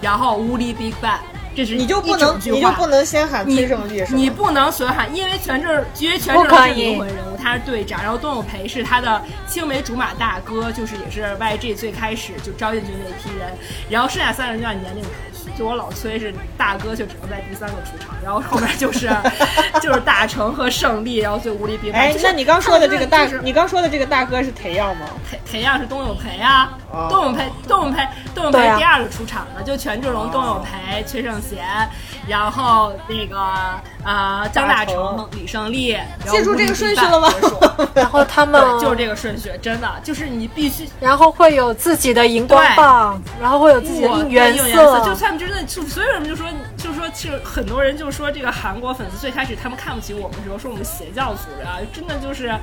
然后乌力 BigBang，这是你就不能你就不能先喊崔胜？你不能随喊，因为全志因为全志是灵魂人物，他他是队长，然后董永培是他的青梅竹马大哥，就是也是 YG 最开始就招进去那批人，然后剩下三个人就按年龄排序，就我老崔是大哥，就只能在第三个出场，然后后面就是 就是大成和胜利，然后最无力比哎，那你刚说的这个大，就是你刚说的这个大哥是裴耀吗？裴裴耀是董永培啊哦，董永培，董永培，董永培对啊第二个出场的，就权志龙、董永培、崔胜贤，然后那个呃张大大成成、李胜利，记住这个顺序了吗？然后他们对，就是这个顺序，真的就是你必须然后会有自己的荧光棒，然后会有自己的我应援对应色，就他们真的就所有人就说就说其实很多人就说这个韩国粉丝最开始他们看不起我们的时候，说我们邪教组织啊，真的就是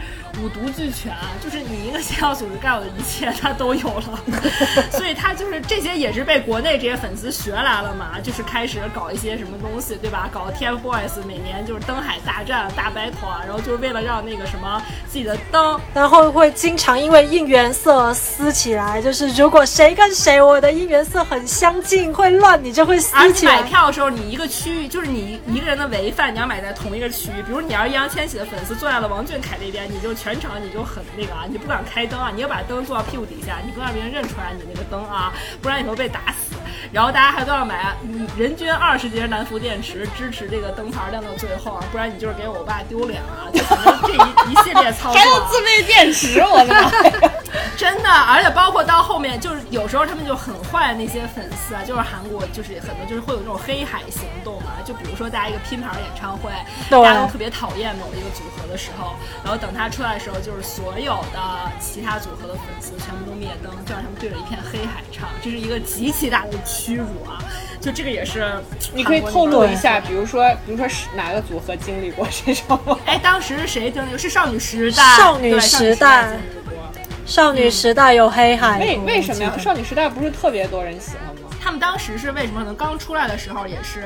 五毒俱全啊，就是你一个邪教组织该有的一切他都有了，所以他就是这些也是被国内这些粉丝学来了嘛，就是开始搞一些什么东西，对吧？搞 TFBOYS 每年就是灯海大战大 battle 啊，然后就是为了让那个什么自己的灯然后会经常因为应援色撕起来，就是如果谁跟谁我的应援色很相近，会乱，你就会撕而且买。票的时候，你一个区域就是你一个人的违犯，你要买在同一个区域。比如你要是易烊千玺的粉丝坐在了王俊凯那边，你就全场你就很那个啊，你不敢开灯啊，你要把灯坐到屁股底下，你不让别人认出来你那个灯啊，不然你会被打死。然后大家还都要买，嗯人均二十节南孚电池，支持这个灯牌亮到最后啊，不然你就是给我爸丢脸啊！就反正这一 一系列操作、啊，还有自备电池，我的妈！真的，而且包括到后面，就是有时候他们就很坏，那些粉丝啊，就是韩国就是很多就是会有那种黑海行动嘛，就比如说大家一个拼盘演唱会，大家都特别讨厌某一个组合的时候，然后等他出来的时候，就是所有的其他组合的粉丝全部都灭灯，就让他们对着一片黑海唱，这是一个极其大的屈辱啊！就这个也是你可以透露一下，比如说，比如说是哪个组合经历过这种吗？哎，当时是谁经历？是少女时代，少女时代经历过。少女时代有黑海，为为什么呀少女时代不是特别多人喜欢吗？他们当时是为什么？可能刚出来的时候也是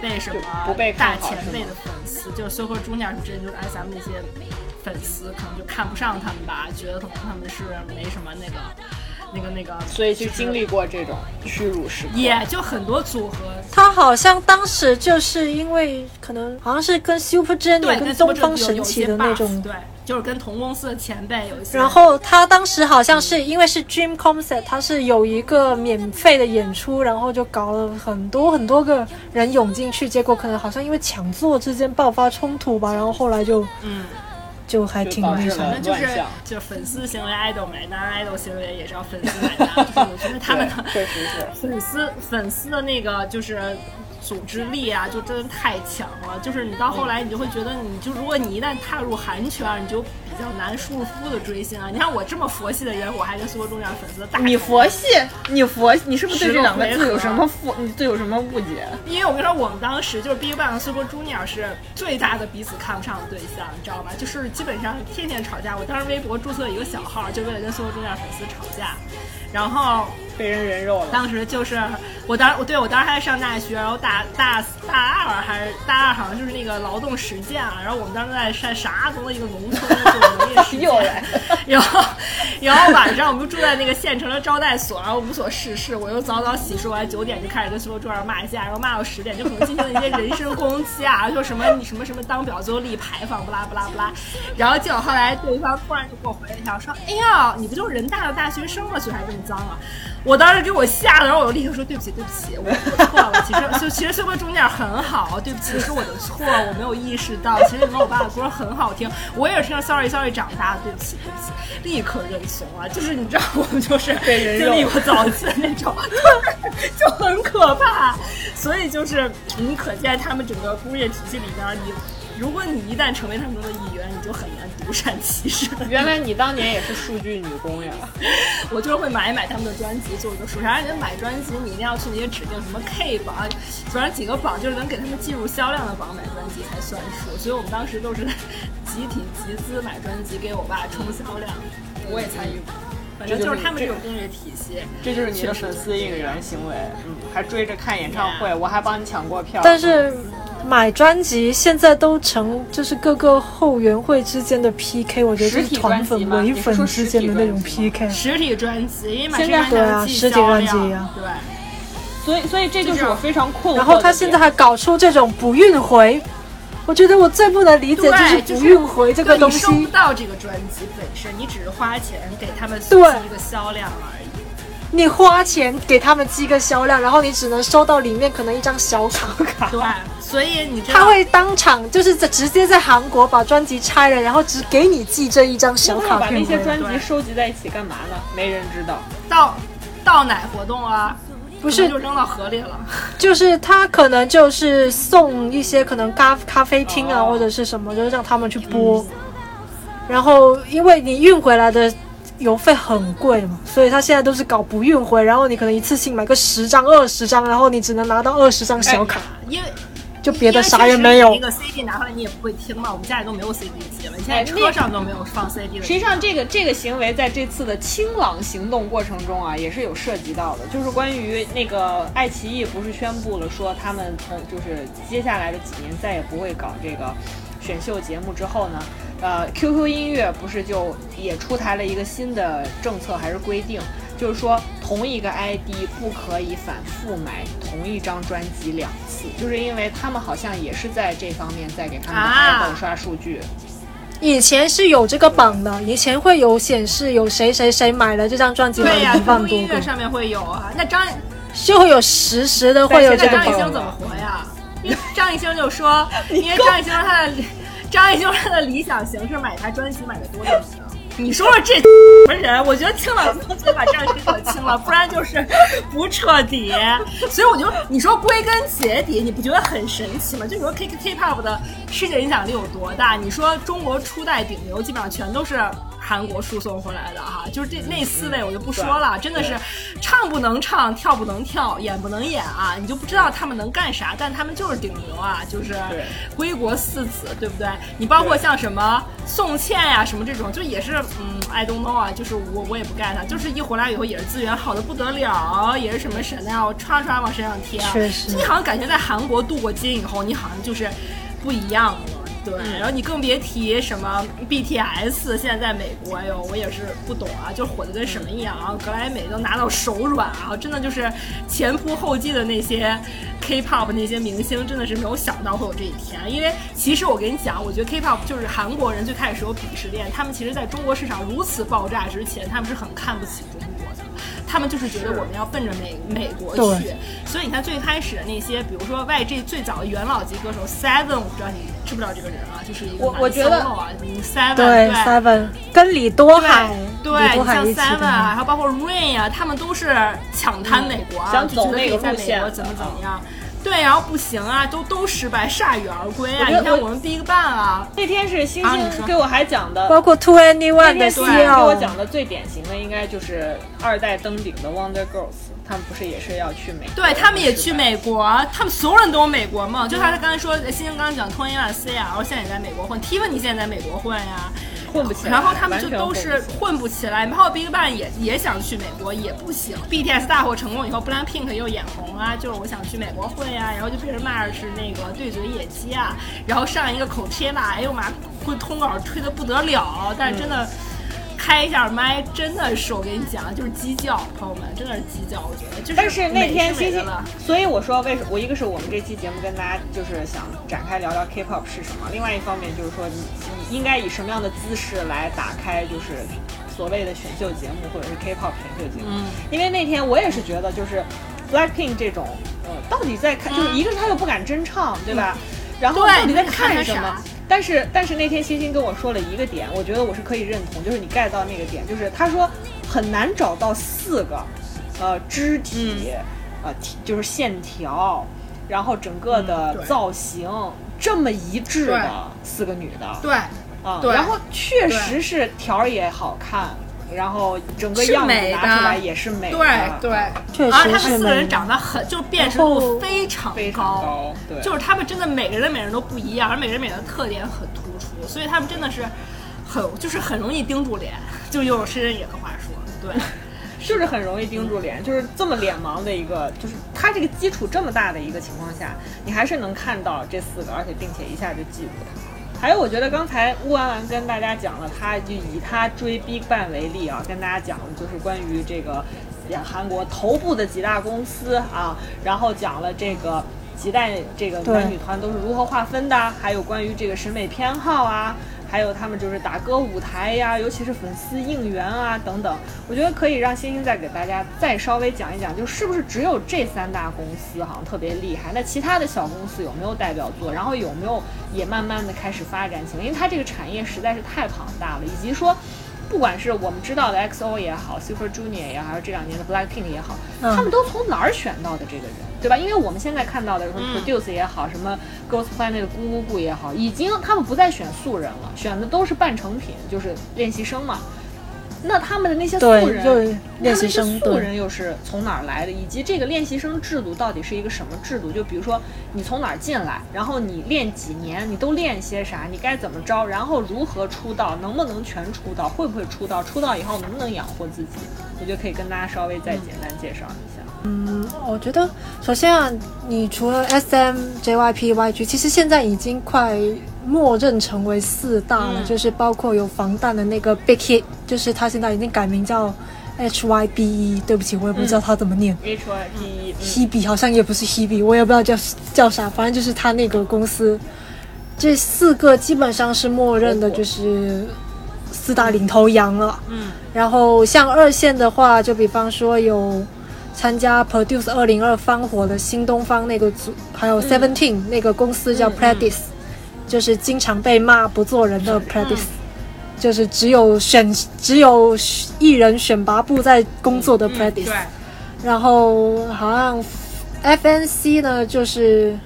被什么不被大前辈的粉丝，就是 Super Junior 之前就是 SM 那些粉丝，可能就看不上他们吧，觉得可能他们是没什么那个那个那个，所以就经历过这种屈辱时刻。也就很多组合。他好像当时就是因为可能好像是跟 Super，Junior 跟跟 Super 东方神起的那种对，就是跟同公司的前辈有一些。然后他当时好像是因为是 Dream Concert，他是有一个免费的演出，然后就搞了很多很多个人涌进去，结果可能好像因为抢座之间爆发冲突吧，然后后来就嗯，就还挺那就导致了什么反正。就是就是粉丝行为爱豆买单，爱豆行为也是要粉丝买单。就是我觉得他们的。粉丝粉丝的那个就是组织力啊，就真的太强了。就是你到后来，你就会觉得，你就如果你一旦踏入韩圈，你就比较难舒服的追星啊。你看我这么佛系的人，我还跟苏州中点粉丝打。你佛系，你佛，你是不是对这两个字有什么负？你对有什么误解？因为我跟你说，我们当时就是 BigBang 和 Super Junior 是最大的彼此看不上的对象，你知道吧？就是基本上天天吵架。我当时微博注册一个小号，就为了跟 Super Junior 粉丝吵架。然后被人人肉了。当时就是我当我对我当时还在上大学，然后大大大二还是大二，好像就是那个劳动实践啊。然后我们当时在山沙东的一个农村做农业实践 又来，然 后然后晚上我们就住在那个县城的招待所，然后无所事事，我又早早洗漱完九点就开始跟所有桌上骂架，然后骂到十点，就可能进行了一些人身攻击啊，说什么你什么什么当婊最后立牌坊，不拉不拉不拉。然后结果后来对方突然就给我回了一条说：“哎呀，你不就是人大的大学生吗？嘴还这么脏啊！”我当时给我吓的，然后我就立刻说对不起，对不起，我我错了。其实就其实 Super Junior 很好，对不起，是我的错，我没有意识到。其实你们我爸的歌很好听，我也是听着 Sorry Sorry 长大的，对不起，对不起，立刻认怂啊！就是你知道，我们就是经历过早期的那种，就很可怕。所以就是你可见他们整个工业体系里边，你如果你一旦成为他们中的一员，你就很难独善其身。原来你当年也是数据女工呀？我就是会买一买他们的专辑，做一个数。而且买专辑，你一定要去那些指定什么 K 榜，反正几个榜就是能给他们计入销量的榜买专辑才算数。所以我们当时都是集体集资买专辑给我爸冲销量，我也参与过。反正就是他们这种工业体系，这就是你的粉丝应援行为，嗯，还追着看演唱会，我还帮你抢过票。但是买专辑现在都成就是各个后援会之间的 PK，我觉得就是团粉唯粉之间的那种 PK。实体专辑，因为买现在对啊，实体专辑啊，对。所以，所以这就是我非常困惑。然后他现在还搞出这种不运回，我觉得我最不能理解对，就是不运回这个东对你收不西。到这个专辑本身，你只是花钱给他们对一个销量而已。你花钱给他们寄个销量，然后你只能收到里面可能一张小卡。对，所以你知道他会当场就是在直接在韩国把专辑拆了，然后只给你寄这一张小卡把那片回来。些专辑收集在一起干嘛呢？没人知道。到到奶活动啊，不是就扔到河里了。就是他可能就是送一些可能咖咖啡厅啊、哦或者是什么，就是让他们去播。然后因为你运回来的邮费很贵嘛，所以他现在都是搞不运回，然后你可能一次性买个十张、二十张，然后你只能拿到二十张小卡，因为就别的啥也没有一。个 CD 拿回来你也不会听嘛，我们家里都没有 CD 机了，你现在哎车上都没有放 CD 的。实际上，这个这个行为在这次的清朗行动过程中啊，也是有涉及到的，就是关于那个爱奇艺不是宣布了说他们从就是接下来的几年再也不会搞这个选秀节目之后呢，呃，QQ 音乐不是就也出台了一个新的政策还是规定，就是说同一个 ID 不可以反复买同一张专辑两次，就是因为他们好像也是在这方面在给他们的啊 idol 刷数据。以前是有这个榜的，以前会有显示有谁谁谁买了这张专辑，对呀、一万多个，音乐上面会有啊。那张就会有实时的会有那这个榜张艺兴。怎么活呀？因为张艺兴就说，因为张艺兴他的张艺兴他的理想型是买他专辑买的多就行。你说说这什么人？我觉得清了就得把张艺兴给清了，不然就是不彻底。所以我就你说归根结底，你不觉得很神奇吗？就你说 K K Pop 的世界影响力有多大？你说中国初代顶流基本上全都是。韩国输送回来的哈，就是这那四位我就不说了，真的是唱不能唱，跳不能跳，演不能演啊，你就不知道他们能干啥，但他们就是顶流啊，就是归国四子，对不对？你包括像什么宋茜呀、什么这种，就也是嗯，I don't know 啊，就是我我也不 get 他，就是一回来以后也是资源好的不得了，也是什么 Chanel 唰唰往身上贴啊，确实你好像感觉在韩国镀过金以后，你好像就是不一样了。对，然后你更别提什么 BTS，现在在美国，哎呦，我也是不懂啊，就火的跟什么一样啊，格莱美都拿到手软啊，真的就是前仆后继的那些 K-pop 那些明星，真的是没有想到会有这一天。因为其实我跟你讲，我觉得 K-pop 就是韩国人最开始是有鄙视链，他们其实在中国市场如此爆炸之前，他们是很看不起中国的。他们就是觉得我们要奔着美美国去，所以你看最开始的那些，比如说 YG 最早的元老级歌手 Seven，我不知道你知不知道这个人啊，就是一个男我我觉得，Seven 对，Seven 跟李多海，对，你像 Seven 啊，还有包括 Rain 啊，他们都是抢滩美国啊，想就觉得可以走那个在美国路线。怎么怎么样。对，然后不行啊，都都失败，铩羽而归啊！你看我们 Big Bang 啊，那天是星星给我还讲的，包括 Two Anyone 的那天星星给我讲的最典型的应该就是二代登顶的 Wonder Girls，他们不是也是要去美国？对他们也去美国，他们所有人都有美国梦。就他刚才说，星星刚刚讲 Tony One C 啊，然后现在也在美国混，Tiffany 现在在美国混呀，混不起来，然后他们就都是混不起来，然后 BigBang 也也想去美国，也不行。BTS 大火成功以后，BLACKPINK 又眼红啊，就是我想去美国混呀，然后就被人骂是那个对嘴野鸡啊，然后上一个 Coachella，哎呦妈，会通稿吹的不得了，但是真的。开一下麦，真的是我跟你讲，就是鸡叫，朋友们，真的是鸡叫，我觉得。就是但是那天星星所以我说为什么我一个是我们这期节目跟大家就是想展开聊聊 K-pop 是什么，另外一方面就是说你你应该以什么样的姿势来打开就是所谓的选秀节目或者是 K-pop 选秀节目，嗯因为那天我也是觉得就是 Blackpink 这种呃到底在看，就是一个是他又不敢真唱，对吧？然后到底在看什么啥？但是但是那天星星跟我说了一个点，我觉得我是可以认同，就是你 get 到那个点，就是他说很难找到四个，呃，肢体，呃，体就是线条，然后整个的造型、这么一致的四个女的，对，啊，对。然后确实是条儿也好看，然后整个样子拿出来也是美的，对对，确而且他们四个人长得很，就辨识度非常非常高，对，就是他们真的每个人每个人都不一样，而每个人每人的特点很突出，所以他们真的是很就是很容易盯住脸，就用诗人野的话说，对，就是很容易盯住脸，就是这么 脸盲的一个，就是他这个基础这么大的一个情况下，你还是能看到这四个，而且并且一下就记住他。还有，我觉得刚才乌安安跟大家讲了，他就以他追 BigBang 为例啊，跟大家讲了就是关于这个韩国头部的几大公司啊，然后讲了这个几代这个女团都是如何划分的，还有关于这个审美偏好啊。还有他们就是打歌舞台呀，尤其是粉丝应援啊等等，我觉得可以让星星再给大家再稍微讲一讲，就是不是只有这三大公司好像特别厉害？那其他的小公司有没有代表作？然后有没有也慢慢的开始发展起来？因为它这个产业实在是太庞大了，以及说。不管是我们知道的 XO 也好，Super Junior 也好，还是这两年的 Blackpink 也好，嗯他们都从哪儿选到的这个人，对吧？因为我们现在看到的什么嗯 Produce 也好，什么 Ghost Planet 的咕咕咕也好，已经他们不再选素人了，选的都是半成品，就是练习生嘛。那他们的那些素，人，就练习他们生，这素，人又是从哪儿来的，以及这个练习生制度到底是一个什么制度？就比如说你从哪儿进来，然后你练几年，你都练些啥，你该怎么着，然后如何出道，能不能全出道，会不会出道，出道以后能不能养活自己？我觉得可以跟大家稍微再简单介绍一下。我觉得首先啊，你除了 S M、J Y P、Y G，其实现在已经快默认成为四大了，嗯就是包括有防弹的那个 Big Hit，就是他现在已经改名叫 H Y B E。对不起，我也不知道他怎么念。H Y P E，Hebe 好像也不是 Hebe，我也不知道叫叫啥，反正就是他那个公司，这四个基本上是默认的，就是四大领头羊了。嗯，然后像二线的话，就比方说有参加 Produce 二零二翻火的新东方那个组，还有 Seventeen、那个公司叫嗯 Pledis，、就是经常被骂不做人的 Pledis。就是只有选只有艺人选拔部在工作的 PREDISE，，然后好像 FNC 呢，就是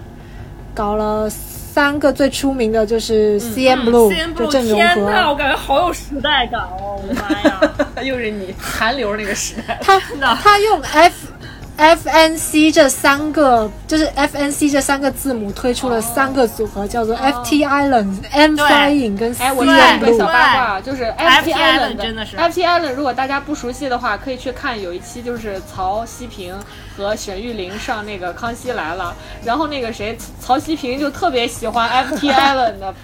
搞了三个最出名的，就是 CM Blue，、就 Blue，郑容天呐，我。感觉好有时代感哦！我的妈呀，又是你韩流那个时代。他他用 F FNC 这三个，就是 FNC 这三个字母推出了三个组合，叫做 FT Island、M 对。Flying 跟哎，我讲一个小。八卦，就是 FT FT Island Island 真的是。FT Island，如果大家不熟悉的话，可以去看有一期就是曹希平和沈玉琳上那个《康熙来了》，然后那个谁曹希平就特别喜欢 FT Island 的。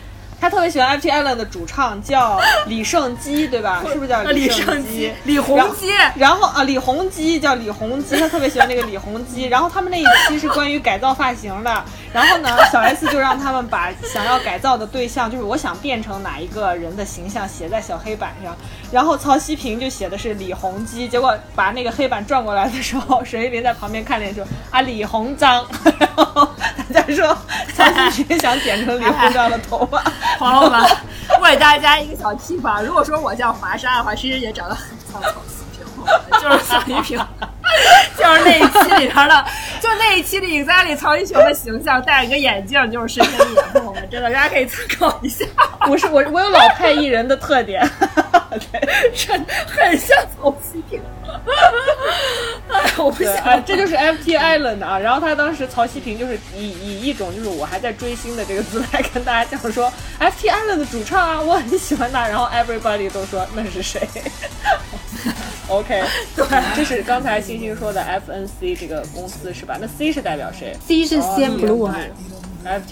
他特别喜欢 FT Island 的主唱叫 李胜基，对吧？是不是叫李胜胜基、李弘基，然后啊，李弘基叫李弘基，他特别喜欢那个李弘基。然后他们那一期是关于改造发型的。然后呢，小 S 就让他们把想要改造的对象，就是我想变成哪一个人的形象写在小黑板上。然后曹希平就写的是李弘基，结果把那个黑板转过来的时候，沈玉琳在旁边看见说啊李鸿章，然后大家说 曹希平想剪成李鸿章的头发。朋友们，为大家一个小提法，如果说我叫华莎的话，其实也长得很像曹希平，就是曹希平，就是那一期里边的，就那一期里 exactly 曹希平的形象，戴一个眼镜，就是深深的眼，朋友们，真的，大家可以参考一下，我是我，我有老派艺人的特点。对。真的很像曹希平。哎，我不对，想哎，这就是 FT Island 啊。然后他当时曹希平就是以以一种就是我还在追星的这个姿态跟大家讲说，FT Island 的主唱啊，我很喜欢他。然后 everybody 都说那是谁？OK，对，这是刚才星星说的 FNC 这个公司是吧？那 C 是代表谁？C 是 CN Blue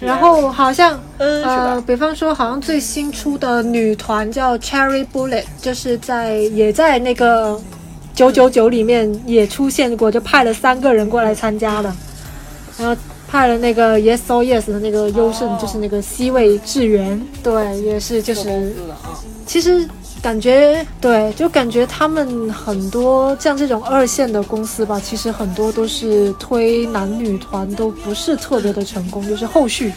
然后好像呃，吧？比方说好像最新出的女团叫 Cherry Bullet，就是在也在那个九九九里面也出现过，就派了三个人过来参加的，然后派了那个 Yes or Yes 的那个优胜，哦。就是那个 C 位智源，对，也是就是其实感觉对，就感觉他们很多像这种二线的公司吧，其实很多都是推男女团都不是特别的成功，就是后续，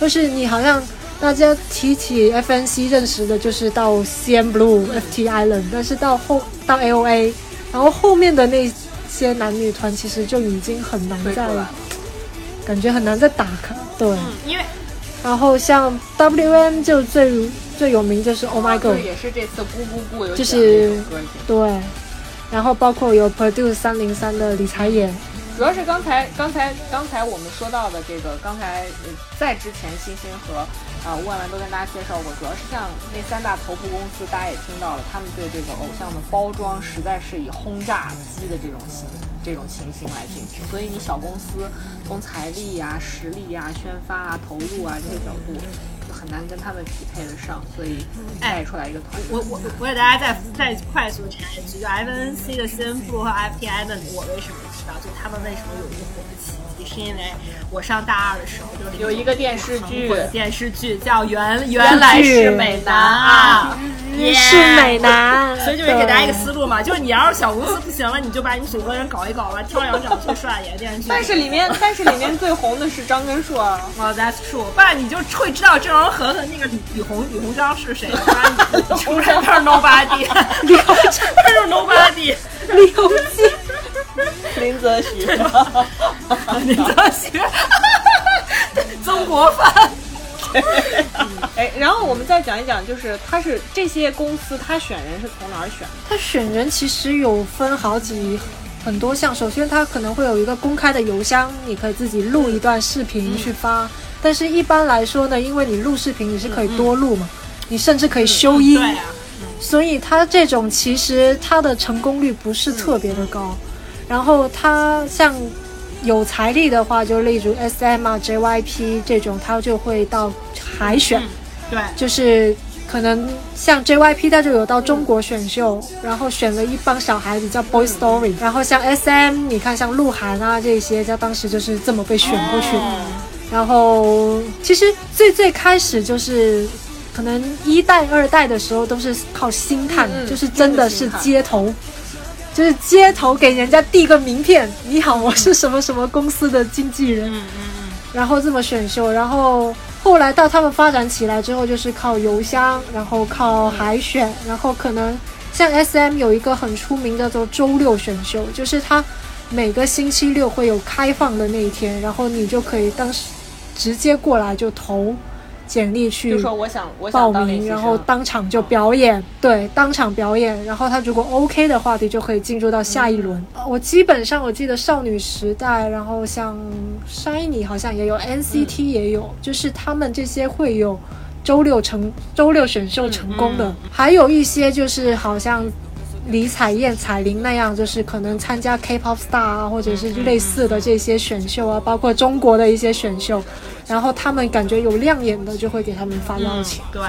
就是你好像大家提起 FNC 认识的就是到 CM Blue、FT Island，但是到后到 AOA，然后后面的那些男女团其实就已经很难再。感觉很难再打开，对。嗯，因为然后像 WM 就最最有名就是 Oh My God，也是这次咕咕咕有就是对，然后包括有 Produce 三零三的李彩演，主要是刚才刚才刚才我们说到的这个，刚才呃在之前星星和啊吴婉婉都跟大家介绍过，主要是像那三大头部公司，大家也听到了，他们对这个偶像的包装实在是以轰炸机的这种形这种情形来进行，所以你小公司从财力呀、实力呀、宣发啊、投入啊这些角度。很难跟他们匹配得上，所以带出来一个团队。我我我给大家再再快速插一句，就 FNC 的新妇和 FTI 的我为什么知道？就他们为什么有一个火的是因为我上大二的时候就有一个电视剧。电视剧叫《原原来是美男》啊，是美男，所以就是给大家一个思路嘛，就是你要是小公司不行了，你就把你组合人搞一搞吧，挑两长最帅演电视剧。但是里面，但是里面最红的是张根硕。啊。哦、that's true，不然你就会知道郑容和和那个李李红李鸿章是谁，不然你出来都是 nobody，李鸿章都是 nobody，李鸿基。林则徐，林则徐，曾国藩。哎，然后我们再讲一讲，就是他是这些公司，他选人是从哪儿选的？他选人其实有分好几很多项，首先他可能会有一个公开的邮箱，你可以自己录一段视频去发。嗯、但是一般来说呢，因为你录视频你是可以多录嘛，嗯、你甚至可以修音，嗯啊、所以他这种其实他的成功率不是特别的高。然后他像有财力的话，就例如 S M 啊、J Y P 这种，他就会到海选，嗯、对，就是可能像 J Y P 他就有到中国选秀，然后选了一帮小孩子叫 Boy Story，、然后像 S M，你看像鹿晗啊这些，他当时就是这么被选过去然后其实最最开始就是。可能一代、二代的时候都是靠星探，嗯、就是真的是街头。就是街头给人家递个名片，你好，我是什么什么公司的经纪人，嗯嗯嗯，然后这么选秀，然后后来到他们发展起来之后，就是靠邮箱，然后靠海选，然后可能像 S M 有一个很出名的叫周六选秀，就是他每个星期六会有开放的那一天，然后你就可以当时直接过来就投。简历去就说我想我想报名，然后当场就表演，对，当场表演，然后他如果 OK 的话，你就可以进入到下一轮。嗯、我基本上我记得少女时代，然后像 Shiny 好像也有，NCT 也有，嗯、就是他们这些会有周六成周六选秀成功的，还有一些就是好像李彩燕、彩铃那样，就是可能参加 K-pop star 啊，或者是类似的这些选秀啊，包括中国的一些选秀。然后他们感觉有亮眼的，就会给他们发邀请。嗯、对，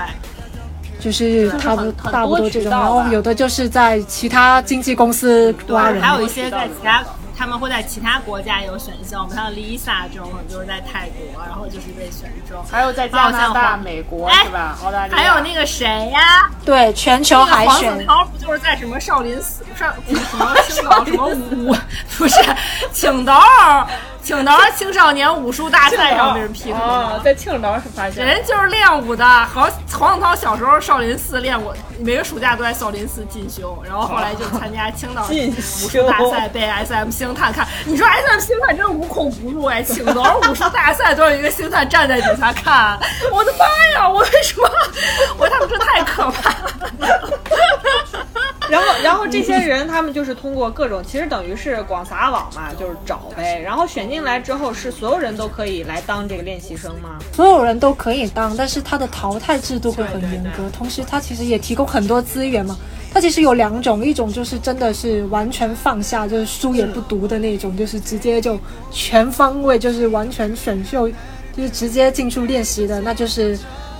就是差不多差不多这种。然后后有的就是在其他经纪公司挖人，还有一些在其他，他们会在其他国家有选秀。我们像 Lisa 这种，就是在泰国，然后就是被选中。还有在加拿大、美国是吧？澳大利亚。还有那个谁呀？对，全球海选。黄子韬不就是在什么少林寺少什么青岛什么武？不是青岛。青岛青少年武术大赛上被人批的哦，在青岛是发现人就是练武的。好，黄子韬小时候少林寺练武，每个暑假都在少林寺进修，然后后来就参加青岛武术大赛，被 S M 星探看。你说 S M 星探真无孔不入哎！青岛武术大赛都有一个星探站在底下看，我的妈呀！我为什么？我他们这太可怕了。然后，然后这些人他们就是通过各种，其实等于是广撒网嘛，就是找呗。然后选进来之后，是所有人都可以来当这个练习生吗？所有人都可以当，但是他的淘汰制度会很严格，同时他其实也提供很多资源嘛。他其实有两种，一种就是真的是完全放下，就是书也不读的那种，就是直接就全方位，就是完全选秀，就是直接进出练习的，那就是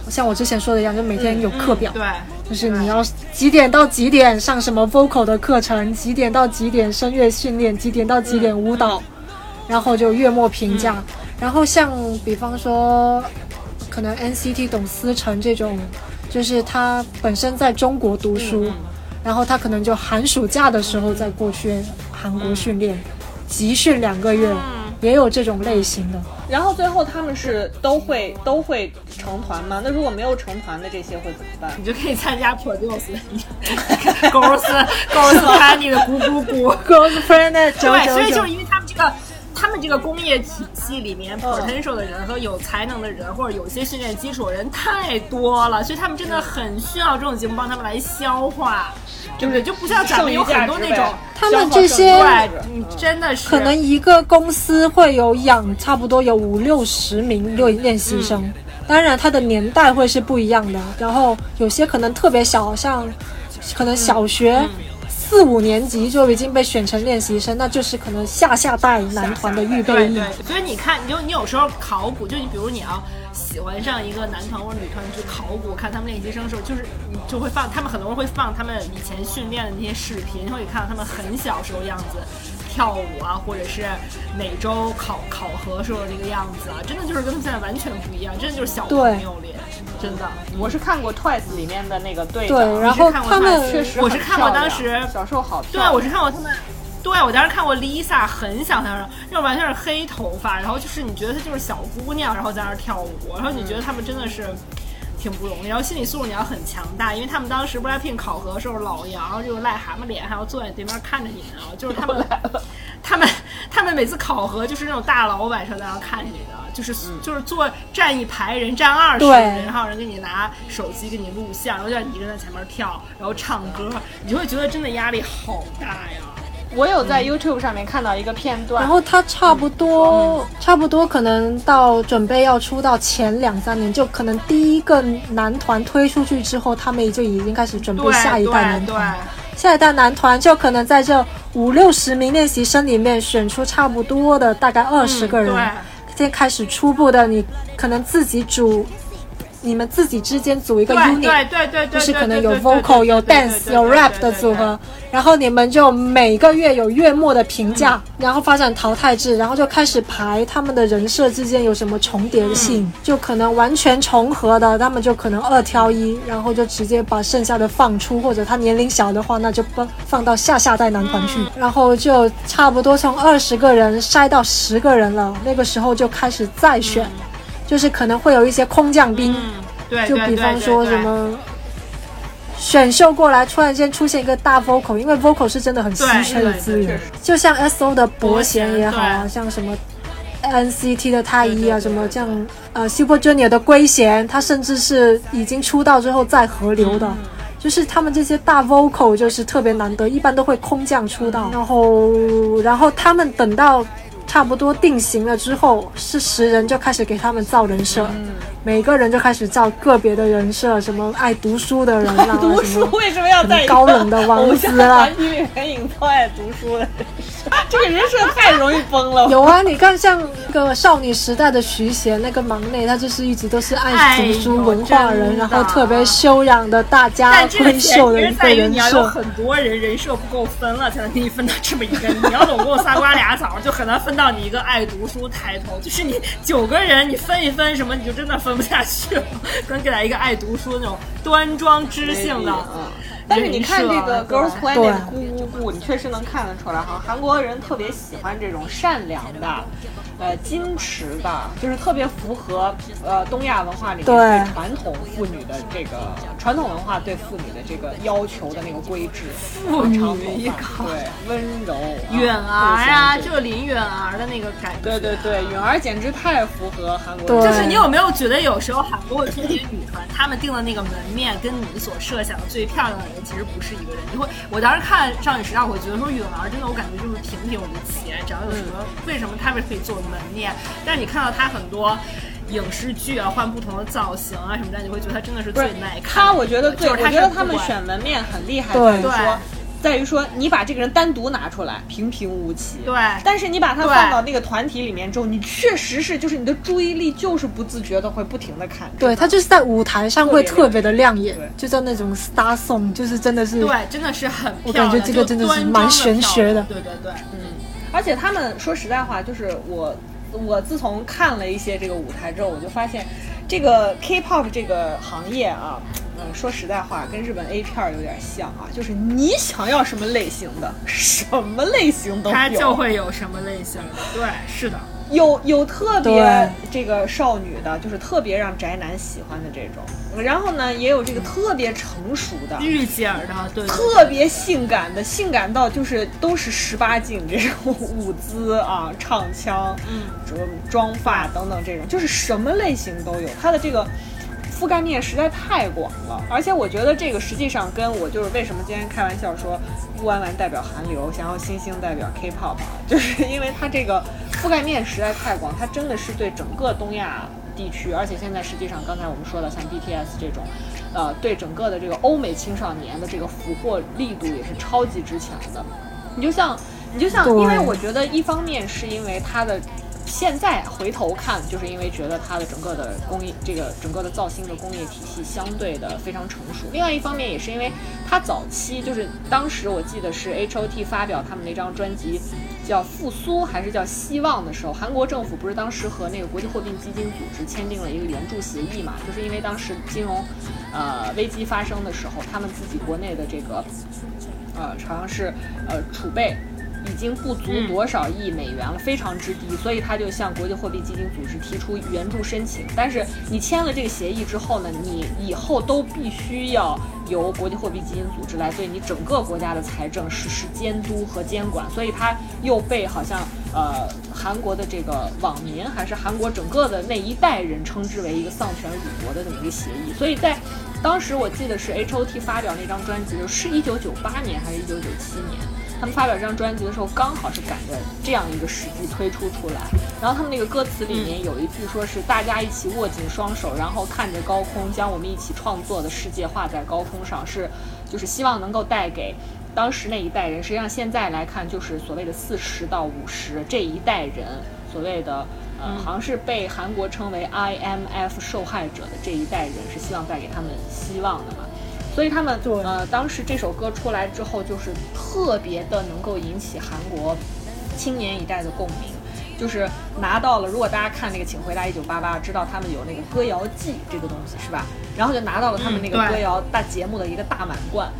像我之前说的一样，就每天有课表。对。就是你要几点到几点上什么 vocal 的课程，几点到几点声乐训练，几点到几点舞蹈，然后就月末评价。然后像比方说，可能 NCT 董思成这种，就是他本身在中国读书，然后他可能就寒暑假的时候再过去韩国训练，集训两个月，也有这种类型的。然后最后他们是都会都会成团吗？那如果没有成团的这些会怎么办？你就可以参加 Produce，Girls Girls Party 的咕咕咕 Girls Friend 的九对，所以九九就是。因为他们这个。他们这个工业体系里面，potential 的人和有才能的人，或者有些训练基础的人太多了，所以他们真的很需要这种节目帮他们来消化，对不对？就不像咱们有很多那种，他们这些真的是。可能一个公司会有养差不多有五六十名练练习生，当然他的年代会是不一样的，然后有些可能特别小，像可能小学。四五年级就已经被选成练习生，那就是可能下下代男团的预备役。对，所以你看，你就你有时候考古，就你比如你要喜欢上一个男团或者女团，你去考古看他们练习生的时候，就是你就会放他们很多人会放他们以前训练的那些视频，然后你看到他们很小时候样子。跳舞啊，或者是每周考考核时候的那个样子啊，真的就是跟他们现在完全不一样，真的就是小朋友脸，真的。我是看过 Twice 里面的那个队对，然后他们确实我是看过当时小时候好，对，我是看过他们，对我当时看过 Lisa 很小很小，那完全是黑头发，然后就是你觉得她就是小姑娘，然后在那儿跳舞，然后你觉得他们真的是。挺不容易，然后心理素质你要很强大，因为他们当时 BLACKPINK 考核的时候，老杨就是癞蛤蟆脸还要坐在对面看着你呢，就是他们，他们，他们每次考核就是那种大老板在那看着你的，就是就是坐站一排人站二十人，然后人给你拿手机给你录像，然后让你一个人在前面跳，然后唱歌，你就会觉得真的压力好大呀。我有在 YouTube 上面看到一个片段，然后他差不多，差不多可能到准备要出道前两三年，就可能第一个男团推出去之后，他们就已经开始准备下一代男团。下一代男团就可能在这五六十名练习生里面选出差不多的大概二十个人，先开始初步的，你可能自己组。你们自己之间组一个 unit，对对对对，就是可能有 vocal、有 dance、有 rap 的组合，然后你们就每个月有月末的评价，然后发展淘汰制，然后就开始排他们的人设之间有什么重叠性，就可能完全重合的，他们就可能二挑一，然后就直接把剩下的放出，或者他年龄小的话，那就放放到下下代男团去，然后就差不多从二十个人筛到十个人了，那个时候就开始再选。就是可能会有一些空降兵，对，就比方说什么选秀过来，突然间出现一个大 vocal，因为 vocal 是真的很稀缺的资源。就像 S O 的伯贤也好啊，像什么 N C T 的太一啊，什么像呃 Super Junior 的圭贤，他甚至是已经出道之后再合流的，就是他们这些大 vocal 就是特别难得，一般都会空降出道，然后然后他们等到。差不多定型了之后，是十人就开始给他们造人设，每个人就开始造个别的人设，什么爱读书的人啦，读书为什么要在高冷的 王子啦？团体里面营造爱读书的人设，这个人设太容易崩了。有啊，你看像那个少女时代的徐贤，那个忙内，他就是一直都是爱读书文化人，然后特别修养的大家闺秀的一个人设。很多人人设不够分了，才能给你分到这么一个。你要总共仨瓜俩枣，就很难分。到你一个爱读书抬头，就是你九个人，你分一分什么，你就真的分不下去了。能给他一个爱读书那种端庄知性的。但是你看这个 Girls Planet 咕咕咕，你确实能看得出来哈，韩国人特别喜欢这种善良的。呃，矜持的，就是特别符合呃东亚文化里面对传统妇女的这个传统文化对妇女的这个要求的那个规制，妇女一个对温柔，允儿啊，就林允儿的那个感觉，对对对，允儿简直太符合韩国。就是你有没有觉得有时候韩国的这些女团，她们定的那个门面跟你所设想的最漂亮的人其实不是一个人？你会，我当时看少女时代，我会觉得说允儿真的，我感觉就是平平无奇，只要有什么，为什么他们可以做？门面，但是你看到他很多影视剧啊，换不同的造型啊什么的，你会觉得他真的是最耐看。他我觉得对，我觉得他们选门面很厉害，在于说，在于说你把这个人单独拿出来，平平无奇。对。但是你把他放到那个团体里面之后，你确实是就是你的注意力就是不自觉的会不停的看。对他就是在舞台上会特别的亮眼，就在那种 star song，就是真的是。对，真的是很。我感觉这个真的是蛮玄学的。对对对，嗯。而且他们说实在话，就是我，我自从看了一些这个舞台之后，我就发现，这个 K-pop 这个行业啊，嗯，说实在话，跟日本 A 片有点像啊，就是你想要什么类型的，什么类型都有，它就会有什么类型的，对，是的。有有特别这个少女的，就是特别让宅男喜欢的这种，然后呢，也有这个特别成熟的御姐的，对，特别性感的，性感到就是都是十八禁这种舞姿啊，唱腔，嗯，妆妆发等等这种，就是什么类型都有，它的这个。覆盖面实在太广了，而且我觉得这个实际上跟我就是为什么今天开玩笑说，乌丸丸代表韩流，想要星星代表 K-pop，就是 因为它这个覆盖面实在太广，它真的是对整个东亚地区，而且现在实际上刚才我们说的像 BTS 这种，呃，对整个的这个欧美青少年的这个俘获力度也是超级之强的。你就像，你就像，因为我觉得一方面是因为它的。现在回头看，就是因为觉得它的整个的工业，这个整个的造星的工业体系相对的非常成熟。另外一方面，也是因为它早期就是当时我记得是 H O T 发表他们那张专辑叫《复苏》还是叫《希望》的时候，韩国政府不是当时和那个国际货币基金组织签订了一个援助协议嘛？就是因为当时金融呃危机发生的时候，他们自己国内的这个呃好像是呃储备。已经不足多少亿美元了，非常之低，所以他就向国际货币基金组织提出援助申请。但是你签了这个协议之后呢，你以后都必须要由国际货币基金组织来对你整个国家的财政实施监督和监管。所以他又被好像呃韩国的这个网民还是韩国整个的那一代人称之为一个丧权辱国的这么一个协议。所以在当时我记得是 H O T 发表那张专辑，就是一九九八年还是一九九七年？他们发表这张专辑的时候，刚好是赶着这样一个时机推出出来。然后他们那个歌词里面有一句说是大家一起握紧双手，然后看着高空，将我们一起创作的世界画在高空上，是就是希望能够带给当时那一代人。实际上现在来看，就是所谓的四十到五十这一代人，所谓的呃，好像是被韩国称为 IMF 受害者的这一代人，是希望带给他们希望的嘛。所以他们呃，当时这首歌出来之后，就是特别的能够引起韩国青年一代的共鸣，就是拿到了。如果大家看那个《请回答一九八八》，知道他们有那个歌谣季这个东西是吧？然后就拿到了他们那个歌谣大节目的一个大满贯，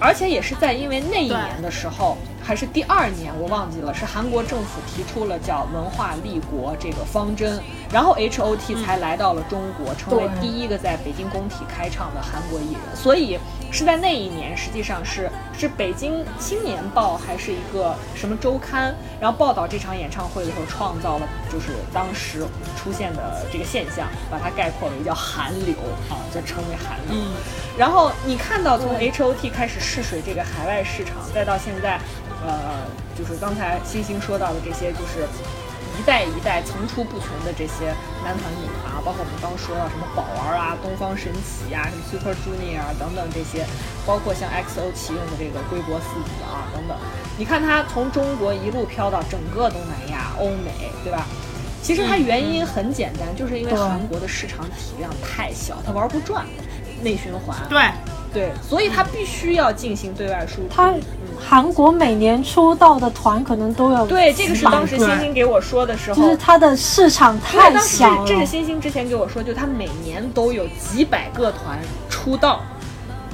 而且也是在因为那一年的时候。还是第二年，我忘记了，是韩国政府提出了叫“文化立国”这个方针，然后 H O T 才来到了中国，成为第一个在北京工体开唱的韩国艺人。所以是在那一年，实际上是是北京青年报还是一个什么周刊，然后报道这场演唱会的时候，创造了就是当时出现的这个现象，把它概括为叫韩流啊，就称为韩流。然后你看到从 H O T 开始试水这个海外市场，再到现在。呃，就是刚才星星说到的这些，就是一代一代层出不穷的这些男团女团啊，包括我们刚说到什么宝儿啊、东方神起啊、什么 Super Junior 啊等等这些，包括像 X O 启用的这个归国四子啊等等，你看它从中国一路飘到整个东南亚、欧美，对吧？其实它原因很简单，就是因为韩国的市场体量太小，它玩不转内循环。对对，所以他必须要进行对外输出。他韩国每年出道的团可能都有对，这个是当时星星给我说的时候，就是它的市场太小了。这是星星之前给我说，就他每年都有几百个团出道，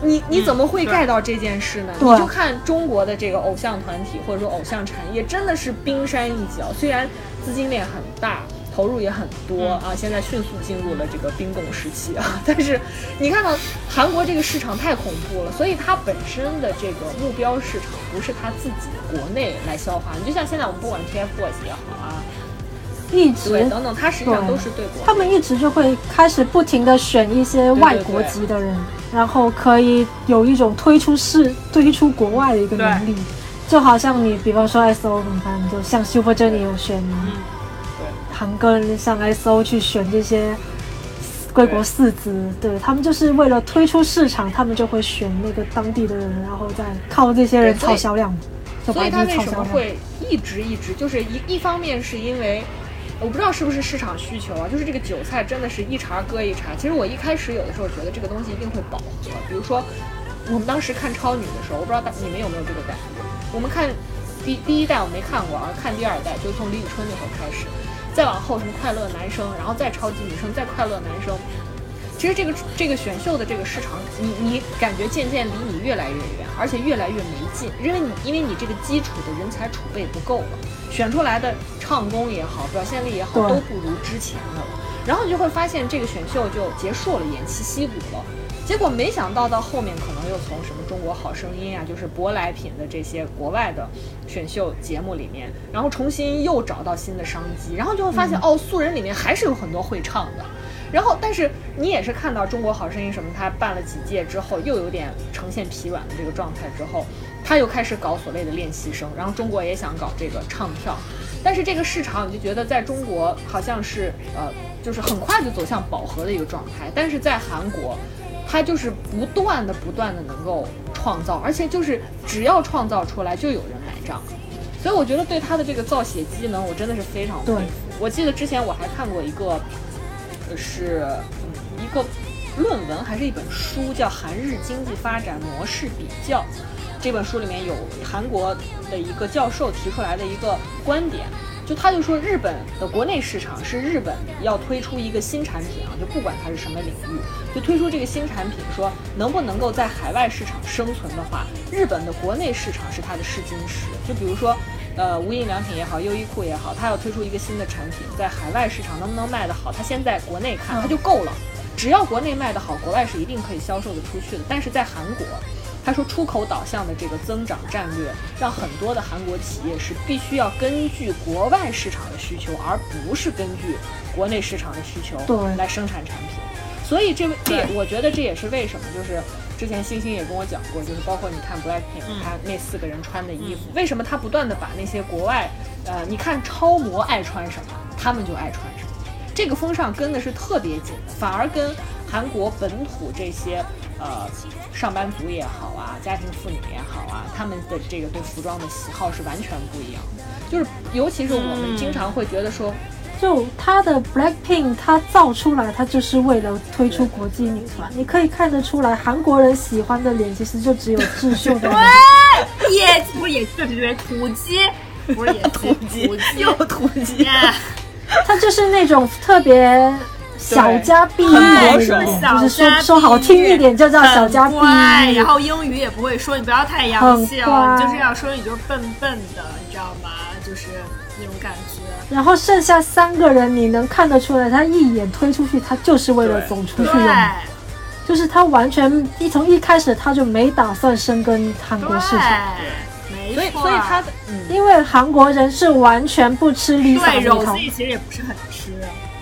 你你怎么会盖到这件事呢？你就看中国的这个偶像团体或者说偶像产业，真的是冰山一角，虽然资金链很大。投入也很多啊，现在迅速进入了这个冰冻时期啊。但是你看到韩国这个市场太恐怖了，所以它本身的这个目标市场不是它自己国内来消化。你就像现在我们不管 TFBOYS 也好啊，一直等等，它实际上都是对国。他们一直就会开始不停的选一些外国籍的人，然后可以有一种推出市、推出国外的一个能力。就好像你比方说 SO，你看就像 Super Junior 有选。韩庚像 S.O 去选这些归国四子，对他们就是为了推出市场，他们就会选那个当地的人，然后再靠这些人炒销量。所以他为什么会一直一直就是一一方面是因为我不知道是不是市场需求啊，就是这个韭菜真的是一茬割一茬。其实我一开始有的时候觉得这个东西一定会饱和，比如说我们当时看超女的时候，我不知道你们有没有这个感觉？我们看第第一代我没看过啊，看第二代就是从李宇春那会儿开始。再往后什么快乐男生，然后再超级女生，再快乐男生，其实这个这个选秀的这个市场，你你感觉渐渐离你越来越远，而且越来越没劲，因为你因为你这个基础的人才储备不够了，选出来的唱功也好，表现力也好，都不如之前的了，然后你就会发现这个选秀就结束了，偃旗息鼓了。结果没想到到后面可能又从什么中国好声音啊，就是舶来品的这些国外的选秀节目里面，然后重新又找到新的商机，然后就会发现哦，素人里面还是有很多会唱的。然后，但是你也是看到中国好声音什么，他办了几届之后又有点呈现疲软的这个状态之后，他又开始搞所谓的练习生，然后中国也想搞这个唱跳，但是这个市场你就觉得在中国好像是呃，就是很快就走向饱和的一个状态，但是在韩国。他就是不断的、不断的能够创造，而且就是只要创造出来，就有人买账。所以我觉得对他的这个造血机能，我真的是非常佩服。我记得之前我还看过一个，是嗯一个论文还是一本书，叫《韩日经济发展模式比较》。这本书里面有韩国的一个教授提出来的一个观点。就他就说，日本的国内市场是日本要推出一个新产品啊，就不管它是什么领域，就推出这个新产品，说能不能够在海外市场生存的话，日本的国内市场是它的试金石。就比如说，呃，无印良品也好，优衣库也好，它要推出一个新的产品，在海外市场能不能卖得好，它先在国内看，它就够了。只要国内卖得好，国外是一定可以销售得出去的。但是在韩国。他说，出口导向的这个增长战略，让很多的韩国企业是必须要根据国外市场的需求，而不是根据国内市场的需求来生产产品。所以，这这我觉得这也是为什么，就是之前星星也跟我讲过，就是包括你看 BLACKPINK，他那四个人穿的衣服，为什么他不断的把那些国外，呃，你看超模爱穿什么，他们就爱穿什么，这个风尚跟的是特别紧的，反而跟韩国本土这些。呃，上班族也好啊，家庭妇女也好啊，他们的这个对服装的喜好是完全不一样的。就是，尤其是我们经常会觉得说，就他的 Blackpink，他造出来，他就是为了推出国际女团。你可以看得出来，韩国人喜欢的脸其实就只有智秀的脸。对，野不是野，对对对，土鸡，不是也土鸡，又土鸡，他就是那种特别。小家碧玉就是说说好听一点就叫小家碧玉，然后英语也不会说，你不要太洋气了，就是要说你就是笨笨的，你知道吗？就是那种感觉。然后剩下三个人，你能看得出来，他一眼推出去，他就是为了走出去用，就是他完全一从一开始他就没打算深耕韩国市场，所以所以他的，因为韩国人是完全不吃 Lisa 一套，其实也不是很吃。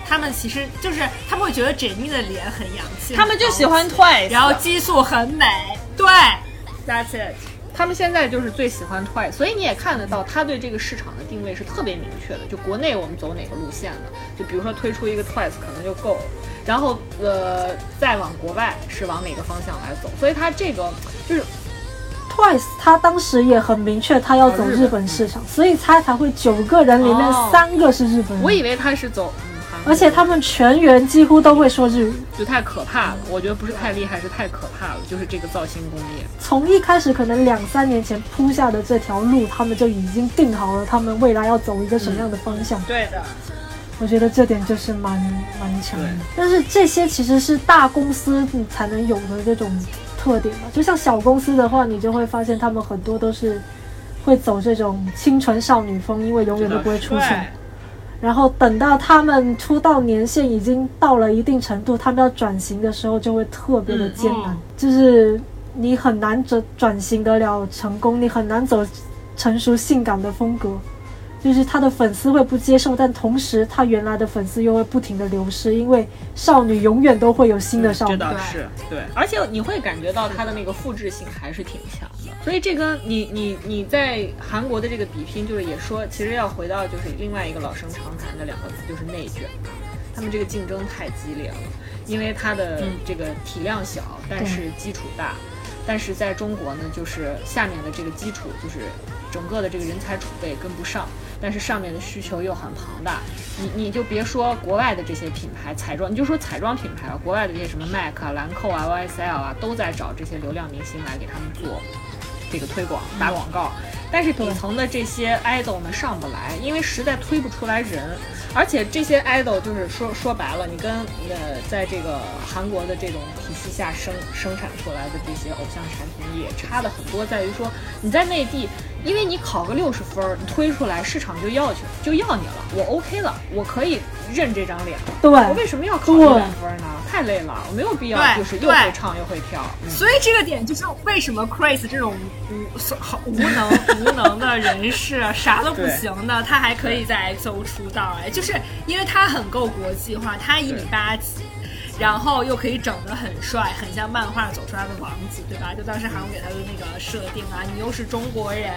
他们其实就是他们会觉得 Jennie 的脸很洋气，他们就喜欢 Twice，然后激素很美，对，That's it。他们现在就是最喜欢 Twice，所以你也看得到他对这个市场的定位是特别明确的。就国内我们走哪个路线的，就比如说推出一个 Twice 可能就够了，然后呃再往国外是往哪个方向来走。所以他这个就是 Twice，他当时也很明确他要走日本市场，所以他才会九个人里面三个是日本人。我以为他是走。而且他们全员几乎都会说日语，就太可怕了。我觉得不是太厉害，是太可怕了。就是这个造星工业，从一开始可能两三年前铺下的这条路，他们就已经定好了，他们未来要走一个什么样的方向。对的，我觉得这点就是蛮蛮强的。但是这些其实是大公司才能有的这种特点吧。就像小公司的话，你就会发现他们很多都是会走这种清纯少女风，因为永远都不会出错。然后等到他们出道年限已经到了一定程度，他们要转型的时候就会特别的艰难，就是你很难转转型得了成功，你很难走成熟性感的风格。就是他的粉丝会不接受，但同时他原来的粉丝又会不停的流失，因为少女永远都会有新的少女。这倒是对，而且你会感觉到他的那个复制性还是挺强的。所以这跟你你你在韩国的这个比拼，就是也说，其实要回到就是另外一个老生常谈的两个字，就是内卷。他们这个竞争太激烈了，因为它的这个体量小，但是基础大。但是在中国呢，就是下面的这个基础，就是整个的这个人才储备跟不上。但是上面的需求又很庞大，你你就别说国外的这些品牌彩妆，你就说彩妆品牌啊，国外的这些什么 MAC 啊、兰蔻啊、YSL 啊，都在找这些流量明星来给他们做这个推广、打广告。但是底层的这些 idol 呢上不来，因为实在推不出来人。而且这些 idol 就是说说白了，你跟呃在这个韩国的这种体系下生生产出来的这些偶像产品也差的很多，在于说你在内地。因为你考个六十分，你推出来市场就要去，就要你了，我 OK 了，我可以认这张脸。对，我为什么要考一百分呢？太累了，我没有必要，就是又会唱又会跳。所以这个点就是为什么 Chris 这种无好无能 无能的人士，啥都不行的，他还可以在 XO 出道？哎，就是因为他很够国际化，他一米八几。然后又可以整得很帅，很像漫画走出来的王子，对吧？就当时韩国给他的那个设定啊，你又是中国人，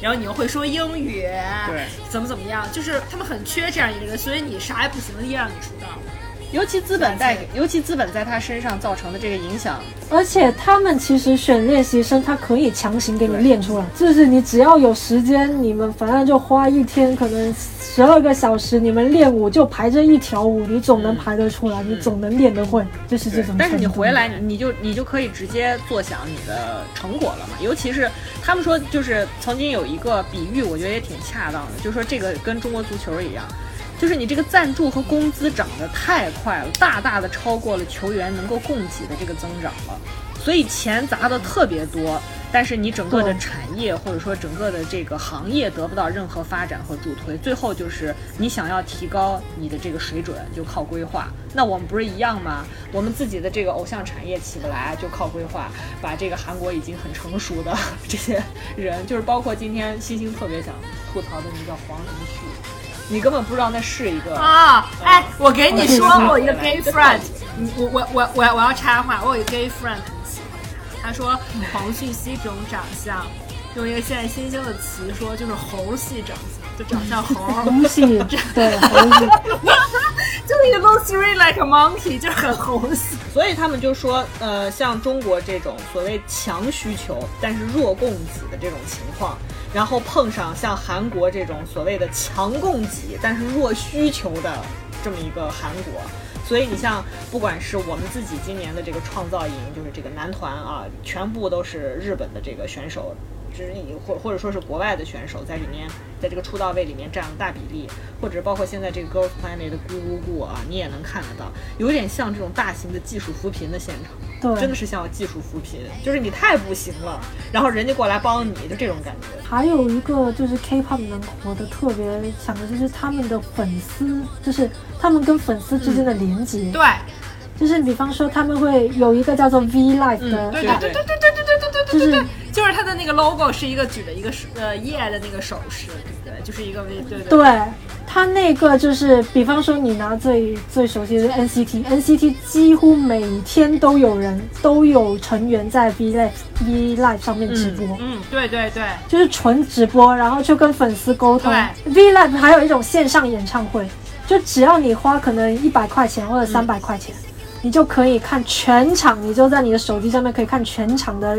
然后你又会说英语，对，怎么怎么样？就是他们很缺这样一个人，所以你啥也不行，依然让你出道。尤其资本带给，尤其资本在他身上造成的这个影响，而且他们其实选练习生，他可以强行给你练出来，就是你只要有时间，你们反正就花一天，可能十二个小时，你们练舞就排这一条舞，你总能排得出来，你总能练得会，就是这种。但是你回来，你你就你就可以直接坐享你的成果了嘛。尤其是他们说，就是曾经有一个比喻，我觉得也挺恰当的，就是说这个跟中国足球一样。就是你这个赞助和工资涨得太快了，大大的超过了球员能够供给的这个增长了，所以钱砸的特别多，但是你整个的产业或者说整个的这个行业得不到任何发展和助推，最后就是你想要提高你的这个水准就靠规划。那我们不是一样吗？我们自己的这个偶像产业起不来就靠规划，把这个韩国已经很成熟的这些人，就是包括今天星星特别想吐槽的那个叫黄仁旭。你根本不知道那是一个啊！哎，我给你说，我一个 gay friend，我我我我我要插话，我有一个 gay friend 很喜欢他，他说黄旭熙这种长相，用一个现在新兴的词说，就是猴系长相，就长像猴。猴系，对，猴系，就那个 looks really like a monkey，就很猴系。所以他们就说，呃，像中国这种所谓强需求但是弱供给的这种情况。然后碰上像韩国这种所谓的强供给但是弱需求的这么一个韩国，所以你像不管是我们自己今年的这个创造营，就是这个男团啊，全部都是日本的这个选手。之一，或或者说是国外的选手在里面，在这个出道位里面占了大比例，或者是包括现在这个 Girls Planet 的咕咕咕啊，你也能看得到，有点像这种大型的技术扶贫的现场，对，真的是像技术扶贫，就是你太不行了，然后人家过来帮你，就这种感觉。还有一个就是 K-pop 能活得特别强的，就是他们的粉丝，就是他们跟粉丝之间的连接，对，就是比方说他们会有一个叫做 V Live 的，对对对对对对对对对对，就是。就是它的那个 logo 是一个举的一个手呃耶的那个手势，对对？就是一个 V 对对。对，它那个就是，比方说你拿最最熟悉的 NCT，NCT 几乎每天都有人都有成员在 V Live V Live 上面直播，嗯，对对对，就是纯直播，然后就跟粉丝沟通。V Live 还有一种线上演唱会，就只要你花可能一百块钱或者三百块钱，你就可以看全场，你就在你的手机上面可以看全场的。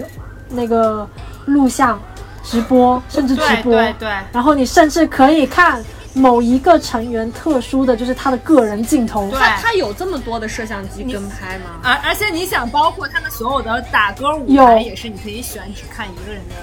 那个录像、直播，甚至直播，对对。然后你甚至可以看某一个成员特殊的就是他的个人镜头。对，他有这么多的摄像机跟拍吗？而而且你想，包括他们所有的打歌舞台也是，你可以选只看一个人的。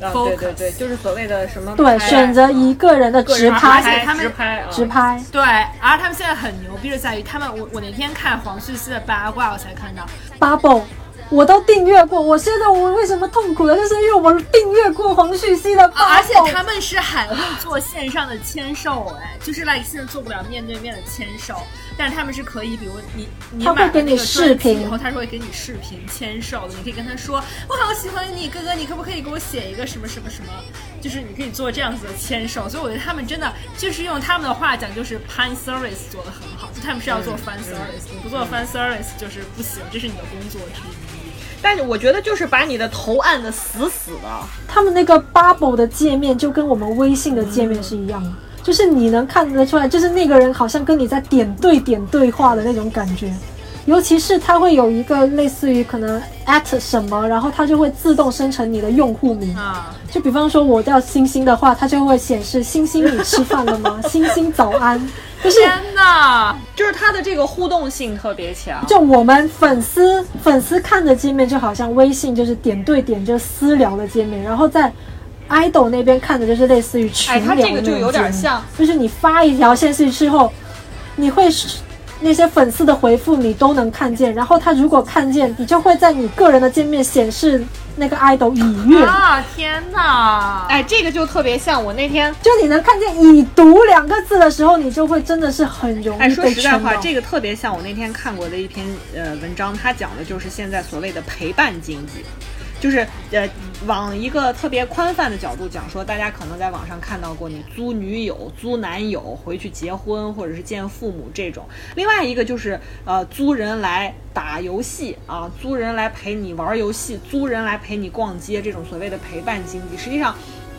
对对对，就是所谓的什么？对，选择一个人的直拍，而且他们直拍，直拍。对，而他们现在很牛逼的在于，他们我我那天看黄旭熙的八卦，我才看到 Bubble。我都订阅过，我现在我为什么痛苦了？就是因为我订阅过黄旭熙的，而且他们是还会做线上的签售，哎，就是 like 现在做不了面对面的签售，但是他们是可以，比如你你买给你视频，以后，他是会给你视频签售的，你可以跟他说，我好喜欢你，哥哥，你可不可以给我写一个什么什么什么？就是你可以做这样子的签售，所以我觉得他们真的就是用他们的话讲，就是 pan service 做的很好，就他们是要做 fan service，你不做 fan service 就是不行，这是你的工作之一。但是我觉得就是把你的头按的死死的。他们那个 Bubble 的界面就跟我们微信的界面是一样的，就是你能看得出来，就是那个人好像跟你在点对点对话的那种感觉。尤其是它会有一个类似于可能 at 什么，然后它就会自动生成你的用户名。啊，就比方说我叫星星的话，它就会显示星星你吃饭了吗？星星早安。天呐，就是它的这个互动性特别强。就我们粉丝粉丝看的界面，就好像微信就是点对点就私聊的界面，然后在 idol 那边看的就是类似于群聊的那个就有点像，就是你发一条信息之后，你会那些粉丝的回复你都能看见，然后他如果看见，你就会在你个人的界面显示。那个 idol 已阅啊！天哪！哎，这个就特别像我那天，就你能看见“已读”两个字的时候，你就会真的是很容易哎，说实在话，这个特别像我那天看过的一篇呃文章，它讲的就是现在所谓的陪伴经济。就是呃，往一个特别宽泛的角度讲，说大家可能在网上看到过你租女友、租男友回去结婚，或者是见父母这种。另外一个就是呃，租人来打游戏啊，租人来陪你玩游戏，租人来陪你逛街，这种所谓的陪伴经济，实际上。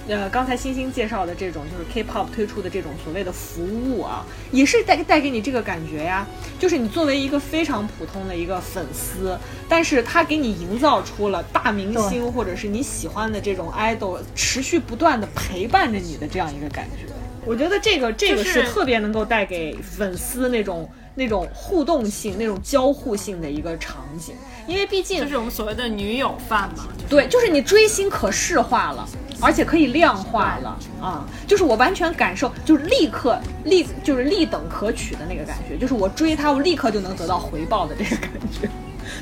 呃，刚才星星介绍的这种，就是 K-pop 推出的这种所谓的服务啊，也是带带给你这个感觉呀。就是你作为一个非常普通的一个粉丝，但是他给你营造出了大明星或者是你喜欢的这种 idol 持续不断的陪伴着你的这样一个感觉。我觉得这个这个是特别能够带给粉丝那种那种互动性、那种交互性的一个场景，因为毕竟就是我们所谓的女友范嘛。对，就是你追星可视化了，而且可以量化了啊！就是我完全感受，就是立刻立就是立等可取的那个感觉，就是我追他，我立刻就能得到回报的这个感觉。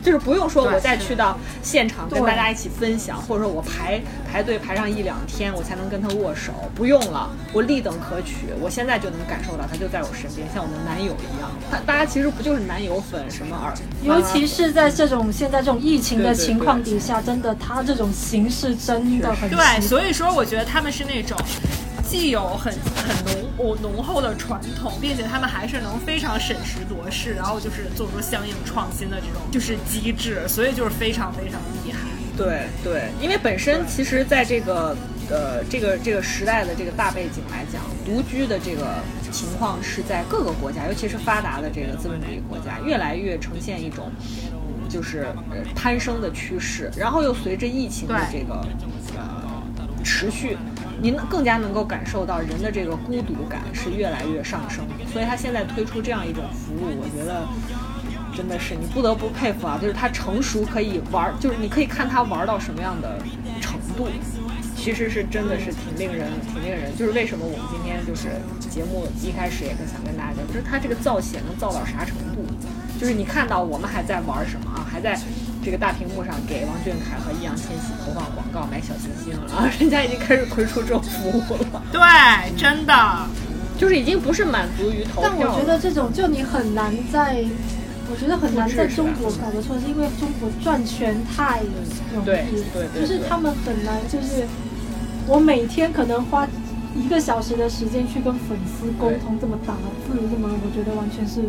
就是不用说，我再去到现场跟大家一起分享，或者说我排排队排上一两天，我才能跟他握手，不用了，我立等可取，我现在就能感受到他就在我身边，像我的男友一样。他大家其实不就是男友粉什么耳，尤其是在这种现在这种疫情的情况底下，真的他这种形式真的很对，所以说我觉得他们是那种。既有很很浓浓厚的传统，并且他们还是能非常审时度势，然后就是做出相应创新的这种就是机制，所以就是非常非常厉害。对对，因为本身其实在这个呃这个这个时代的这个大背景来讲，独居的这个情况是在各个国家，尤其是发达的这个资本主义国家，越来越呈现一种就是攀升的趋势，然后又随着疫情的这个呃持续。您更加能够感受到人的这个孤独感是越来越上升，所以他现在推出这样一种服务，我觉得真的是你不得不佩服啊！就是他成熟可以玩，就是你可以看他玩到什么样的程度，其实是真的是挺令人挺令人。就是为什么我们今天就是节目一开始也是想跟大家讲，就是他这个造血能造到啥程度？就是你看到我们还在玩什么啊？还在。这个大屏幕上给王俊凯和易烊千玺投放广告买小星星啊，人家已经开始推出这种服务了。对，真的，就是已经不是满足于投票。但我觉得这种就你很难在，我觉得很难在中国搞得出来，是因为中国赚钱太容易，对对对，就是他们很难，就是我每天可能花一个小时的时间去跟粉丝沟通，这么打字，这么我觉得完全是。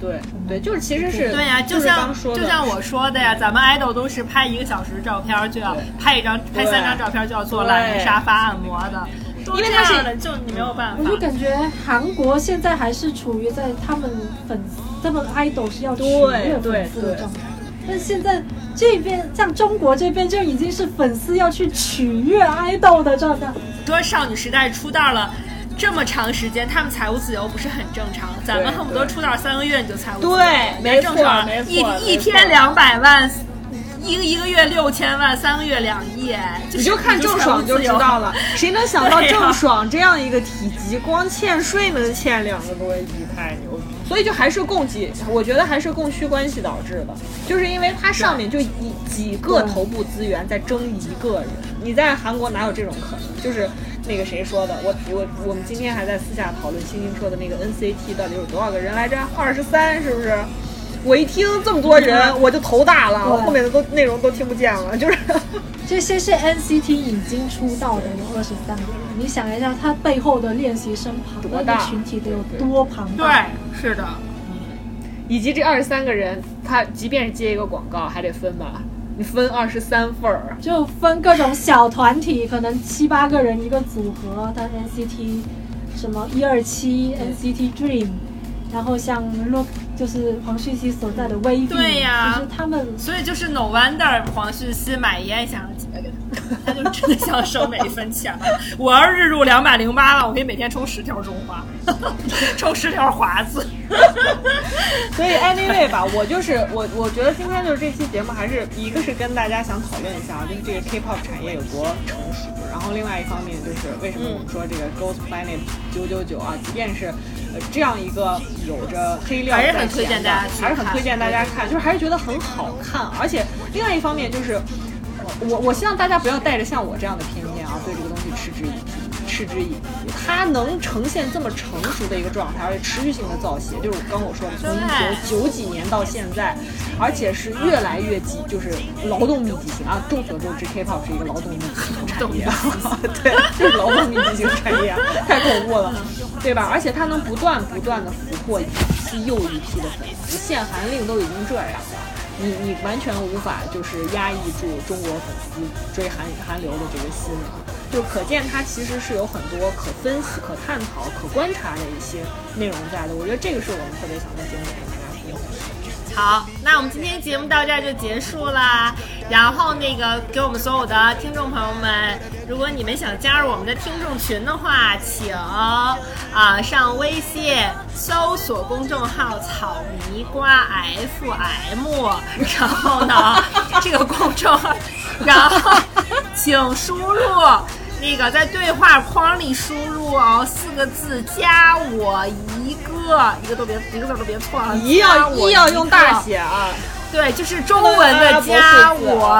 对对，就是其实是对呀，就像就像我说的呀，咱们 idol 都是拍一个小时照片就要拍一张，拍三张照片就要做懒人沙发按摩的，因为他是就你没有办法。我就感觉韩国现在还是处于在他们粉丝，他们 idol 是要取悦粉丝的状态，但现在这边像中国这边就已经是粉丝要去取悦爱豆的状态。说少女时代出道了。这么长时间，他们财务自由不是很正常？咱们恨不得出道三个月你就财务自由，对，没错，一一天两百万，一个一个月六千万，三个月两亿，你就看郑爽就知道了。谁能想到郑爽这样一个体积，光欠税能欠两个多亿，太牛逼！所以就还是供给，我觉得还是供需关系导致的，就是因为它上面就一几个头部资源在争一个人，你在韩国哪有这种可能？就是。那个谁说的？我我我们今天还在私下讨论星星说的那个 NCT 到底有多少个人来着？二十三是不是？我一听这么多人，我就头大了，后面的都内容都听不见了。就是 这些是 NCT 已经出道的有二十三个人，你想一下，他背后的练习生庞大的群体得有多庞大？对，是的，以及这二十三个人，他即便是接一个广告，还得分吧。你分二十三份儿，就分各种小团体，可能七八个人一个组合。他 NCT 什么一二七 NCT Dream，然后像 Look 就是黄旭熙所在的 V，对呀，就是他们，所以就是 No Wonder 黄旭熙买烟想几个给他，他就真的想省每一分钱了。我要日入两百零八万，我可以每天充十条中华，充十条华子。所以 anyway 吧，我就是我，我觉得今天就是这期节目，还是一个是跟大家想讨论一下，就是这个 K-pop 产业有多成熟。然后另外一方面就是为什么我们说这个 Ghost Planet 九九九啊，即便是呃这样一个有着黑料还是很推荐大家，还是很推荐大家看，就是还是觉得很好看。而且另外一方面就是，我我希望大家不要带着像我这样的偏见啊，对这个东西嗤之以鼻。嗤之以鼻，它能呈现这么成熟的一个状态，而且持续性的造血，就是刚我说的，从一九九几年到现在，而且是越来越挤，就是劳动密集型啊。众所周知，K-pop 是一个劳动密集型产业，对，就是劳动密集型产业，太恐怖了，对吧？而且它能不断不断的俘获一批又一批的粉丝，限韩令都已经这样了，你你完全无法就是压抑住中国粉丝追韩韩流的这个心了。就可见它其实是有很多可分析、可探讨、可观察的一些内容在的。我觉得这个是我们特别想在节目里跟大家分享的。好，那我们今天节目到这儿就结束啦。然后那个给我们所有的听众朋友们，如果你们想加入我们的听众群的话，请啊上微信搜索公众号“草泥瓜 FM”，然后呢这个公众号，然后请输入。那个在对话框里输入哦四个字加我一个，一个都别一个字都别错啊！一要一要用大写啊！对，就是中文的加我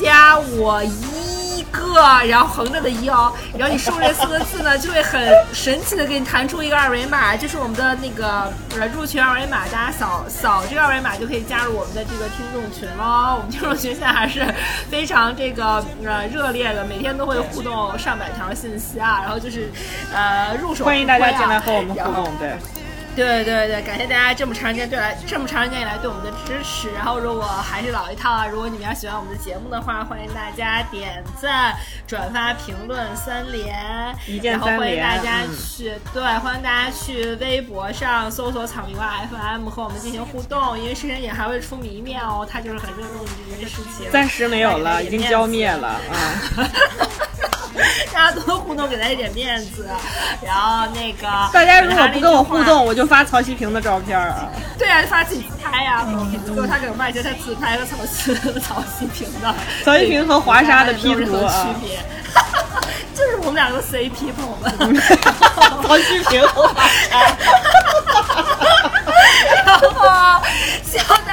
加我一个，然后横着的一哦，然后你输入这四个字呢，就会很神奇的给你弹出一个二维码，就是我们的那个呃入群二维码，大家扫扫这个二维码就可以加入我们的这个听众群喽。我们听众群现在还是非常这个呃热烈的，每天都会互动上百条信息啊，然后就是呃入手欢迎大家进来和我们互动，对。对对对，感谢大家这么长时间对来这么长时间以来对我们的支持。然后如果还是老一套啊，如果你们要喜欢我们的节目的话，欢迎大家点赞、转发、评论三连，一键然后欢迎大家嗯去、对，欢迎大家去微博上搜索“草莓瓜 FM” 和我们进行互动，因为深深也还会出谜面哦，他就是很热衷于这件事情。暂时没有了，已经 浇灭了啊！大家多多互动，给他一点面子。然后那个大家如果不跟我互动，我就发曹希平的照片啊！对啊，发自拍呀、结果他给我卖些他自拍和曹希曹希平的，曹希平和华莎的 P 没有任何图啊区别。就是我们两个 CP 朋友们，曹希平和华莎，然后希望大家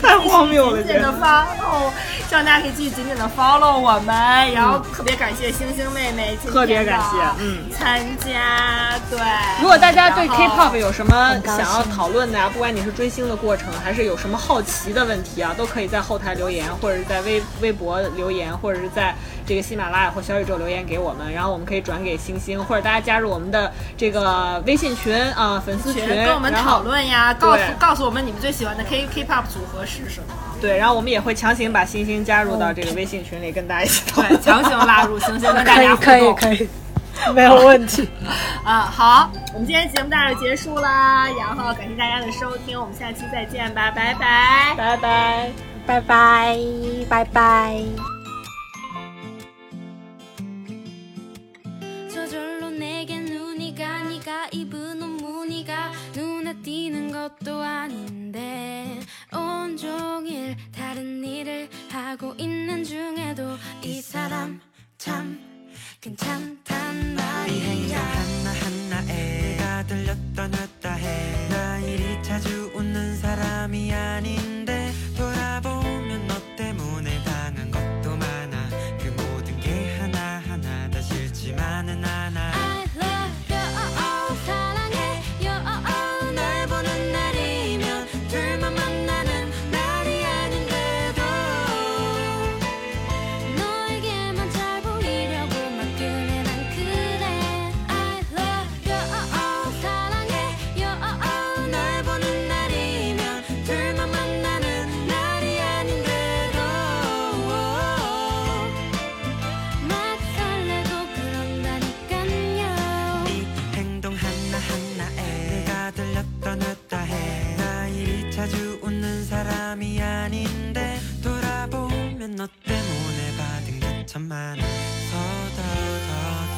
太荒谬了紧紧的 follow，希望大家可以继续紧紧的 follow 我们，然后特别感谢星星妹妹特别感谢嗯参加，对。如果大家对 K-pop 有什么想要讨论的呀、不管你是追星的过程，还是有什么好奇的问题啊，都可以在后台留言，或者是在微微博留言，或者是在这个喜马拉雅或小宇宙留言给我们，然后我们可以转给星星，或者大家加入我们的这个微信群啊、粉丝群，跟我们讨论呀，告诉告诉我们你们最喜欢的 K K-pop 组合是什么？对，然后我们也会强行把星星加入到这个微信群里，跟大家一起讨对，论。强行拉入星星跟大家互可以可以动。可以，没有问题。啊，好，我们今天节目到这儿就结束啦，然后感谢大家的收听，我们下期再见吧，拜拜。拜拜。拜拜拜拜。 저절로 내게 눈이 가 네가 입은 옷 무늬가 눈에 띄는 것도 아닌데 온종일 다른 일을 하고 있는 중에도 이 사람 참 괜찮단 말이야. 하나하나에 내가 들렸다 놨다 해나 이리 자주 웃는 사람이 아닌 너 때문에 받은 게 참 많아서 더더더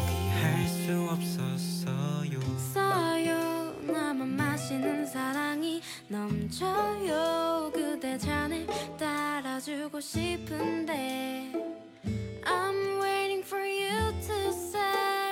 포기할 수 없었어요. 써요. 나만 마시는 사랑이 넘쳐요. 그대 잔에 따라주고 싶은데 I'm waiting for you to say